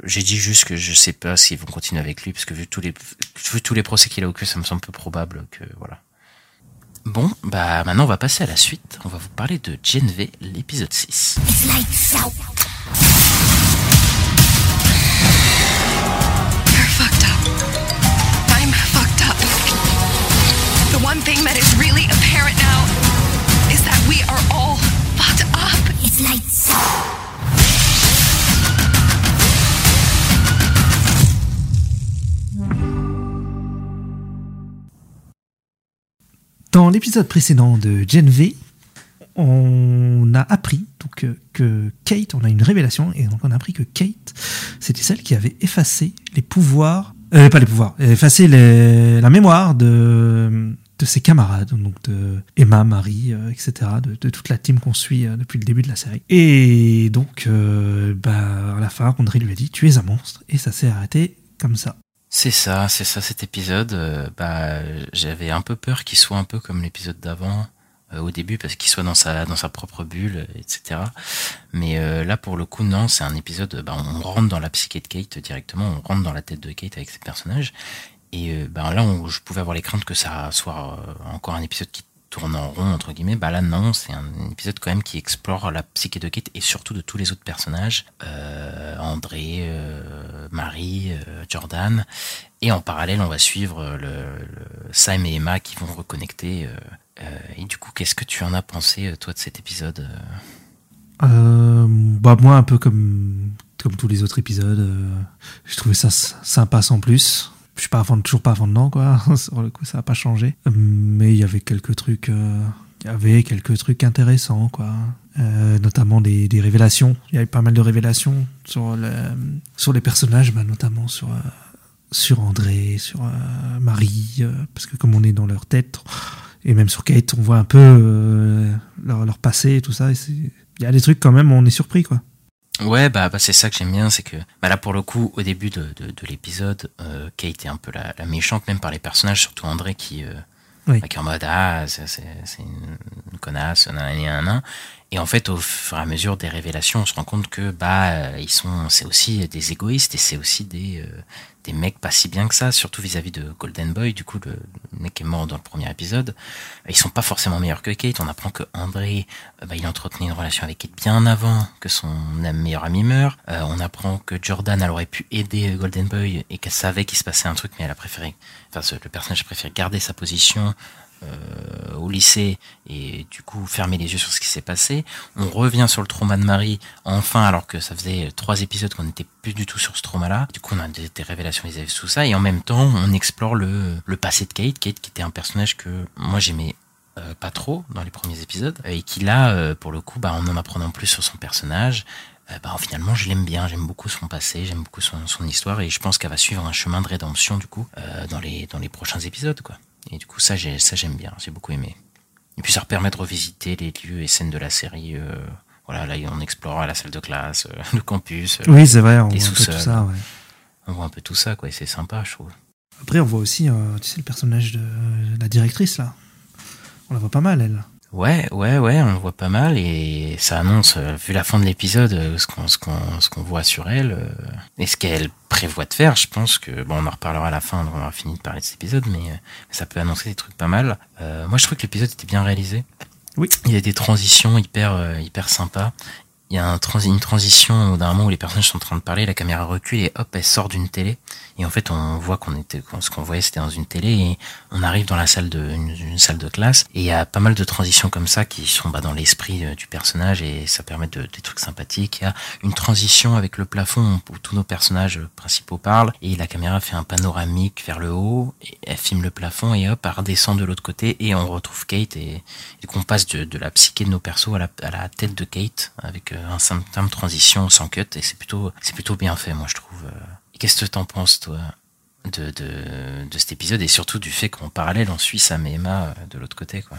j'ai dit juste que je sais pas s'ils vont continuer avec lui, parce que vu tous les, vu tous les procès qu'il a au ça me semble peu probable que, voilà. Bon, bah, maintenant, on va passer à la suite. On va vous parler de Gen l'épisode 6. You're fucked up. I'm fucked up. The one thing that is really apparent now is that we are all fucked up. It's lights. Dans l'épisode précédent de Gen V, on a appris donc, euh, que Kate, on a une révélation, et donc on a appris que Kate, c'était celle qui avait effacé les pouvoirs, euh, pas les pouvoirs, effacé la mémoire de, de ses camarades, donc de Emma, Marie, euh, etc., de, toute la team qu'on suit depuis le début de la série. Et donc, bah, à la fin, André lui a dit, tu es un monstre, et ça s'est arrêté comme ça. C'est ça, c'est ça cet épisode. bah, j'avais un peu peur qu'il soit un peu comme l'épisode d'avant au début parce qu'il soit dans sa dans sa propre bulle, euh, etc. Mais euh, là pour le coup non, c'est un épisode. Bah, on rentre dans la psyché de Kate directement, on rentre dans la tête de Kate avec ses personnages. Et euh, bah, là, on- je pouvais avoir les craintes que ça soit euh, encore un épisode qui tourne en rond entre guillemets. Bah là non, c'est un épisode quand même qui explore la psyché de Kate et surtout de tous les autres personnages, euh, André, euh, Marie, euh, Jordan. Et en parallèle, on va suivre le, Sam et Emma qui vont reconnecter. et du coup, qu'est-ce que tu en as pensé, toi, de cet épisode bah moi un peu comme comme tous les autres épisodes, je trouvais ça sympa sans plus. Je suis toujours pas à fond dedans quoi. Sur le coup ça a pas changé. Euh, Mais il y avait quelques trucs, euh, y avait quelques trucs intéressants quoi. Euh, notamment des, des révélations. Il y avait pas mal de révélations sur le, sur les personnages, bah, notamment sur sur André, sur Marie, parce que comme on est dans leur tête, et même sur Kate, on voit un peu leur, leur passé et tout ça. Il y a des trucs quand même, on est surpris quoi. Ouais, bah, bah c'est ça que j'aime bien, c'est que bah là pour le coup, au début de, de, de l'épisode, euh, Kate est un peu la, la méchante, même par les personnages, surtout André qui, euh, Oui. bah, qui est en mode ah c'est une, une connasse, nanana. Et en fait, au fur et à mesure des révélations, on se rend compte que bah euh, ils sont, c'est aussi des égoïstes et c'est aussi des euh, des mecs pas si bien que ça, surtout vis-à-vis de Golden Boy. Du coup, le, mec est mort dans le premier épisode, ils sont pas forcément meilleurs que Kate. On apprend que André, euh, bah, il entretenait une relation avec Kate bien avant que son meilleur ami meure. Euh, on apprend que Jordan, elle aurait pu aider Golden Boy et qu'elle savait qu'il se passait un truc, mais elle a préféré, enfin, le personnage a préféré garder sa position euh, au lycée et du coup fermer les yeux sur ce qui s'est passé. On revient sur le trauma de Marie, enfin, alors que ça faisait trois épisodes qu'on n'était plus du tout sur ce trauma-là. Du coup, on a des, révélations vis-à-vis tout ça et en même temps, on explore le, le passé de Kate, Kate qui était un personnage que moi j'aimais euh, pas trop dans les premiers épisodes et qui là, euh, pour le coup, bah, en en apprenant plus sur son personnage, bah, finalement, je l'aime bien, j'aime beaucoup son passé, j'aime beaucoup son, son histoire et je pense qu'elle va suivre un chemin de rédemption du coup dans les dans les prochains épisodes quoi. Et du coup, ça, j'ai ça j'aime bien, j'ai beaucoup aimé. Et puis ça permet de revisiter les lieux et scènes de la série. euh, voilà, là on explore la salle de classe, euh, le campus, euh, Oui, c'est vrai, on voit un peu tout ça. ouais. On voit un peu tout ça quoi, et c'est sympa, je trouve. Après, on voit aussi, euh, tu sais, le personnage de la directrice là. On la voit pas mal, elle. Ouais, ouais, ouais, on le voit pas mal et ça annonce, euh, vu la fin de l'épisode, euh, ce qu'on ce qu'on ce qu'on voit sur elle euh, et ce qu'elle prévoit de faire. Je pense que bon, on en reparlera à la fin, on aura fini de parler de cet épisode, mais ça peut annoncer des trucs pas mal. Euh, moi, je trouve que l'épisode était bien réalisé. Oui. Il y a des transitions hyper hyper sympas. Il y a un transi une transition d'un moment où les personnages sont en train de parler, la caméra recule et hop, elle sort d'une télé. Et en fait, on voit qu'on était, ce qu'on voyait, c'était dans une télé et on arrive dans la salle de, une, une salle de classe. Et il y a pas mal de transitions comme ça qui sont bah, dans l'esprit euh, du personnage et ça permet de, des trucs sympathiques. Il y a une transition avec le plafond où tous nos personnages principaux parlent et la caméra fait un panoramique vers le haut. Et elle filme le plafond et hop, elle redescend de l'autre côté et on retrouve Kate et, et qu'on passe de, de la psyché de nos persos à la, à la tête de Kate avec euh, un simple transition sans cut et c'est plutôt, c'est plutôt bien fait, moi je trouve. Qu'est-ce que t'en penses, toi, de, de, de cet épisode et surtout du fait qu'en parallèle, on suit Sam et Emma euh, de l'autre côté, quoi?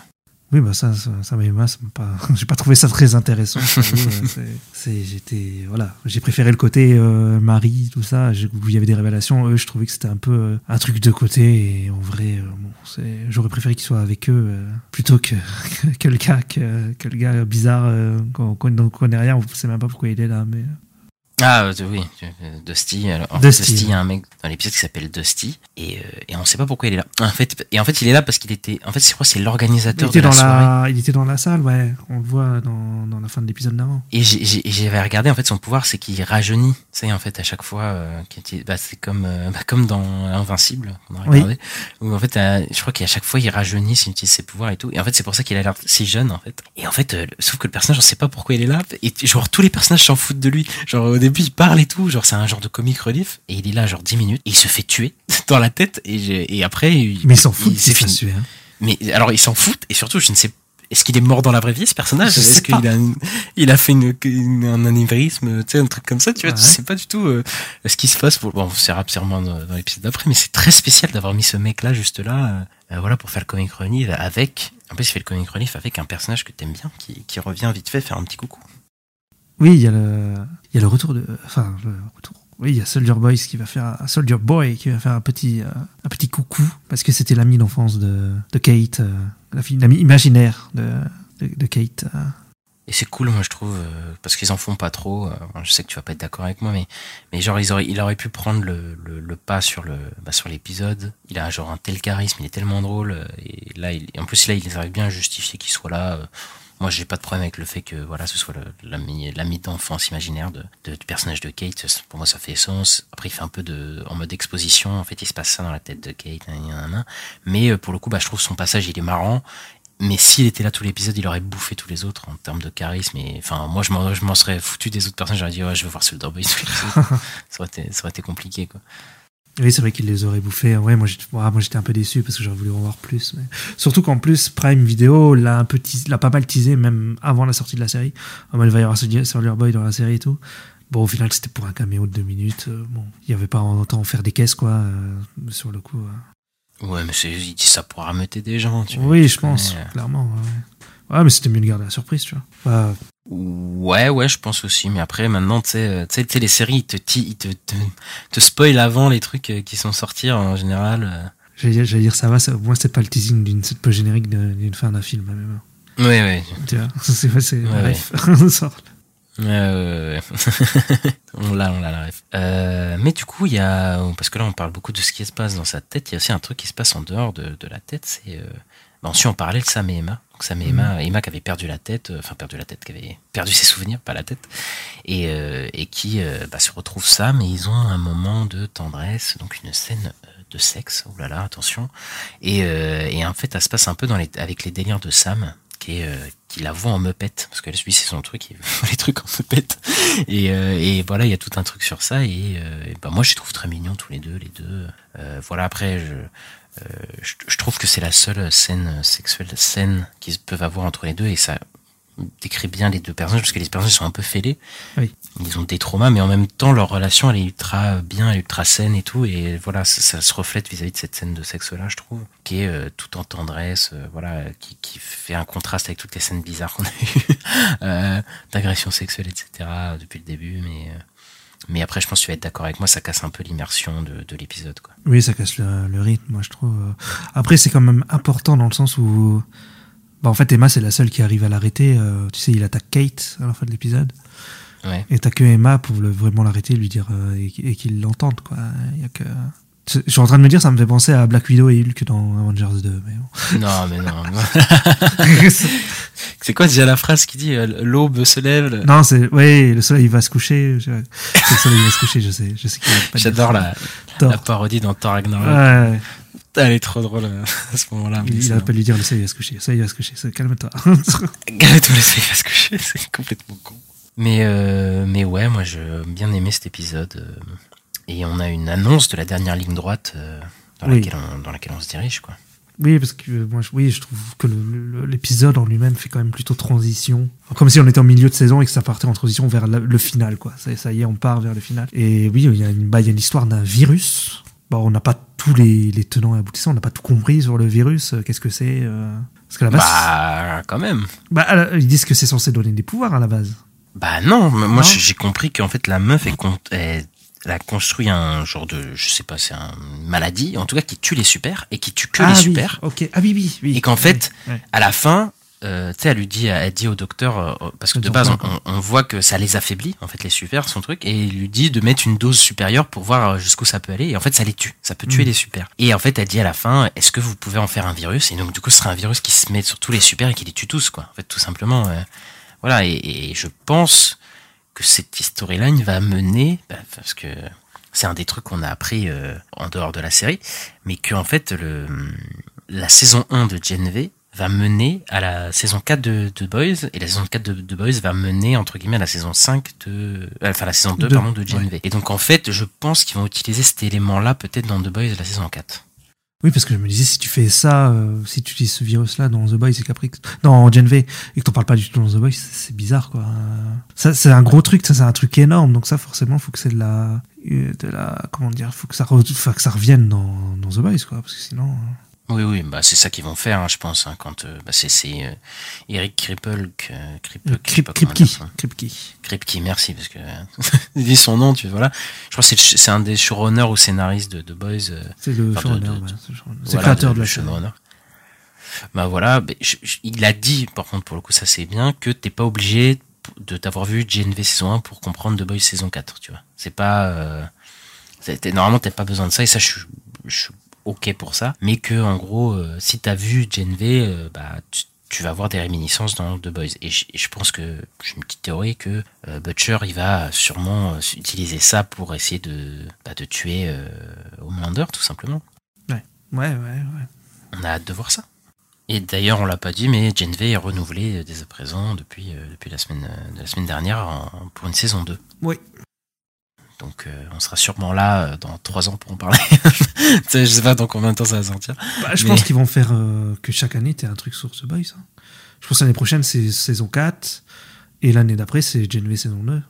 Oui, bah ça, ça, ça m'a ça m'a pas. J'ai pas trouvé ça très intéressant. euh, c'est- j'étais, voilà, j'ai préféré le côté euh, Marie, tout ça, où il y avait des révélations. Eux, je trouvais que c'était un peu euh, un truc de côté. Et en vrai, euh, bon, c'est, j'aurais préféré qu'ils soient avec eux plutôt que, que le gars, que, que le gars bizarre qu'on qu'on ne connaît rien. On sait même pas pourquoi il est là, mais. Ah euh, oui, euh, Dusty. Alors, Dusty, il y a un mec dans l'épisode qui s'appelle Dusty et, euh, et on sait pas pourquoi il est là. En fait, et en fait, il est là parce qu'il était. En fait, je crois que c'est Il l'organisateur de la dans soirée. la, il était dans la salle, ouais. On le voit dans, dans la fin de l'épisode d'avant. Et j'avais regardé en fait son pouvoir, c'est qu'il rajeunit. Tu sais en fait à chaque fois, euh, bah, c'est comme euh, bah, comme dans Invincible qu'on a Oui. regardé. Où en fait, euh, je crois qu'à chaque fois il rajeunit s'il utilise ses pouvoirs et tout. Et en fait c'est pour ça qu'il a l'air si jeune en fait. Et en fait, sauf que le personnage, on sait pas pourquoi il est là. Et genre tous les personnages s'en foutent de lui. Genre au début il parle et tout. Genre c'est un genre de comic relief. Et il est là genre 10 minutes. Et il se fait tuer dans la tête. Et, et après. Il, Mais il s'en fout, s'est c'est fini. Hein. mais alors il s'en fout et surtout je ne sais est-ce qu'il est mort dans la vraie vie ce personnage? Est-ce qu'il pas. a il a fait une, une- un anévrisme tu sais un truc comme ça tu vois? Ouais. tu sais pas du tout euh, ce qui se passe pour bon on verra sûrement dans, dans l'épisode d'après mais c'est très spécial d'avoir mis ce mec là juste là euh, euh, voilà pour faire le comic relief avec en plus il fait le comic relief avec un personnage que t'aimes bien qui, qui revient vite fait faire un petit coucou Oui, il y a le, il y a le retour de, enfin, le retour. Oui, il y a Soldier Boys qui va faire, un Soldier Boy qui va faire un petit, euh, un petit coucou parce que c'était l'ami d'enfance de, Kate, euh, la l'ami imaginaire de, Kate. euh. Et c'est cool, moi, je trouve, parce qu'ils en font pas trop. je sais que tu vas pas être d'accord avec moi, mais, mais genre, ils auraient, il aurait pu prendre le, le, pas sur le, bah, sur l'épisode. Il a genre un tel charisme, il est tellement drôle. Et là, il, en plus, là, ils arrivent bien à justifier qu'il soit là. Moi, j'ai pas de problème avec le fait que, voilà, ce soit l'ami, l'ami d'enfance imaginaire de, de- du personnage de Kate. Pour moi, ça fait sens. Après, il fait un peu de, en mode exposition. En fait, il se passe ça dans la tête de Kate. Mais euh, pour le coup, bah, je trouve son passage, il est marrant. Mais s'il était là tout l'épisode, il aurait bouffé tous les autres en termes de charisme. Et enfin, moi, je m'en, je m'en serais foutu des autres personnes. J'aurais dit, ouais, je veux voir Soldier Boy ça, aurait été, ça aurait été compliqué, quoi. Oui, c'est vrai qu'il les aurait bouffés. Ouais, moi j'étais, moi, j'étais un peu déçu parce que j'aurais voulu en voir plus. Mais... Surtout qu'en plus, Prime Video l'a un peu teasé- l'a pas mal teasé même avant la sortie de la série. Ah, il va y avoir Soldier Boy dans la série et tout. Bon, au final, c'était pour un caméo de deux minutes. Euh, Bon, il y avait pas en temps faire des caisses, quoi, euh, sur le coup. euh. Ouais, mais c'est, il dit ça pour rameuter des gens, tu vois. Oui, je pense, connais, clairement. Ouais, mais c'était mieux de garder la surprise, tu vois. Ouais, Ouais, ouais, je pense aussi. Mais après, maintenant, tu sais, euh, les séries, ils te, ils te, te, te spoilent avant les trucs euh, qui sont sortis en général. euh. J'allais dire, ça va, ça, au moins c'est pas le teasing d'une peu générique d'une fin d'un film. Même. Ouais, ouais. Tu vois, c'est, ouais, c'est, Ouais, bref. Ça- Ouais, ouais, ouais. on l'a, on l'a la ref. Euh, mais du coup, il y a, parce que là, on parle beaucoup de ce qui se passe dans sa tête. Il y a aussi un truc qui se passe en dehors de, de la tête. C'est, euh, bah, ensuite, on parlait de Sam et Emma. Donc, Sam et Emma, Emma qui avait perdu la tête, euh, enfin, perdu la tête, qui avait perdu ses souvenirs, pas la tête. Et, euh, et qui, euh, bah, se retrouve Sam et ils ont un moment de tendresse, donc une scène de sexe. Oh là là, attention. Et, et en fait, ça se passe un peu dans les, avec les délires de Sam, qui est, euh, qui la voit en meupette, parce que lui, c'est son truc, il voit les trucs en meupette. Et, euh, et voilà, il y a tout un truc sur ça. Et, euh, et bah, moi, je les trouve très mignons tous les deux, les deux. Voilà, après, je, je, je trouve que c'est la seule scène sexuelle, scène qu'ils peuvent avoir entre les deux, et ça décrit bien les deux personnages, parce que les personnages sont un peu fêlés. Oui. Ils ont des traumas, mais en même temps, leur relation, elle est ultra bien, ultra saine et tout. Et voilà, ça, ça se reflète vis-à-vis de cette scène de sexe-là, je trouve, qui est euh, tout en tendresse, euh, voilà, qui, qui fait un contraste avec toutes les scènes bizarres qu'on a eues, euh, d'agression sexuelle, etc., depuis le début. Mais, euh, mais après, je pense que tu vas être d'accord avec moi, ça casse un peu l'immersion de, de l'épisode, quoi. Oui, ça casse le, le rythme, moi je trouve. Après, c'est quand même important dans le sens où. Bah, en fait, Emma, c'est la seule qui arrive à l'arrêter. Euh, tu sais, il attaque Kate à la fin de l'épisode. Ouais. Et t'as que Emma pour le, vraiment l'arrêter, lui dire. euh, et, et qu'il l'entende, quoi. Il y a que. Je je suis en train de me dire, ça me fait penser à Black Widow et Hulk dans Avengers 2. Mais bon. Non, mais non. c'est quoi déjà la phrase qui dit euh, l'aube se lève non, c'est. Oui, le soleil va se coucher. je- Le soleil va se coucher, je sais. Je sais J'adore la, parodie dans Thor Ragnarok. Ouais, Elle est trop drôle euh, à ce moment-là. il, va pas lui dire le soleil va se coucher. Le soleil va se coucher. Calme-toi. Galette le sait, il va se coucher, c'est complètement con. Mais, euh, mais ouais, moi j'ai bien aimé cet épisode. Et on a une annonce de la dernière ligne droite euh, dans, Oui. laquelle on, dans laquelle on se dirige. quoi. Oui, parce que euh, moi, je, oui, je trouve que l'épisode en lui-même fait quand même plutôt transition. Comme si on était en milieu de saison et que ça partait en transition vers la- le final, quoi. Ça, ça y est, on part vers le final. Et oui, il y a une, bah, il y a une histoire d'un virus. Bon, on n'a pas tous les, les tenants et aboutissants, on n'a pas tout compris sur le virus. euh, Qu'est-ce que c'est euh, Parce qu'à la base, Bah, quand même. bah, ils disent que c'est censé donner des pouvoirs à la base. Bah non, moi j'ai compris qu'en fait la meuf est con- elle a construit un genre de, je sais pas, c'est une maladie, en tout cas qui tue les super et qui tue que ah les oui, super. Ok. Ah oui, oui, oui. Et qu'en fait, à la fin, euh, tu sais, elle lui dit, elle dit au docteur, euh, parce que de base, on, voit que ça les affaiblit, en fait, les super, son truc, et il lui dit de mettre une dose supérieure pour voir euh, jusqu'où ça peut aller, et en fait, ça les tue, ça peut tuer Mm. les super. Et en fait, elle dit à la fin, est-ce que vous pouvez en faire un virus? Et donc, du coup, ce serait un virus qui se met sur tous les super et qui les tue tous, quoi. En fait, tout simplement. euh, voilà, et, et je pense que cette storyline va mener, bah, parce que c'est un des trucs qu'on a appris euh, en dehors de la série, mais que en fait le la saison 1 de Gen V va mener à la saison 4 de, de Boys et la saison 4 de, de Boys va mener entre guillemets à la saison 5 de euh, enfin la saison 2 Deux, pardon de Gen ouais. V. Et donc en fait, je pense qu'ils vont utiliser cet élément là peut-être dans The Boys la saison 4. Oui, parce que je me disais, si tu fais ça, euh, si tu utilises ce virus-là dans The Boys et qu'après, dans Gen V, et que t'en parles pas du tout dans The Boys, c'est bizarre, quoi. Ça, c'est un gros truc, ça, c'est un truc énorme. Donc ça, forcément, faut que c'est de la, euh, de la, comment dire, faut que ça, re- que ça revienne dans, dans The Boys, quoi. Parce que sinon, euh, Oui oui, bah c'est ça qu'ils vont faire hein, je pense hein, quand euh, bah, c'est c'est euh, Eric Kripke euh, Kripke, merci, parce que dit son nom, tu vois, voilà. Je crois que c'est un des showrunners ou scénaristes de The Boys. euh, C'est le enfin, showrunner, ouais, c'est voilà, créateur de la showrunner. Bah voilà, mais je- je- il a dit, par contre, pour le coup, ça c'est bien, que t'es pas obligé de t'avoir vu GNV saison 1 pour comprendre The Boys saison 4, tu vois. C'est pas... Euh, normalement, t'as pas besoin de ça, et ça, je, je suis ok pour ça, mais que, en gros, euh, si t'as vu GNV, euh, bah, tu, tu vas avoir des réminiscences dans The Boys. Et je, et je pense que, j'ai une petite théorie que euh, Butcher, il va sûrement euh, utiliser ça pour essayer de, bah, de tuer Homelander, tout simplement. Ouais, ouais, ouais, ouais. On a hâte de voir ça. Et d'ailleurs, on l'a pas dit, mais Gen V est renouvelé dès à présent depuis, depuis la, semaine, de la semaine dernière en- pour une saison 2. Oui. Donc euh, on sera sûrement là euh, dans trois ans pour en parler. Je sais pas dans combien de temps ça va sortir. Bah, je Mais- pense qu'ils vont faire euh, que chaque année, t'aies un truc sur The Boys. hein. Je pense que l'année prochaine, c'est saison 4. Et l'année d'après, c'est Gen V saison 2.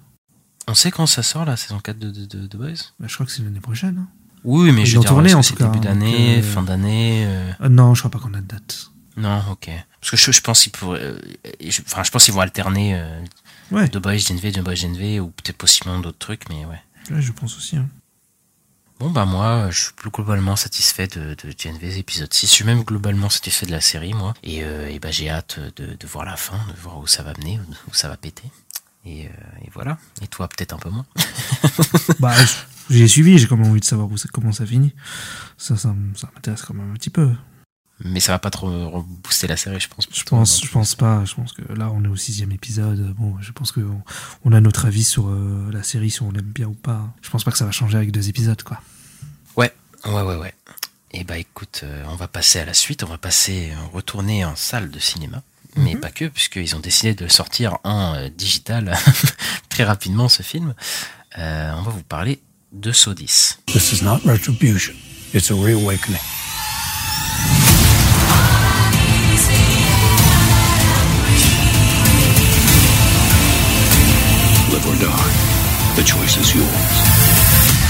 On sait quand ça sort la saison 4 de, de, de, de Boys? Bah, je crois que c'est l'année prochaine. hein. Oui, mais Ils je veux dire, tourné, en tout cas, début hein, d'année, fin d'année non, je crois pas qu'on a de date. Non, ok. Parce que je, je pense qu'ils pourraient, je, enfin, je pense qu'ils vont alterner Ouais. The Boys, Gen V, The Boys, Gen V, ou peut-être possiblement d'autres trucs, mais ouais. Ouais, je pense aussi. hein. Bon bah moi je suis plus globalement satisfait de, de GNV épisode 6. Je suis même globalement satisfait de la série moi. Et, euh, et bah j'ai hâte de, de voir la fin, de voir où ça va mener, où ça va péter. Et, euh, et voilà. Et toi peut-être un peu moins. bah, j'ai suivi, j'ai quand même envie de savoir où ça, comment ça finit. Ça, ça m'intéresse quand même un petit peu. Mais ça va pas trop euh, booster la série je pense. Je pense, je pense pas. Je pense que là, on est au sixième épisode. Bon, je pense que on, on a notre avis sur euh, la série, si on l'aime bien ou pas. Je pense pas que ça va changer avec deux épisodes, quoi. Ouais, ouais, ouais, ouais. Et bah écoute, euh, on va passer à la suite. On va passer, euh, retourner en salle de cinéma. Mais Mhm. pas que, puisqu'ils ont décidé de sortir en euh, digital très rapidement ce film. Euh, on va vous parler de Saw 10. This is not retribution, it's a reawakening. The choice is yours.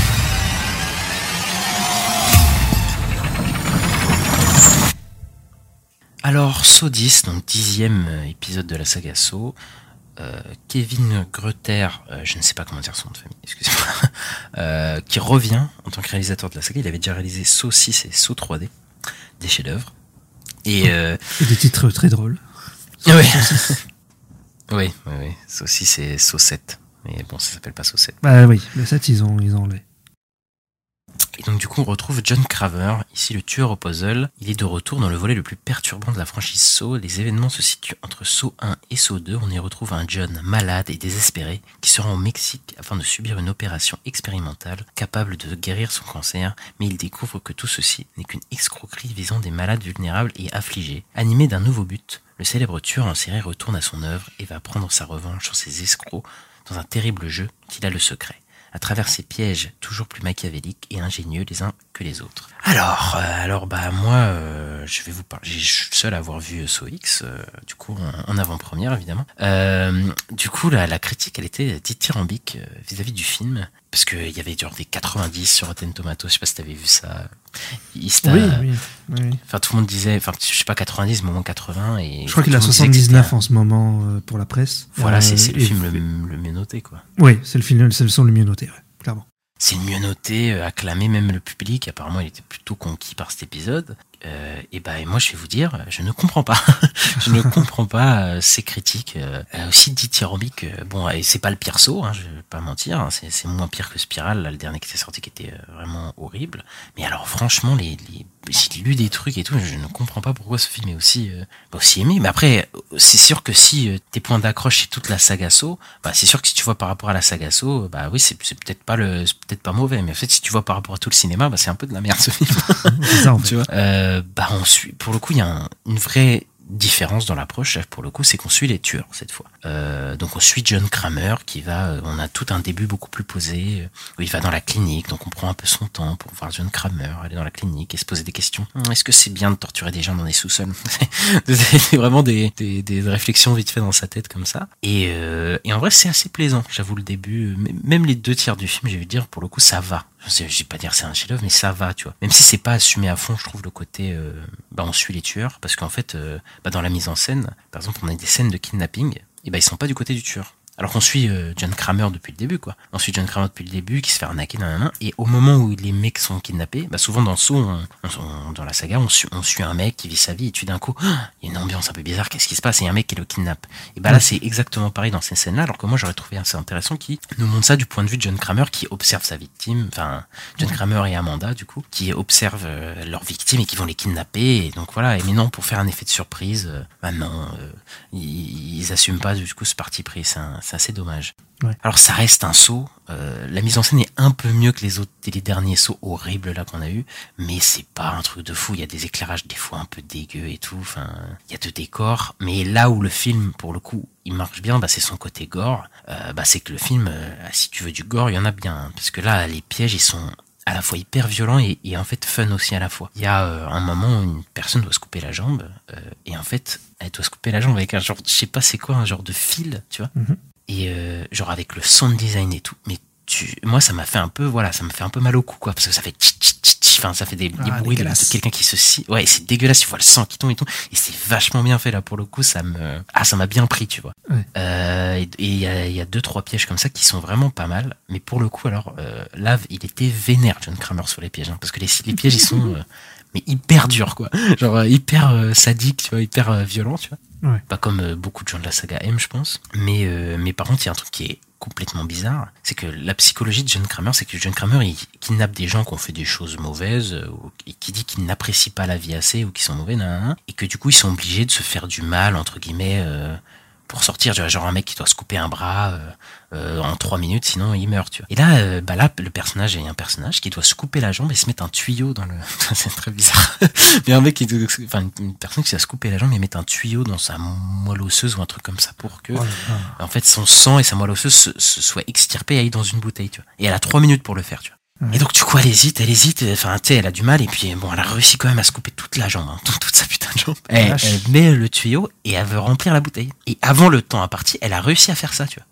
Alors, Saw 10, donc dixième épisode de la saga Saw. Euh, Kevin Greter, euh, je ne sais pas comment dire son nom de famille, excusez-moi, euh, qui revient en tant que réalisateur de la saga. Il avait déjà réalisé Saw 6 et Saw 3D, des chefs-d'œuvre. Et euh, Et des titres très drôles. oui, oui, oui, oui. Saw 6 et Saw 7. Mais bon, ça s'appelle pas Saw 7. Bah oui, le 7, ils ont, ils ont les. Et donc du coup on retrouve John Craver, ici le tueur au puzzle. Il est de retour dans le volet le plus perturbant de la franchise Saw. Les événements se situent entre Saw 1 et Saw 2. On y retrouve un John malade et désespéré qui se rend au Mexique afin de subir une opération expérimentale capable de guérir son cancer. Mais il découvre que tout ceci n'est qu'une escroquerie visant des malades vulnérables et affligés. Animé d'un nouveau but, le célèbre tueur en série retourne à son œuvre et va prendre sa revanche sur ses escrocs dans un terrible jeu qu'il a le secret à travers ces pièges toujours plus machiavéliques et ingénieux les uns que les autres. Alors, euh, alors bah moi, euh, je vais vous parler. Je suis seul à avoir vu So X, euh, du coup en, avant-première évidemment. Euh, du coup, la, la critique, elle était dithyrambique vis-à-vis du film, parce qu'il y avait genre des 90 sur Rotten Tomatoes. Je sais pas si t'avais vu ça. Se- Oui, oui, oui. Enfin, tout le monde disait, enfin, je sais pas 90, mais au moins 80 et. Je crois qu'il a tout le monde disait que 79 c'était en ce moment euh, pour la presse. Voilà, Euh, c'est c'est le film le, le mieux noté, quoi. Oui, c'est le film, c'est le son le mieux noté, ouais, clairement. C'est le mieux noté, euh, acclamé, même le public. Apparemment, il était plutôt conquis par cet épisode. Euh, et ben moi je vais vous dire, je ne comprends pas. je ne comprends pas euh, ces critiques. Euh, euh, aussi dithyrambiques. bon, et c'est pas le pire saut, hein, je vais pas mentir. hein, c'est c'est moins pire que Spiral, là, le dernier qui était sorti, qui était euh, vraiment horrible. Mais alors franchement, les, les j'ai lu des trucs et tout, je ne comprends pas pourquoi ce film est aussi euh, aussi aimé. Mais après, c'est sûr que si euh, tes points d'accroche c'est toute la saga Saw, bah c'est sûr que si tu vois par rapport à la saga Saw, bah oui c'est peut-être pas le peut-être pas mauvais. Mais en fait, si tu vois par rapport à tout le cinéma, bah c'est un peu de la merde ce film. Ça, en fait. tu vois. Euh, bah on suit. Pour le coup, il y a un- une vraie différence dans l'approche. Pour le coup, c'est qu'on suit les tueurs cette fois. Euh, donc on suit John Kramer qui va. euh, On a tout un début beaucoup plus posé euh, où il va dans la clinique. Donc on prend un peu son temps pour voir John Kramer aller dans la clinique et se poser des questions. Hum, Est-ce que c'est bien de torturer des gens dans des sous-sols? C'est vraiment des, des, des réflexions vite fait dans sa tête comme ça. Et, euh, et en vrai, c'est assez plaisant. J'avoue le début, euh, même les deux tiers du film, j'ai vais dire pour le coup, ça va. Je vais pas dire c'est un chef-d'œuvre, mais ça va, tu vois. Même si c'est pas assumé à fond, je trouve le côté, euh, bah on suit les tueurs, parce qu'en fait, bah dans la mise en scène, par exemple, on a des scènes de kidnapping, et bah ils sont pas du côté du tueur. Alors qu'on suit euh, John Kramer depuis le début, quoi. On suit John Kramer depuis le début, qui se fait arnaquer dans la main, et au moment où les mecs sont kidnappés, bah souvent dans le saut, on- on- dans la saga, on suit, on suit un mec qui vit sa vie, et tout d'un coup, Ah, il y a une ambiance un peu bizarre, qu'est-ce qui se passe? Il y a un mec qui le kidnappe. Et bah là, c'est exactement pareil dans ces scènes-là, alors que moi j'aurais trouvé assez intéressant qui nous montre ça du point de vue de John Kramer qui observe sa victime, enfin John Kramer et Amanda du coup, qui observent euh, leur victime et qui vont les kidnapper. Et donc voilà, et mais non, pour faire un effet de surprise, euh, bah non, euh, ils, ils assument pas du coup ce parti pris, c'est assez dommage. Ouais. Alors ça reste un saut. euh, la mise en scène est un peu mieux que les autres, les derniers sauts horribles là qu'on a eu, mais c'est pas un truc de fou. Il y a des éclairages des fois un peu dégueux et tout. Enfin, il y a de décors, mais là où le film, pour le coup, il marche bien, bah c'est son côté gore. Euh, bah c'est que le film, euh, si tu veux du gore, il y en a bien, hein, parce que là les pièges ils sont à la fois hyper violents et, et en fait fun aussi à la fois. Il y a euh, un moment où une personne doit se couper la jambe euh, et en fait elle doit se couper la jambe avec un genre, je sais pas c'est quoi, un genre de fil, tu vois Mhm. et euh, genre avec le sound design et tout mais tu moi ça m'a fait un peu voilà ça me fait un peu mal au cou quoi parce que ça fait enfin ça fait des, des Ah, bruits de, quelqu'un qui se scie ouais c'est dégueulasse tu vois le sang qui tombe et tout et c'est vachement bien fait là pour le coup ça me ah ça m'a bien pris tu vois Ouais. Euh, et il y a, il y a deux trois pièges comme ça qui sont vraiment pas mal mais pour le coup alors euh, là il était vénère John Kramer sur les pièges hein, parce que les, les pièges ils sont euh, mais hyper durs quoi genre euh, hyper sadiques tu vois hyper violents tu vois Ouais. pas comme beaucoup de gens de la saga M, je pense. Mais, mais par contre, il y a un truc qui est complètement bizarre. C'est que la psychologie de John Kramer, c'est que John Kramer, il kidnappe des gens qui ont fait des choses mauvaises, euh, et qui dit qu'ils n'apprécient pas la vie assez, ou qui sont mauvais, nan, et que du coup, ils sont obligés de se faire du mal, entre guillemets, euh, pour sortir. Genre, genre un mec qui doit se couper un bras euh, euh, en trois minutes, sinon il meurt, tu vois. Et là, euh, bah là, le personnage est un personnage qui doit se couper la jambe et se mettre un tuyau dans le... c'est très bizarre. Mais un mec qui, doit- enfin, une- personne qui doit se couper la jambe et mettre un tuyau dans sa moelle osseuse ou un truc comme ça pour que, Oh en fait, son sang et sa moelle osseuse se, se soient extirpés et aillent dans une bouteille, tu vois. Et elle a trois minutes pour le faire, tu vois. Ouais. Et donc, du coup, elle hésite, elle hésite, enfin, tu sais, elle a du mal, et puis, bon, elle a réussi quand même à se couper toute la jambe, hein, toute, toute sa putain de jambe. Elle, elle met le tuyau et elle veut remplir la bouteille. Et avant le temps imparti, elle a réussi à faire ça, tu vois.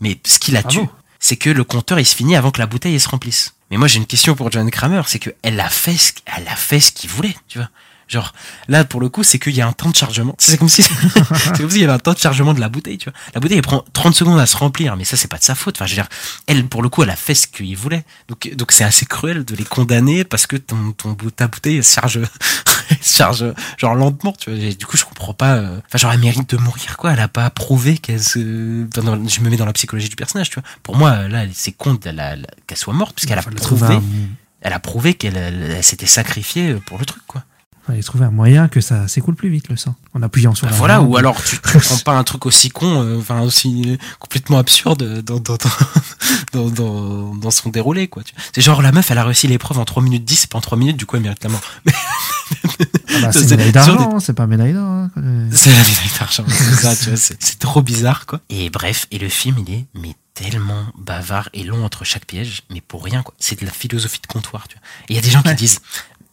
Mais ce qui la Bravo. tue, c'est que le compteur, il se finit avant que la bouteille, elle se remplisse. Mais moi, j'ai une question pour John Kramer, c'est que elle a fait ce, elle a fait ce qu'il voulait, tu vois. Genre, là, pour le coup, c'est qu'il y a un temps de chargement. C'est comme si, c'est comme s'il y avait un temps de chargement de la bouteille, tu vois. La bouteille, elle prend 30 secondes à se remplir, mais ça, c'est pas de sa faute. Enfin, je veux dire, elle, pour le coup, elle a fait ce qu'il voulait. Donc, donc c'est assez cruel de les condamner parce que ton, ton, ta bouteille, elle se charge, elle se charge, genre lentement, tu vois. Et du coup, je comprends pas, euh, enfin, genre, elle mérite de mourir, quoi. Elle a pas prouvé qu'elle se, enfin, je me mets dans la psychologie du personnage, tu vois. Pour moi, là, c'est con qu'elle soit morte, puisqu'elle a prouvé, elle a prouvé qu'elle elle- elle s'était sacrifiée pour le truc, quoi. Fallait trouver un moyen que ça s'écoule plus vite, le sang. En appuyant sur Bah la voilà, ou alors tu, tu prends pas un truc aussi con, euh, enfin aussi complètement absurde dans, dans, dans, dans, dans son déroulé, quoi. tu- C'est genre la meuf, elle a réussi l'épreuve en 3 minutes 10, et pas en 3 minutes, du coup elle mérite la mort. Ah bah, c'est- c'est médaille d'argent, c'est pas médaille d'or. hein. C'est la médaille d'argent, c'est ça, tu vois, c'est c'est trop bizarre, quoi. Et bref, et le film, il est mais tellement bavard et long entre chaque piège, mais pour rien, quoi. C'est de la philosophie de comptoir, tu vois. Et il y a des gens qui disent,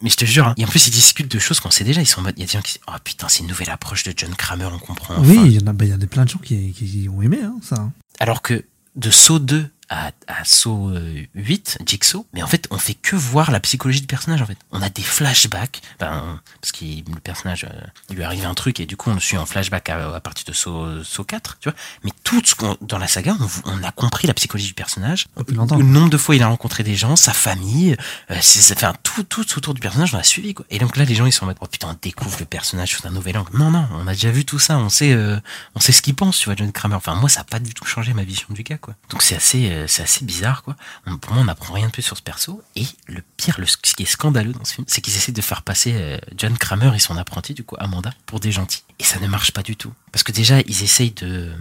mais je te jure, hein, et en plus ils discutent de choses qu'on sait déjà, ils sont en mode, il y a des gens qui disent, oh putain, c'est une nouvelle approche de John Kramer, on comprend. Oui, il y en a, bah, il y a des- plein de gens qui, qui ont aimé hein, ça. Alors que de Saut 2 à, à Saw euh, 8, Jigsaw, mais en fait, on fait que voir la psychologie du personnage, en fait. On a des flashbacks, ben, parce que le personnage, euh, il lui arrive un truc, et du coup, on le suit en flashback à, à partir de Saw, Saw 4, tu vois. Mais tout ce qu'on, dans la saga, on, on a compris la psychologie du personnage. Le nombre de fois il a rencontré des gens, sa famille, euh, c'est, ça fait un tout, tout autour du personnage, on a suivi, quoi. Et donc là, les gens, ils sont en mode, oh putain, on découvre le personnage sous un nouvel angle. Non, non, on a déjà vu tout ça, on sait, euh, on sait ce qu'il pense, tu vois, John Kramer. Enfin, moi, ça a pas du tout changé ma vision du gars, quoi. Donc c'est assez, euh, c'est assez bizarre, quoi. On- pour moi, on n'apprend rien de plus sur ce perso. Et le pire, le, ce qui est scandaleux dans ce film, c'est qu'ils essaient de faire passer euh, John Kramer et son apprenti, du coup, Amanda, pour des gentils. Et ça ne marche pas du tout. Parce que déjà, ils essayent de,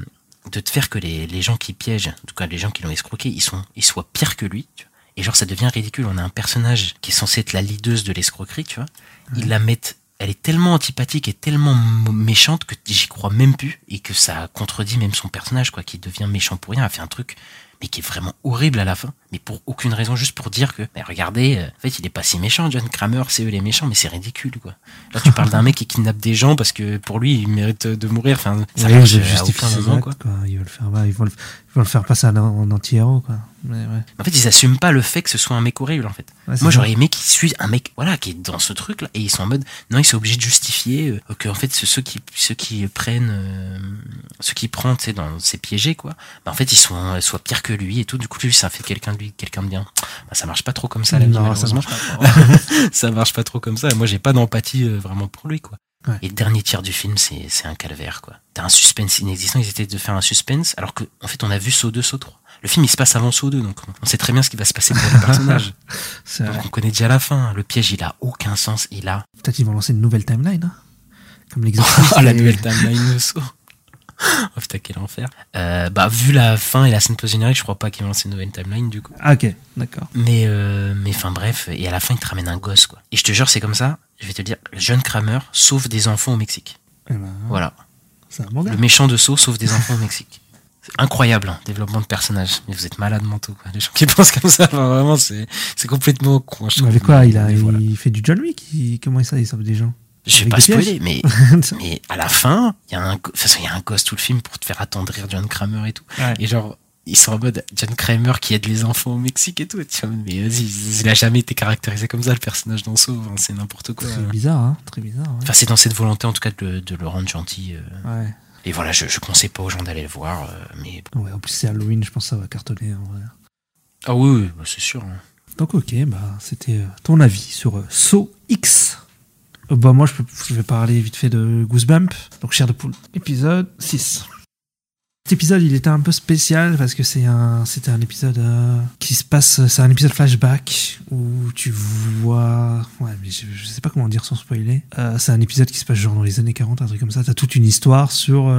de te faire que les, les gens qui piègent, en tout cas les gens qui l'ont escroqué, ils sont, ils soient pires que lui, tu vois. Et genre, ça devient ridicule. On a un personnage qui est censé être la leaduse de l'escroquerie, tu vois. Ils la mettent, elle est tellement antipathique et tellement méchante que j'y crois même plus et que ça contredit même son personnage, quoi, qui devient méchant pour rien, a fait un truc, mais qui est vraiment horrible à la fin, mais pour aucune raison, juste pour dire que, mais regardez, euh, en fait, il est pas si méchant, John Kramer, c'est eux les méchants, mais c'est ridicule, quoi. Là, tu parles d'un mec qui kidnappe des gens parce que pour lui, il mérite de mourir, enfin, ça Ouais, justifie quoi. quoi. Ils veulent faire, ouais, ils veulent, ils veulent faire passer en, en anti-héros, quoi. Ouais. En fait, ils assument pas le fait que ce soit un mec horrible, en fait. Ouais, Moi, j'aurais aimé qu'ils suivent un mec, voilà, qui est dans ce truc-là, et ils sont en mode, non, ils sont obligés de justifier euh, que, en fait, ce- ceux qui, ceux qui prennent, euh, ceux qui prennent, tu sais, dans ces piégés, quoi. Bah, en fait, ils sont, soit pires que lui et tout. Du coup, lui, ça fait quelqu'un de lui, quelqu'un de bien. Bah, ça marche pas trop comme ça, la vie, Non, ça malheureusement. marche pas. ça marche pas trop comme ça. Moi, j'ai pas d'empathie euh, vraiment pour lui, quoi. Ouais. Et le dernier tiers du film, c'est un calvaire, quoi. T'as un suspense inexistant. Ils étaient de faire un suspense, alors que, en fait, on a vu Saut 2, Saut 3. Le film, il se passe avant Saut 2, donc on sait très bien ce qui va se passer pour le personnage. C'est vrai. donc on connaît déjà la fin. Le piège, il a aucun sens. Il a. Peut-être ils vont lancer une nouvelle timeline, hein. Comme l'exorciste. Ah, la nouvelle timeline de Saut. Oh putain, quel enfer. Euh, bah, vu la fin et la scène post-générique, je crois pas qu'ils vont lancer une nouvelle timeline, du coup. Ah, ok, d'accord. Mais, euh, mais enfin bref, et à la fin, il te ramène un gosse, quoi. Et je te jure, c'est comme ça. Je vais te dire, le jeune Kramer sauve des enfants au Mexique. Eh ben, Voilà. Un bon gars. Le méchant de Saut sauve des enfants au Mexique. C'est incroyable, hein, développement de personnage. Mais vous êtes malades mentaux, quoi. Les gens qui pensent comme ça, enfin, vraiment, c'est, complètement con. Je Mais quoi il, a, voilà. il fait du John Wick il- Comment ça il sauve des gens? Je vais pas spoiler, mais, mais à la fin, il y a un, y a un gosse tout le film pour te faire attendrir John Kramer et tout. Ouais. Et genre, ils sont en mode John Kramer qui aide les enfants au Mexique et tout. Tu mais vas-y, il a jamais été caractérisé comme ça, le personnage dans. Enfin, c'est n'importe quoi. Très bizarre, hein Très bizarre. ouais. Enfin, c'est dans cette volonté, en tout cas, de, le- de le rendre gentil. euh. Ouais. Et voilà, je, je conseille pas aux gens d'aller le voir, euh, mais. Ouais, en plus, c'est Halloween, je pense que ça va cartonner. En vrai. Ah oui, oui, bah, c'est sûr. hein. Donc, ok, bah, c'était euh, ton avis sur euh, Saw X. Euh, bah, moi, je, vais parler vite fait de Goosebump, donc Chair de Poule, épisode 6. Cet épisode, il était un peu spécial parce que c'est un, c'était un épisode euh, qui se passe, c'est un épisode flashback où tu vois, ouais, mais je, sais pas comment dire sans spoiler. Euh, c'est un épisode qui se passe genre dans les années 40, un truc comme ça. T'as toute une histoire sur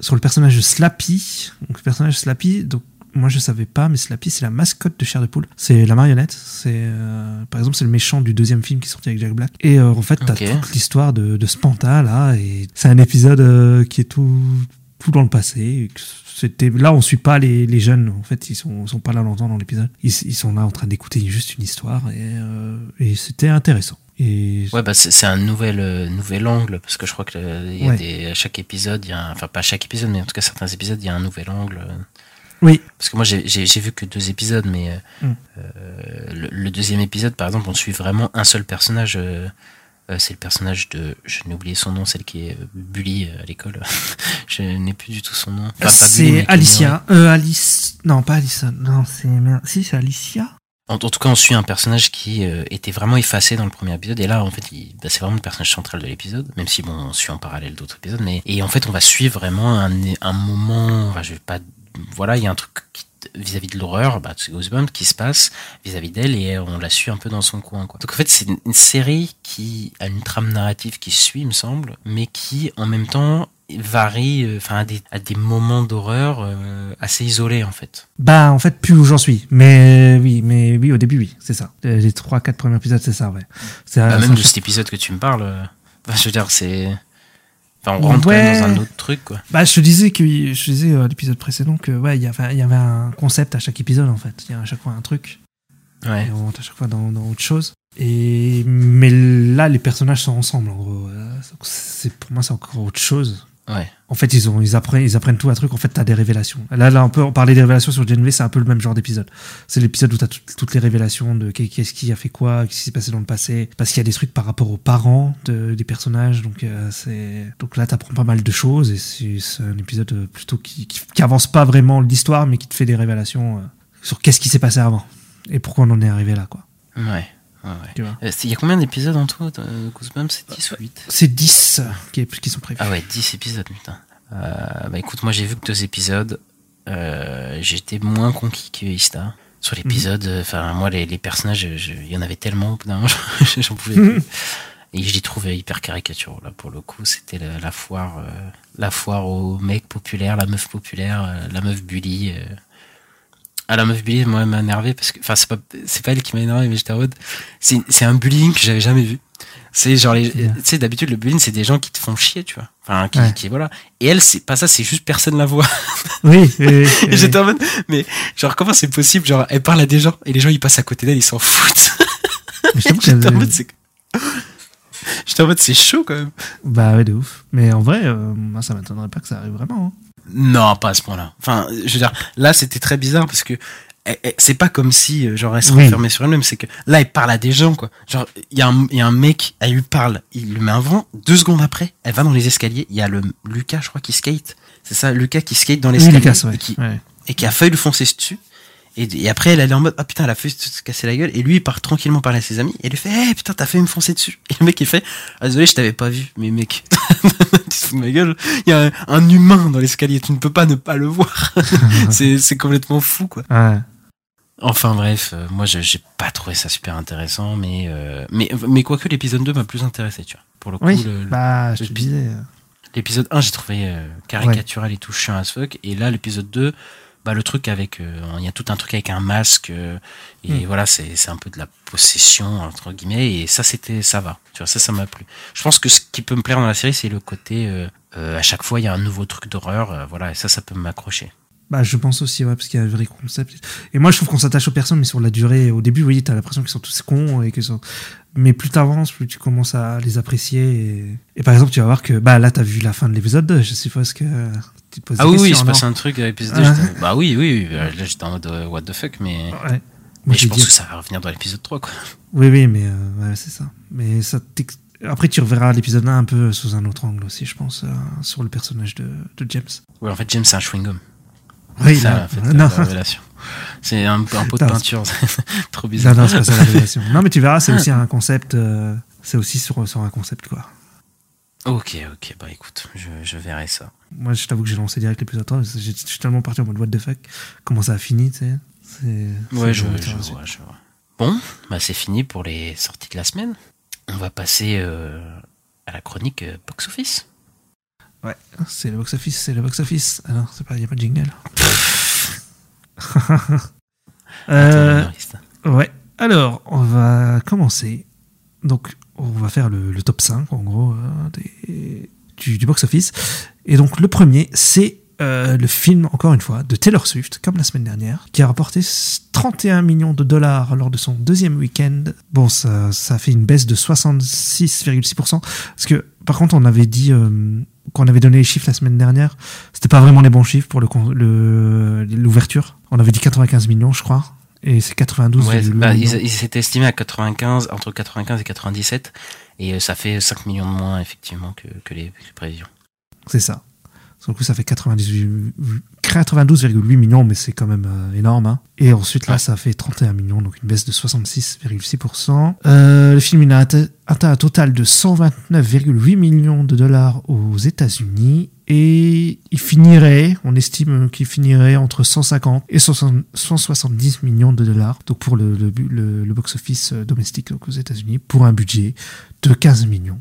sur le personnage de Slappy. Donc le personnage Slappy, donc moi je savais pas, mais Slappy c'est la mascotte de Chair de Poule. C'est la marionnette. C'est euh, par exemple c'est le méchant du deuxième film qui est sorti avec Jack Black. Et euh, en fait t'as Ok. toute l'histoire de, de Spanta là et c'est un épisode euh, qui est tout tout dans le passé. C'était là on suit pas les, les jeunes en fait ils sont sont pas là longtemps dans l'épisode. Ils, ils sont là en train d'écouter juste une histoire et et c'était intéressant. Et Ouais, bah, c'est un nouvel, euh, nouvel angle, parce que je crois que euh, il y a Ouais. des, à chaque épisode, il y a un- enfin pas à chaque épisode, mais en tout cas certains épisodes, il y a un nouvel angle. euh. Oui Parce que moi, j'ai vu que deux épisodes, mais euh, Mm. euh, le, le deuxième épisode, par exemple, on suit vraiment un seul personnage. euh, c'est le personnage de, je n'ai oublié son nom, celle qui est Bully à l'école. je n'ai plus du tout son nom. Enfin, c'est Alicia. Euh, Alice. Non, pas Alice. Non, c'est. Si, c'est Alicia. En, en tout cas, on suit un personnage qui euh, était vraiment effacé dans le premier épisode, et là, en fait, bah, c'est vraiment le personnage central de l'épisode, même si bon, on suit en parallèle d'autres épisodes. Mais et en fait, on va suivre vraiment un, un moment. Enfin, je vais pas. Voilà, il y a un truc vis-à-vis de l'horreur, bah, c'est Goosebumps qui se passe vis-à-vis d'elle, et on la suit un peu dans son coin. Quoi. Donc en fait, c'est une, série qui a une trame narrative qui suit, il me semble, mais qui en même temps varie, euh, enfin, à des, à des moments d'horreur euh, assez isolés en fait. Bah, en fait, plus où j'en suis. Mais oui, mais oui, au début, oui, c'est ça. Euh, Les trois, quatre premiers épisodes, c'est ça, ouais. C'est Bah, même de cet épisode que tu me parles, euh, je veux dire, c'est. Enfin, on rentre quand Ouais. même dans un autre truc, quoi. Bah, je te disais que je te disais à l'épisode précédent que ouais, il y avait, il y avait un concept à chaque épisode en fait. Il y a à chaque fois un truc. Ouais. Et on rentre à chaque fois dans, dans autre chose. Et mais là, les personnages sont ensemble en gros. Euh, C'est pour moi, c'est encore autre chose. Ouais. En fait, ils, ont, ils, apprennent, ils apprennent tout un truc. En fait, t'as des révélations. Là, là, on peut parler des révélations sur Gen V, c'est un peu le même genre d'épisode. C'est l'épisode où t'as tout- toutes les révélations de qu'est- qu'est-ce qui a fait quoi, qu'est-ce qui s'est passé dans le passé. Parce qu'il y a des trucs par rapport aux parents de, des personnages. Donc, euh, c'est, donc là, t'apprends pas mal de choses et c'est, un épisode plutôt qui, qui, qui avance pas vraiment l'histoire, mais qui te fait des révélations euh, sur qu'est-ce qui s'est passé avant et pourquoi on en est arrivé là, quoi. Ouais. Ouais. Vois. Euh, Il y a combien d'épisodes en tout de Goosebumps? C'est 10 ou 8 C'est 10 qui, qui sont prévus. Ah ouais, 10 épisodes, putain. Euh, bah écoute, moi j'ai vu que deux épisodes. Euh, J'étais moins conquis que Ista. Sur l'épisode, euh, enfin moi les, les personnages, il y en avait tellement, au j'en pouvais plus. Et je les trouvais hyper caricaturaux là pour le coup. C'était la, la foire, euh, la foire aux mecs populaires, la meuf populaire, euh, la meuf bully. Ah la meuf bully, moi elle m'a énervé parce que, enfin c'est pas, c'est pas elle qui m'a énervé, mais j'étais en mode, c'est, un bullying que j'avais jamais vu. C'est genre les, tu sais d'habitude le bullying c'est des gens qui te font chier, tu vois. Enfin qui, Ouais. qui voilà. Et elle c'est pas ça, c'est juste personne la voit. Oui, oui, j'étais en mode, mais genre comment c'est possible Genre elle parle à des gens et les gens ils passent à côté d'elle, ils s'en foutent. J'étais en mode, c'est, j'étais en mode c'est chaud quand même. Bah ouais, de ouf. Mais en vrai, euh, moi, ça m'étonnerait pas que ça arrive vraiment. hein. Non, pas à ce point-là. Enfin, je veux dire, là, c'était très bizarre parce que eh, eh, c'est pas comme si, euh, genre, elle se Oui. renfermait sur elle-même. C'est que là, elle parle à des gens, quoi. Genre, il y, a un- il y a un mec, elle lui parle, il lui met un vent. Deux secondes après, elle va dans les escaliers. Il y a le Lucas, je crois, qui skate. C'est ça, Lucas qui skate dans Oui, l'escalier. Lucas, ouais. et, qui, Ouais. et qui a failli lui foncer dessus. Et, et après, elle, elle est en mode, ah putain, elle a failli se casser la gueule. Et lui, il part tranquillement parler à ses amis. Et il lui fait, eh putain, t'as failli me foncer dessus. Et le mec, il fait, ah, désolé, je t'avais pas vu. Mais mec, tu te fous de ma gueule. Il y a un, un humain dans l'escalier. Tu ne peux pas ne pas le voir. c'est, complètement fou, quoi. Ouais. Enfin bref, euh, moi, j'ai pas trouvé ça super intéressant. Mais, euh, mais, mais quoique l'épisode 2 m'a plus intéressé, tu vois. Pour le coup, Oui, le- bah, je l'épisode- euh, L'épisode 1, j'ai trouvé euh, caricatural et tout chiant as fuck. Et là, l'épisode 2, bah, le truc avec. euh, Il y a tout un truc avec un masque. euh, et Mm. voilà, c'est c'est un peu de la possession, entre guillemets. Et ça, c'était. Ça va. Tu vois, ça, ça m'a plu. Je pense que ce qui peut me plaire dans la série, c'est le côté. euh, à chaque fois, il y a un nouveau truc d'horreur. voilà, et ça, ça peut m'accrocher. Bah, je pense aussi, ouais, parce qu'il y a un vrai concept. Et moi, je trouve qu'on s'attache aux personnes, mais sur la durée. Au début, oui, t'as l'impression qu'ils sont tous cons et que sont. Mais plus t'avances, plus tu commences à les apprécier. Et, et par exemple, tu vas voir que, bah, là, t'as vu la fin de l'épisode 2. Je suppose que tu te poses Ah des oui, oui, il questions, se passe non un truc à l'épisode 2. Ah. j'étais- Bah oui, oui. Là, j'étais en mode euh, what the fuck, mais. Ouais. Moi, Mais je pense dit- que ça va revenir dans l'épisode 3, quoi. Oui, oui, mais euh, ouais, c'est ça. Mais ça Après, tu reverras l'épisode 1 un peu sous un autre angle aussi, je pense, euh, sur le personnage de, de James. Oui, en fait, James, c'est un chewing-gum. Oui, C'est ça, là, en fait, non. la révélation. C'est un, un pot de Non, peinture. Trop Non, bizarre. non, c'est pas ça la révélation. Non, mais tu verras, c'est aussi un concept. euh, c'est aussi sur, sur un concept, quoi. Ok, ok, bah écoute, je, je verrai ça. Moi, je t'avoue que j'ai lancé direct l'épisode 3. parce que j'ai- Je suis tellement parti en mode what the fuck. Comment ça a fini, tu sais. Ouais, je, vraiment je vois, je vois. Bon, bah c'est fini pour les sorties de la semaine. On va passer euh, à la chronique euh, box-office. Ouais, c'est le box-office, c'est le box-office. Alors, c'est pas, y a pas de jingle. euh. Ouais. Alors, on va commencer. Donc, on va faire le, le top 5, en gros, euh, des- du, du box-office. Et donc, le premier, c'est euh, le film, encore une fois, de Taylor Swift, comme la semaine dernière, qui a rapporté 31 millions de dollars lors de son deuxième week-end. Bon, ça, ça fait une baisse de 66,6%. Parce que, par contre, on avait dit euh, qu'on avait donné les chiffres la semaine dernière. C'était pas vraiment les bons chiffres pour l'ouverture. Le, l'ouverture. on avait dit 95 millions, je crois. Et c'est 92 Ouais, millions. bah, ils ils s'étaient estimés à 95, entre 95 et 97. Et euh, ça fait 5 millions de moins, effectivement, que les prévisions. C'est ça. Sur le coup, ça fait 98 92,8 millions, mais c'est quand même euh, énorme. hein. Et ensuite, là, ça fait 31 millions, donc une baisse de 66,6%. Euh, le film, il a atteint atteint un total de 129,8 millions de dollars aux États-Unis. Et il finirait, on estime qu'il finirait entre 150 et 60 170 millions de dollars, donc pour le, le, le- le box-office euh, domestique donc aux États-Unis, pour un budget de 15 millions.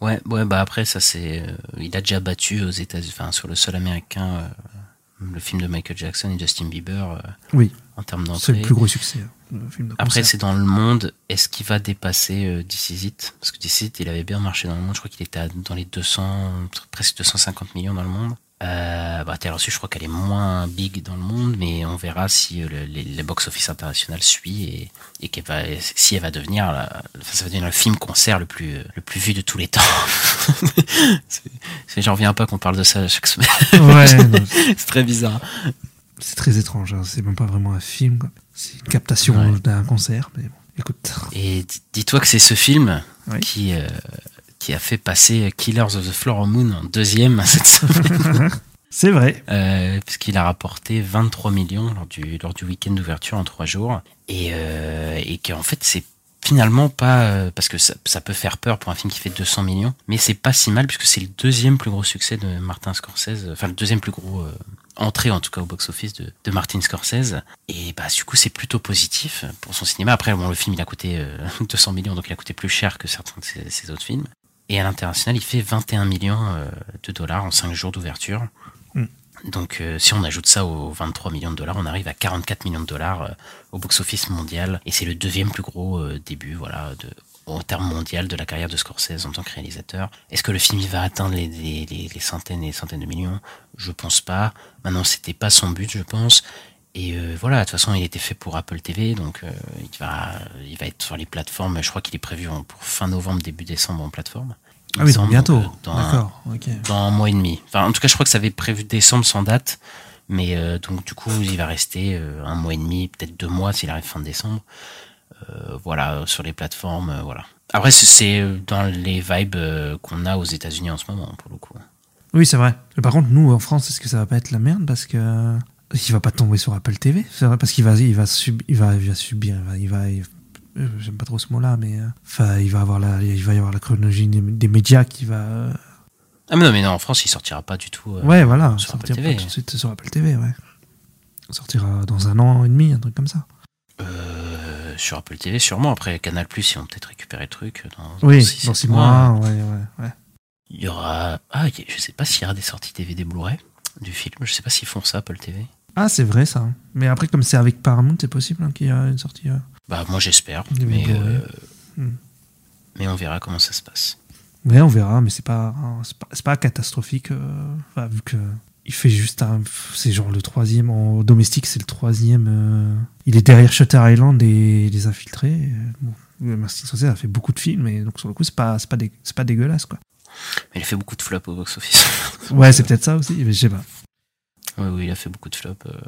Ouais, ouais, bah après, ça c'est. euh, il a déjà battu aux États-Unis, enfin, sur le sol américain, euh, le film de Michael Jackson et Justin Bieber euh, Oui, en termes c'est d'entrée. le plus gros succès. hein, le film de Après, c'est dans le monde. Est-ce qu'il va dépasser euh, This Is It Parce que This Is It, il avait bien marché dans le monde. Je crois qu'il était à- dans les 200, presque 250 millions dans le monde. Euh, bah, Taylor Swift, je crois qu'elle est moins big dans le monde, mais on verra si euh, le, les, les box-office international suit et, et qu'elle va, si elle va devenir, la, enfin, ça va devenir le film concert le plus, le plus vu de tous les temps. c'est, j'en reviens pas qu'on parle de ça chaque semaine. Ouais, c'est très bizarre. c'est très étrange. hein. C'est même pas vraiment un film. C'est une captation Ouais. d'un concert. Mais bon, écoute. Et di- dis-toi que c'est ce film Oui. qui, euh, qui a fait passer Killers of the Flower Moon en deuxième cette semaine. C'est vrai. Euh, puisqu'il a rapporté 23 millions lors du, lors du week-end d'ouverture en trois jours. Et, euh, et qu'en fait, c'est finalement pas... euh, parce que ça, ça peut faire peur pour un film qui fait 200 millions, mais c'est pas si mal puisque c'est le deuxième plus gros succès de Martin Scorsese, enfin le deuxième plus gros... euh, entrée en tout cas au box-office de, de Martin Scorsese et bah du coup c'est plutôt positif pour son cinéma après bon le film il a coûté euh, 200 millions donc il a coûté plus cher que certains de ses, ses autres films et à l'international il fait 21 millions euh, de dollars en 5 jours d'ouverture donc euh, si on ajoute ça aux 23 millions de dollars, on arrive à 44 millions de dollars euh, au box-office mondial. Et c'est le deuxième plus gros euh, début voilà, de, au terme mondial de la carrière de Scorsese en tant que réalisateur. Est-ce que le film il va atteindre les, les, les- les centaines et les centaines de millions? Je pense pas. Maintenant, c'était pas son but, je pense. Et euh, voilà, de toute façon, il était fait pour Apple TV, donc euh, il, va, il va être sur les plateformes. Je crois qu'il est prévu en- pour fin novembre, début décembre en plateforme. Ah oui, donc bientôt. euh, dans un- D'accord. Ok. dans un mois et demi. Enfin, en tout cas, je crois que ça avait prévu décembre sans date. Mais euh, donc, du coup, il va rester un mois et demi, peut-être deux mois s'il arrive fin décembre. Voilà, sur les plateformes, voilà. Après, c'est- dans les vibes qu'on a aux États-Unis en ce moment, pour le coup. Oui, c'est vrai. Par contre, nous, en France, est-ce que ça va pas être la merde? Parce que il va pas tomber sur Apple TV parce qu'il va, il va, sub- il va, il va subir, il va, il va- il- euh, j'aime pas trop ce mot-là, mais euh, enfin, il va avoir la, il va y avoir la chronologie des, des médias qui va. Ah, mais non, mais non, en France, il sortira pas du tout. euh, ouais, voilà, sur Apple sortira TV. pas tout de suite sur Apple TV, ouais. Il sortira dans un an et demi, un truc comme ça. Euh, sur Apple TV, sûrement. Après, Canal Plus, ils vont peut-être récupérer le truc dans, Oui, six, dans sept six mois, ouais, ouais, ouais. Il y aura. Ah, je sais pas s'il y aura des sorties DVD Blu-ray du film. Je sais pas s'ils font ça, Apple TV. Ah, c'est vrai ça. Mais après, comme c'est avec Paramount, c'est possible hein, qu'il y a une sortie. euh, Bah, moi, j'espère. Mais, euh, Hmm. mais on verra comment ça se passe. Ouais, on verra, mais c'est pas, hein, c'est pas, catastrophique, euh, enfin, vu que il fait juste un, c'est genre le troisième en domestique, c'est le troisième. euh, il est derrière Shutter Island et les infiltrés. Bon, Martin Scorsese a fait beaucoup de films, et donc sur le coup, c'est pas, pas, dé- pas dégueulasse, quoi. Mais il a fait beaucoup de flops au box-office. Ouais, c'est peut-être ça aussi, mais je sais pas. Oui, il a fait beaucoup de flops. euh.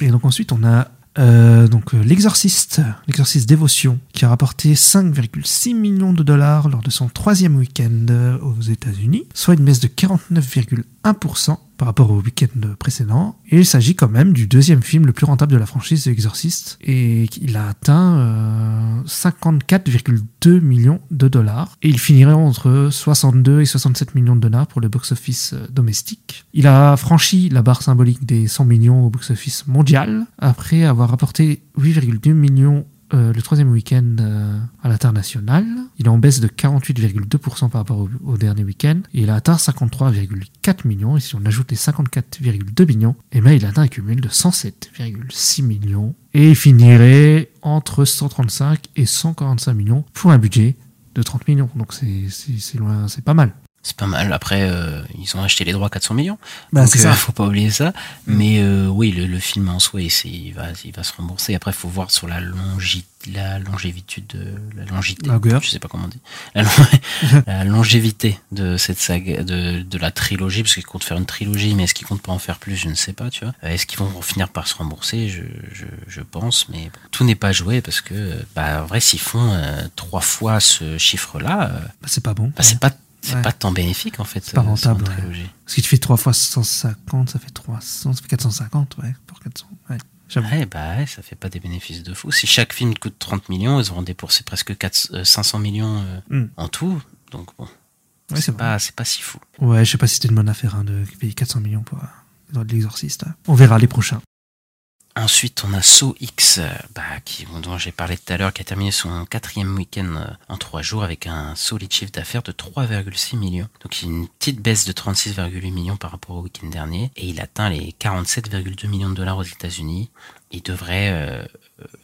Et donc ensuite, on a euh, donc euh, l'exorciste, l'exorciste dévotion, qui a rapporté 5,6 millions de dollars lors de son troisième week-end aux États-Unis, soit une baisse de 49,1% par rapport au week-end précédent. Et il s'agit quand même du deuxième film le plus rentable de la franchise de Exorcist, et il a atteint euh, 54,2 millions de dollars. Et il finirait entre 62 et 67 millions de dollars pour le box-office euh, domestique. Il a franchi la barre symbolique des 100 millions au box-office mondial, après avoir rapporté 8,2 millions euh, le troisième week-end euh, à l'international. Il est en baisse de 48,2% par rapport au, dernier week-end. Et il a atteint 53,4 millions. Et si on ajoute les 54,2 millions, eh ben, il atteint un cumul de 107,6 millions. Et il finirait entre 135 et 145 millions pour un budget de 30 millions. Donc c'est loin, c'est pas mal. C'est pas mal. Après, euh, ils ont acheté les droits 400 millions. Bah, Donc, euh, faut pas oublier ça. Mais euh, oui, le, le film en soi, il, va, il va se rembourser. Après, il faut voir sur la, longi, la longévitude de la. Longueur. Je sais pas comment on dit. La, long- la longévité de cette saga, de, de la trilogie, parce qu'ils comptent faire une trilogie, mais est-ce qu'ils comptent pas en faire plus? Je ne sais pas, tu vois. Est-ce qu'ils vont finir par se rembourser? Je, je, je pense, mais bon, tout n'est pas joué parce que, bah, en vrai, s'ils font trois fois ce chiffre-là, Bah, c'est pas bon. bah, c'est pas c'est Ouais. pas tant bénéfique en fait. C'est pas euh, rentable, ouais. Parce que tu fais 3 fois 150, ça fait 300, ça fait 450, ouais, pour 400. Ouais. Ouais, bah ouais, ça fait pas des bénéfices de fou. Si chaque film coûte 30 millions, ils auront dépensé presque 4, euh, 500 millions euh, Hmm. en tout. Donc bon, c'est pas, c'est pas si fou. Ouais, je sais pas si c'était une bonne affaire hein, de payer 400 millions pour euh, l'exorciste. hein. On verra les prochains. Ensuite, on a So euh, bah, dont j'ai parlé tout à l'heure, qui a terminé son quatrième week-end euh, en trois jours avec un solide chiffre d'affaires de 3,6 millions. Donc une petite baisse de 36,8 millions par rapport au week-end dernier. Et il atteint les 47,2 millions de dollars aux États-Unis. Il devrait euh,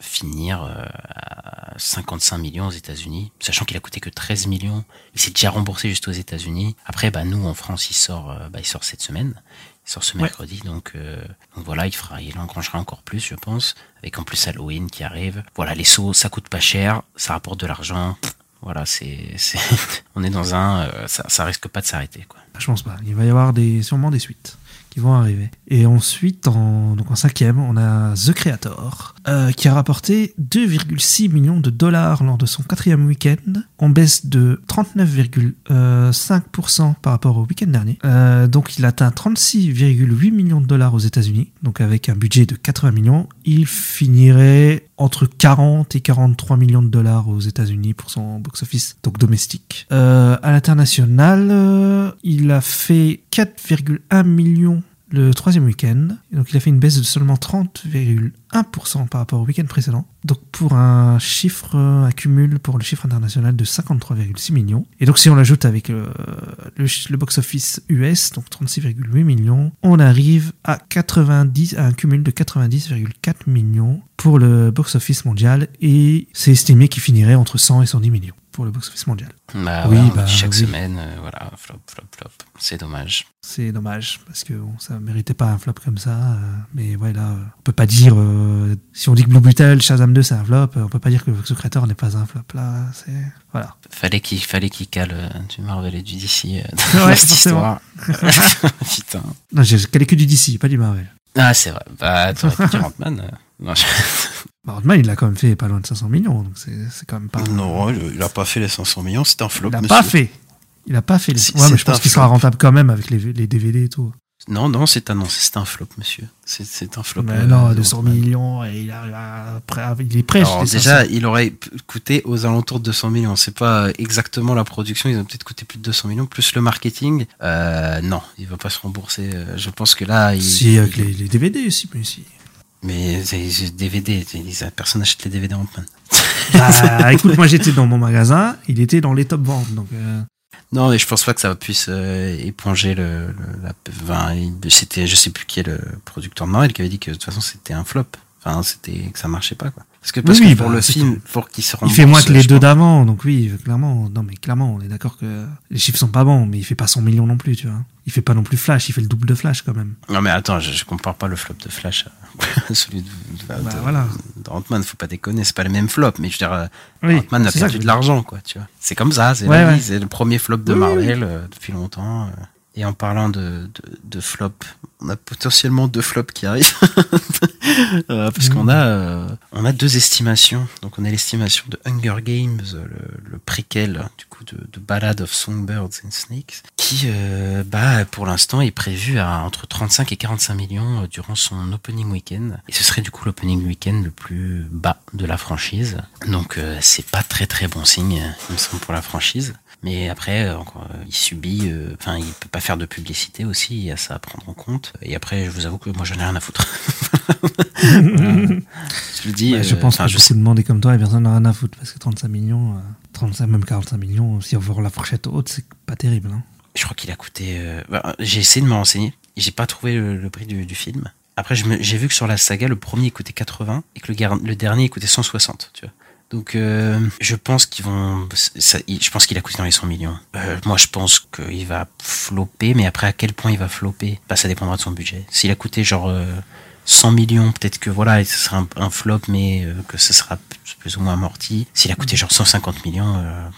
finir à 55 millions aux États-Unis, sachant qu'il a coûté que 13 millions. Il s'est déjà remboursé juste aux États-Unis. Après, bah nous en France, il sort, bah, il sort cette semaine. Sort ce Ouais. mercredi, donc, euh, donc voilà, il fera, il engrangera encore plus, je pense, avec en plus Halloween qui arrive. Voilà, les sauts, ça coûte pas cher, ça rapporte de l'argent. Voilà, c'est, c'est, on est dans un, euh, ça, ça risque pas de s'arrêter, quoi. Je pense pas. Il va y avoir des, sûrement des suites qui vont arriver. Et ensuite, en, donc en cinquième, on a The Creator, euh, qui a rapporté 2,6 millions de dollars lors de son quatrième week-end, en baisse de 39,5% par rapport au week-end dernier. Euh, donc il atteint 36,8 millions de dollars aux États-Unis, donc avec un budget de 80 millions. Il finirait entre 40 et 43 millions de dollars aux États-Unis pour son box-office donc domestique. Euh, à l'international, il a fait 4,1 millions le troisième week-end. Donc il a fait une baisse de seulement 30,1% par rapport au week-end précédent. Donc pour un chiffre, un cumul pour le chiffre international de 53,6 millions. Et donc si on l'ajoute avec euh, le box-office US, donc 36,8 millions, on arrive à 90, à un cumul de 90,4 millions pour le box-office mondial. Et c'est estimé qu'il finirait entre 100 et 110 millions pour le box-office mondial. Bah, Oui, bah, chaque oui. semaine, euh, voilà, flop, flop, flop. C'est dommage. C'est dommage parce que bon, ça méritait pas un flop comme ça. euh, mais ouais, là, euh, on peut pas dire. euh, si on dit que Blue Beetle, Shazam 2 c'est un flop, on peut pas dire que The Creator n'est pas un flop. Là, c'est. Voilà. Fallait qu'il fallait qu'il cale du Marvel et du DC euh, Ouais, dans cette forcément. histoire. Putain. Non, j'ai calé que du DC, pas du Marvel. Ah, c'est vrai. Bah, t'aurais pu dire Ant-Man. Non, je- Bah, Ant-Man, il a quand même fait pas loin de 500 millions, donc c'est c'est quand même pas. Non, il il a pas fait les 500 millions, c'est un flop, il a monsieur. pas fait. Il a pas fait. les- Ouais, mais c'est je pense un qu'il sera rentable quand même avec les, les DVD et tout. Non, non, c'est annoncé, c'est un flop, monsieur. C'est- C'est un flop. mais euh, non, de 200 Ant-Man. millions, et il, après- il est prêt. Alors, les 500. déjà, il aurait coûté aux alentours de 200 millions. C'est pas exactement la production. Ils ont peut-être coûté plus de 200 millions, plus le marketing. Euh, non, il va pas se rembourser. Euh, Je pense que là, il, Si, avec il- les, les DVD aussi, mais si. Mais DVD. Personne n'achète les DVD Ant-Man. Bah, écoute, moi j'étais dans mon magasin, il était dans les top ventes, donc. euh, Non, mais je pense pas que ça puisse euh, éponger le, le- la. C'était, je sais plus qui est le producteur de Marvel qui avait dit que de toute façon c'était un flop. Enfin, c'était que ça marchait pas quoi. Parce que parce Oui, que oui, pour bah, le film, pour qu'il se Il rembourse. fait moins que les deux d'avant, donc oui, clairement. Non, mais clairement, on est d'accord que les chiffres sont pas bons, mais il fait pas 100 millions non plus, tu vois. Il fait pas non plus Flash, il fait le double de Flash quand même. Non mais attends, je, je compare pas le flop de Flash à celui de, Bah, de- voilà. de Ant-Man, faut pas déconner, c'est pas le même flop, mais je veux dire, euh, Oui, Ant-Man a perdu de l'argent, quoi, tu vois. C'est comme ça, c'est Ouais, ouais. le premier flop de Marvel euh, depuis longtemps. euh. Et en parlant de, de, de flop, on a potentiellement deux flops qui arrivent. Euh, parce qu'on a, euh, on a deux estimations. Donc on a l'estimation de Hunger Games, euh, le, le préquel du coup de, de Ballad of Songbirds and Snakes, qui bah, pour l'instant est prévu à entre 35 et 45 millions durant son opening week-end. Et ce serait du coup l'opening week-end le plus bas de la franchise. Donc c'est pas très très bon signe, il me semble, pour la franchise. Mais après, euh, euh, il subit, euh, enfin, il peut pas faire de publicité aussi, il y a ça à prendre en compte. Et après, je vous avoue que moi, j'en ai rien à foutre. Voilà. je le dis. Bah, je euh, pense que je beaucoup sais- de monde est comme toi et personne n'a rien à foutre parce que 35 millions, euh, 35, même 45 millions, si on veut la fourchette haute, c'est pas terrible. Hein. Je crois qu'il a coûté. euh, bah, j'ai essayé de me renseigner. J'ai pas trouvé le, le prix du, du film. Après, j'ai vu que sur la saga, le premier coûtait 80 et que le, le dernier coûtait 160. Tu vois. Donc, euh, je pense qu'ils vont. Ça, je pense qu'il a coûté dans les 100 millions. Euh, moi, je pense qu'il va flopper, mais après, à quel point il va flopper? Bah, Ça dépendra de son budget. S'il a coûté genre euh, 100 millions, peut-être que voilà, ce sera un, un flop, mais euh, que ce sera plus- plus ou moins amorti. S'il a coûté genre 150 millions, euh,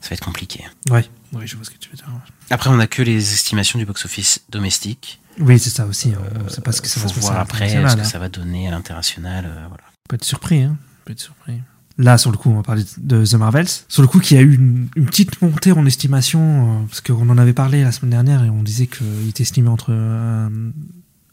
ça va être compliqué. Ouais, oui, je vois ce que tu veux dire. Après, on n'a que les estimations du box-office domestique. Oui, c'est ça aussi. hein. On sait pas ce que ça va se voir après ce que hein. ça va donner à l'international. euh, voilà. On peut être surpris, hein. On peut être surpris. Là, sur le coup, on va parler de The Marvels. Sur le coup, qui a eu une, petite montée en estimation, euh, parce qu'on en avait parlé la semaine dernière et on disait qu'il était estimé entre un,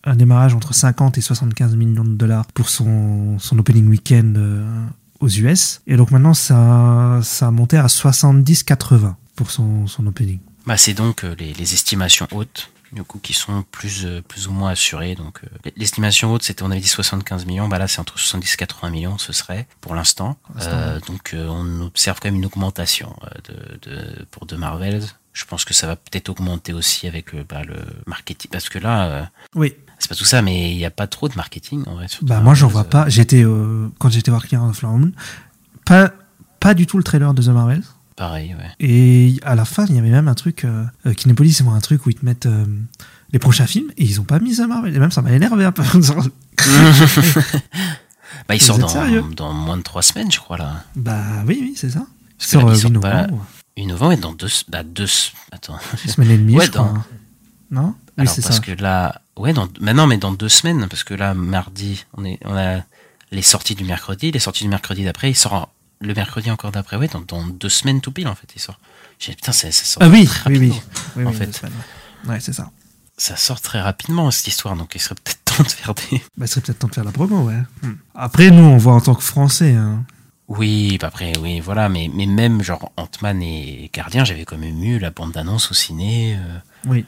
un démarrage entre 50 et 75 millions de dollars pour son, son opening week-end euh, aux US. Et donc maintenant, ça, ça a monté à 70-80 pour son, son opening. Bah, c'est donc euh, les estimations hautes du coup, qui sont plus, euh, plus ou moins assurés. Donc, euh, l'estimation haute, c'était, on avait dit 75 millions. Bah là, c'est entre 70 et 80 millions, ce serait, pour l'instant. Euh, donc, euh, on observe quand même une augmentation de, de, pour de Marvels. Je pense que ça va peut-être augmenter aussi avec bah, le marketing. Parce que là, Oui. c'est pas tout ça, mais il n'y a pas trop de marketing, en vrai. Bah moi j'en vois pas. J'étais euh, quand j'étais voir Killer of the Flower Moon, pas pas du tout le trailer de The Marvels. Pareil, ouais. Et à la fin, il y avait même un truc euh, euh, Kinépolis, c'est moi un truc où ils te mettent euh, les prochains films et ils ont pas mis The Marvel. Et même ça m'a énervé un peu. Bah, il sort dans, moins de trois semaines, je crois, là. bah oui, oui, c'est ça. Parce que là, il sort 8 pas- novembre, 8 novembre et dans deux, bah, deux, attends. une semaine et demie, Ouais, je crois. dans- Non? Oui, Alors, c'est parce ça. que là, ouais, dans, non, mais dans deux semaines, parce que là, mardi, on est, on a les sorties du mercredi, les sorties du mercredi d'après, il sort le mercredi encore d'après, ouais, dans, dans deux semaines tout pile, en fait, il sort. J'ai, putain, ça, ça sort Ah oui, très oui, oui. rapidement, oui, en oui, fait. ouais. C'est ça. Ça sort très rapidement, cette histoire, donc il serait peut-être temps de faire des, Bah, il serait peut-être temps de faire la promo, ouais. Hmm. Après, nous, on voit en tant que Français. Hein. Oui, bah après, oui, voilà, mais, mais même genre Ant-Man et Gardien, j'avais quand même eu la bande-annonce au ciné. euh, Oui.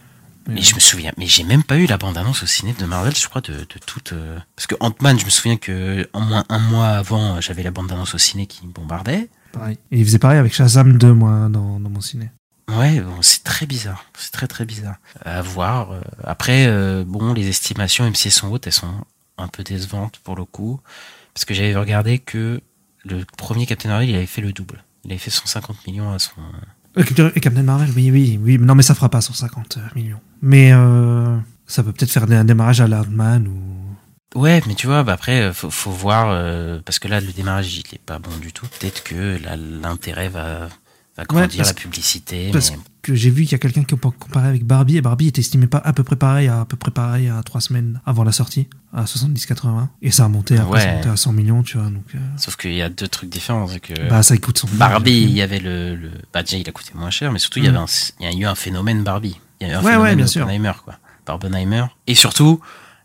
Mais je me souviens, mais j'ai même pas eu la bande-annonce au ciné de Marvel, je crois, de, de toute. euh, Parce que Ant-Man, je me souviens que en moins un mois avant, j'avais la bande-annonce au ciné qui me bombardait. Pareil. Et il faisait pareil avec Shazam 2, moi, dans, dans mon ciné. Ouais, bon, c'est très bizarre, c'est très très bizarre. À voir. euh, Après, euh, bon, les estimations, même si elles sont hautes, elles sont un peu décevantes pour le coup, parce que j'avais regardé que le premier Captain Marvel, il avait fait le double. Il avait fait 150 millions à son. Euh, et Captain Marvel, oui, oui, oui. Non, mais ça fera pas 150 millions. Mais euh, ça peut peut-être faire un démarrage à l'Hardman ou. Ouais, mais tu vois, bah après, euh, faut, faut voir, euh, parce que là, le démarrage, il est pas bon du tout. Peut-être que l'intérêt va, va grandir, parce la publicité. Parce mais... que j'ai vu qu'il y a quelqu'un qui a comparé avec Barbie et Barbie était estimé pas à peu près pareil à, à peu près pareil à trois semaines avant la sortie à 70-80 et ça a monté après ça a Ouais. monté à 100 millions tu vois donc euh, Sauf qu'il y a deux trucs différents. C'est que Bah, ça coûte son Barbie, million. il y avait le, le. Bah, déjà, il a coûté moins cher, mais surtout, il y Mm. avait un, il y a eu un phénomène Barbie. Il y a eu un Ouais, phénomène bien sûr. Quoi. Par Oppenheimer. Et surtout,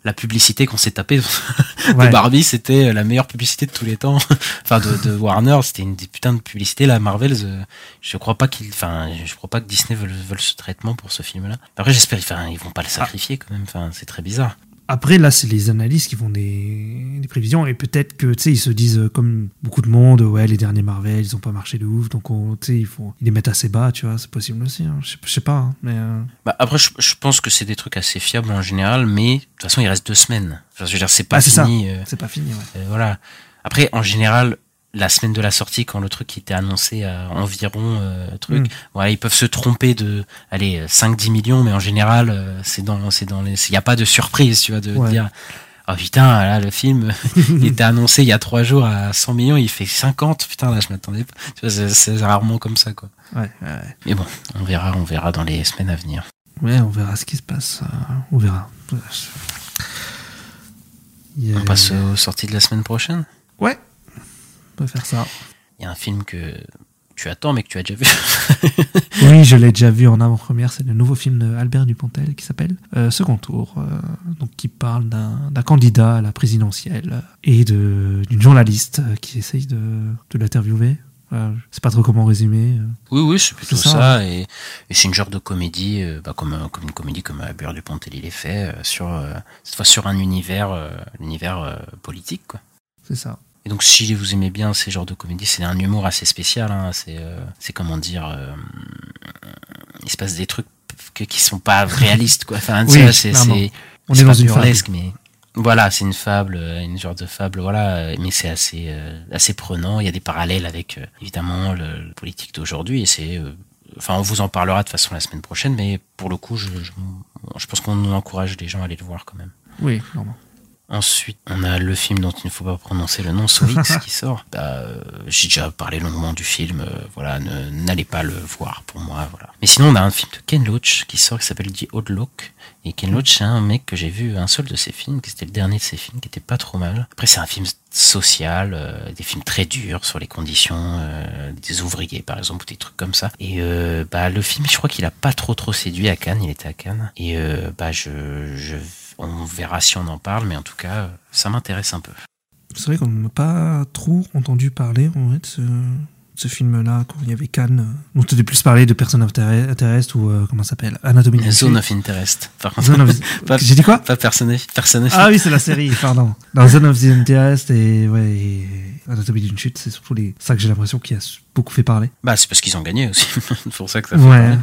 la publicité qu'on s'est tapée de Ouais. Barbie, c'était la meilleure publicité de tous les temps. enfin, de, de Warner, c'était une des putains de publicité. La Marvel, euh, je crois pas qu'il, enfin, je crois pas que Disney veulent, veulent ce traitement pour ce film-là. Après, j'espère, enfin, ils vont pas le sacrifier quand même. Enfin, c'est très bizarre. Après, là, c'est les analystes qui font des, des prévisions et peut-être que, tu sais, ils se disent, euh, comme beaucoup de monde, ouais, les derniers Marvel, ils ont pas marché de ouf, donc, on- tu sais, ils, font- ils les mettent assez bas, tu vois, c'est possible aussi. hein. Je sais- je sais pas, hein, mais. euh, Bah, après, je, je pense que c'est des trucs assez fiables en général, mais de toute façon, il reste deux semaines. Enfin, je veux dire, c'est pas Ah, c'est ça. fini. euh, C'est pas fini, voilà. Après, en général, la semaine de la sortie, quand le truc était annoncé à environ euh, truc, Mm. voilà, ils peuvent se tromper de, allez, 5-10 millions, mais en général, euh, c'est dans, c'est dans les, il n'y a pas de surprise, tu vois, de Ouais. dire, oh putain, là, le film, il était annoncé il y a 3 jours à 100 millions, il fait 50, putain, là, je m'attendais pas. Tu vois, c'est, rarement comme ça, quoi. Ouais, ouais, ouais. Mais bon, on verra, on verra dans les semaines à venir. Ouais, on verra ce qui se passe. euh, on verra. Y On passe aux sorties de la semaine prochaine? Ouais, on peut faire ça. Il y a un film que tu attends, mais que tu as déjà vu. Oui, je l'ai déjà vu en avant-première. C'est le nouveau film de Albert Dupontel qui s'appelle euh, Second Tour, euh, donc qui parle d'un candidat à la présidentielle et d'une journaliste euh, qui essaye de, de l'interviewer. Voilà, je sais pas trop comment résumer. euh. Oui, oui, c'est plutôt ça. ça, et et c'est une genre de comédie, euh, bah, comme, un- comme une comédie comme Albert Dupontel il est fait, euh, sur, euh, cette fois sur un univers, euh, l'univers euh, politique. Quoi. C'est ça. Et donc, si vous aimez bien ces genres de comédies, c'est un humour assez spécial. Hein, c'est, euh, c'est comment dire, euh, il se passe des trucs que, qui sont pas réalistes. Quoi. Enfin, Oui, c'est, c'est, On c'est est pas dans une fable. burlesque, mais voilà, c'est une fable, euh, une genre de fable, voilà, mais c'est assez, euh, assez prenant. Il y a des parallèles avec, évidemment, le, le politique d'aujourd'hui, et c'est, enfin, on vous en parlera de façon la semaine prochaine, mais pour le coup, je, je, je pense qu'on encourage les gens à aller le voir quand même. Oui, clairement. Ensuite, on a le film dont il ne faut pas prononcer le nom, Soix, qui sort. Bah, euh, J'ai déjà parlé longuement du film, euh, voilà, ne- n'allez pas le voir pour moi, voilà. Mais sinon, on a un film de Ken Loach qui sort, qui s'appelle The Odd Look. Et Ken Loach, c'est un mec que j'ai vu un seul de ses films, qui c'était le dernier de ses films, qui était pas trop mal. Après, c'est un film social, euh, des films très durs sur les conditions euh, des ouvriers, par exemple, ou des trucs comme ça. Et euh, bah, le film, je crois qu'il a pas trop trop séduit à Cannes, il était à Cannes. Et euh, bah, je, je, on verra si on en parle, mais en tout cas, ça m'intéresse un peu. C'est vrai qu'on n'a pas trop entendu parler en fait, de ce, film-là, quand il y avait Cannes, euh, dont tu plus parlé de Person of Inter- Interest ou euh, comment ça s'appelle Anatomie d'une Zone of Interest. Par contre, Zone of- pas, J'ai dit quoi? Pas personne. Personne. Ah oui, c'est la série, pardon. Dans Zone of the Interest et, ouais, et Anatomie d'une chute, c'est surtout les... ça que j'ai l'impression qui a beaucoup fait parler. Bah, c'est parce qu'ils ont gagné aussi. c'est pour ça que ça fait Ouais. parler.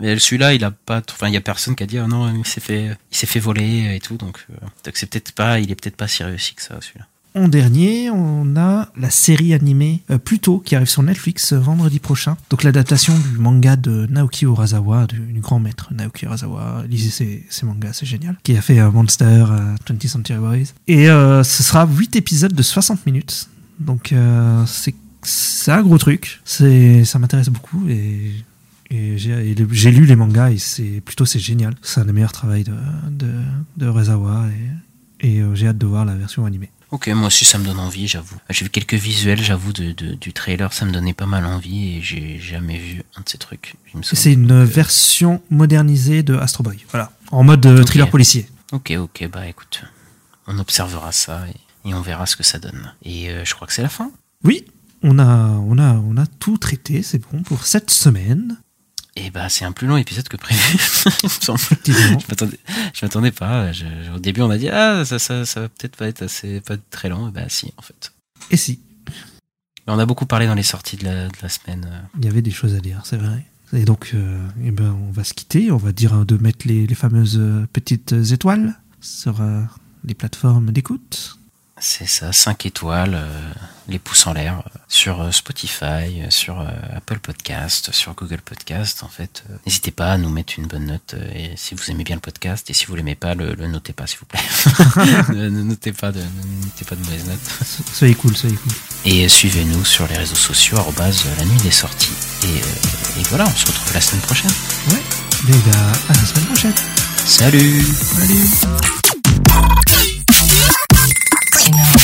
Mais celui-là, il a pas, enfin, il y a personne qui a dit, ah non, il s'est fait, il s'est fait voler et tout, donc, euh, c'est peut-être pas, il est peut-être pas si réussi que ça, celui-là. En dernier, on a la série animée euh, Pluto qui arrive sur Netflix euh, vendredi prochain. Donc l'adaptation du manga de Naoki Urasawa, du, grand maître Naoki Urasawa. Lisez ses, ses mangas, c'est génial. Qui a fait euh, Monster, euh, 20th Century Boys. Et euh, ce sera 8 épisodes de 60 minutes. Donc c'est un gros truc. Ça m'intéresse beaucoup et et j'ai lu les mangas et c'est plutôt c'est génial. C'est un des meilleurs travaux de de, de Urasawa et, et euh, j'ai hâte de voir la version animée. Ok, moi aussi, ça me donne envie, j'avoue. J'ai vu quelques visuels, j'avoue, de, de- du trailer, ça me donnait pas mal envie et j'ai jamais vu un de ces trucs. C'est une version modernisée de Astro Boy. Voilà. En mode euh, Ok. thriller policier. Ok, ok, bah écoute, on observera ça et, et on verra ce que ça donne. Et euh, je crois que c'est la fin. Oui, on a, on a, on a tout traité, c'est bon pour cette semaine. Et bah c'est un plus long épisode que prévu. il me semble. Effectivement. je m'attendais, je m'attendais pas. Je- au début, on a dit ah ça, ça, ça va peut-être pas être assez, pas très long. Et bah si, en fait. Et si, on a beaucoup parlé dans les sorties de la, de la semaine. il y avait des choses à dire, c'est vrai. Et donc, euh, eh ben, on va se quitter. On va dire euh, de mettre les, les fameuses euh, petites étoiles sur euh, les plateformes d'écoute. C'est ça, 5 étoiles, euh, les pouces en l'air, euh, sur euh, Spotify, sur euh, Apple Podcast, sur Google Podcast. En fait, euh, n'hésitez pas à nous mettre une bonne note et si vous aimez bien le podcast et si vous l'aimez pas, le, le notez pas, s'il vous plaît. ne, ne notez pas de, ne notez pas de mauvaises notes. So- Soyez cool, soyez cool. Et suivez-nous sur les réseaux sociaux, euh, la nuit des sorties. Et, et voilà, on se retrouve la semaine prochaine. Ouais. Les gars, à la semaine prochaine. Salut Salut. Casino.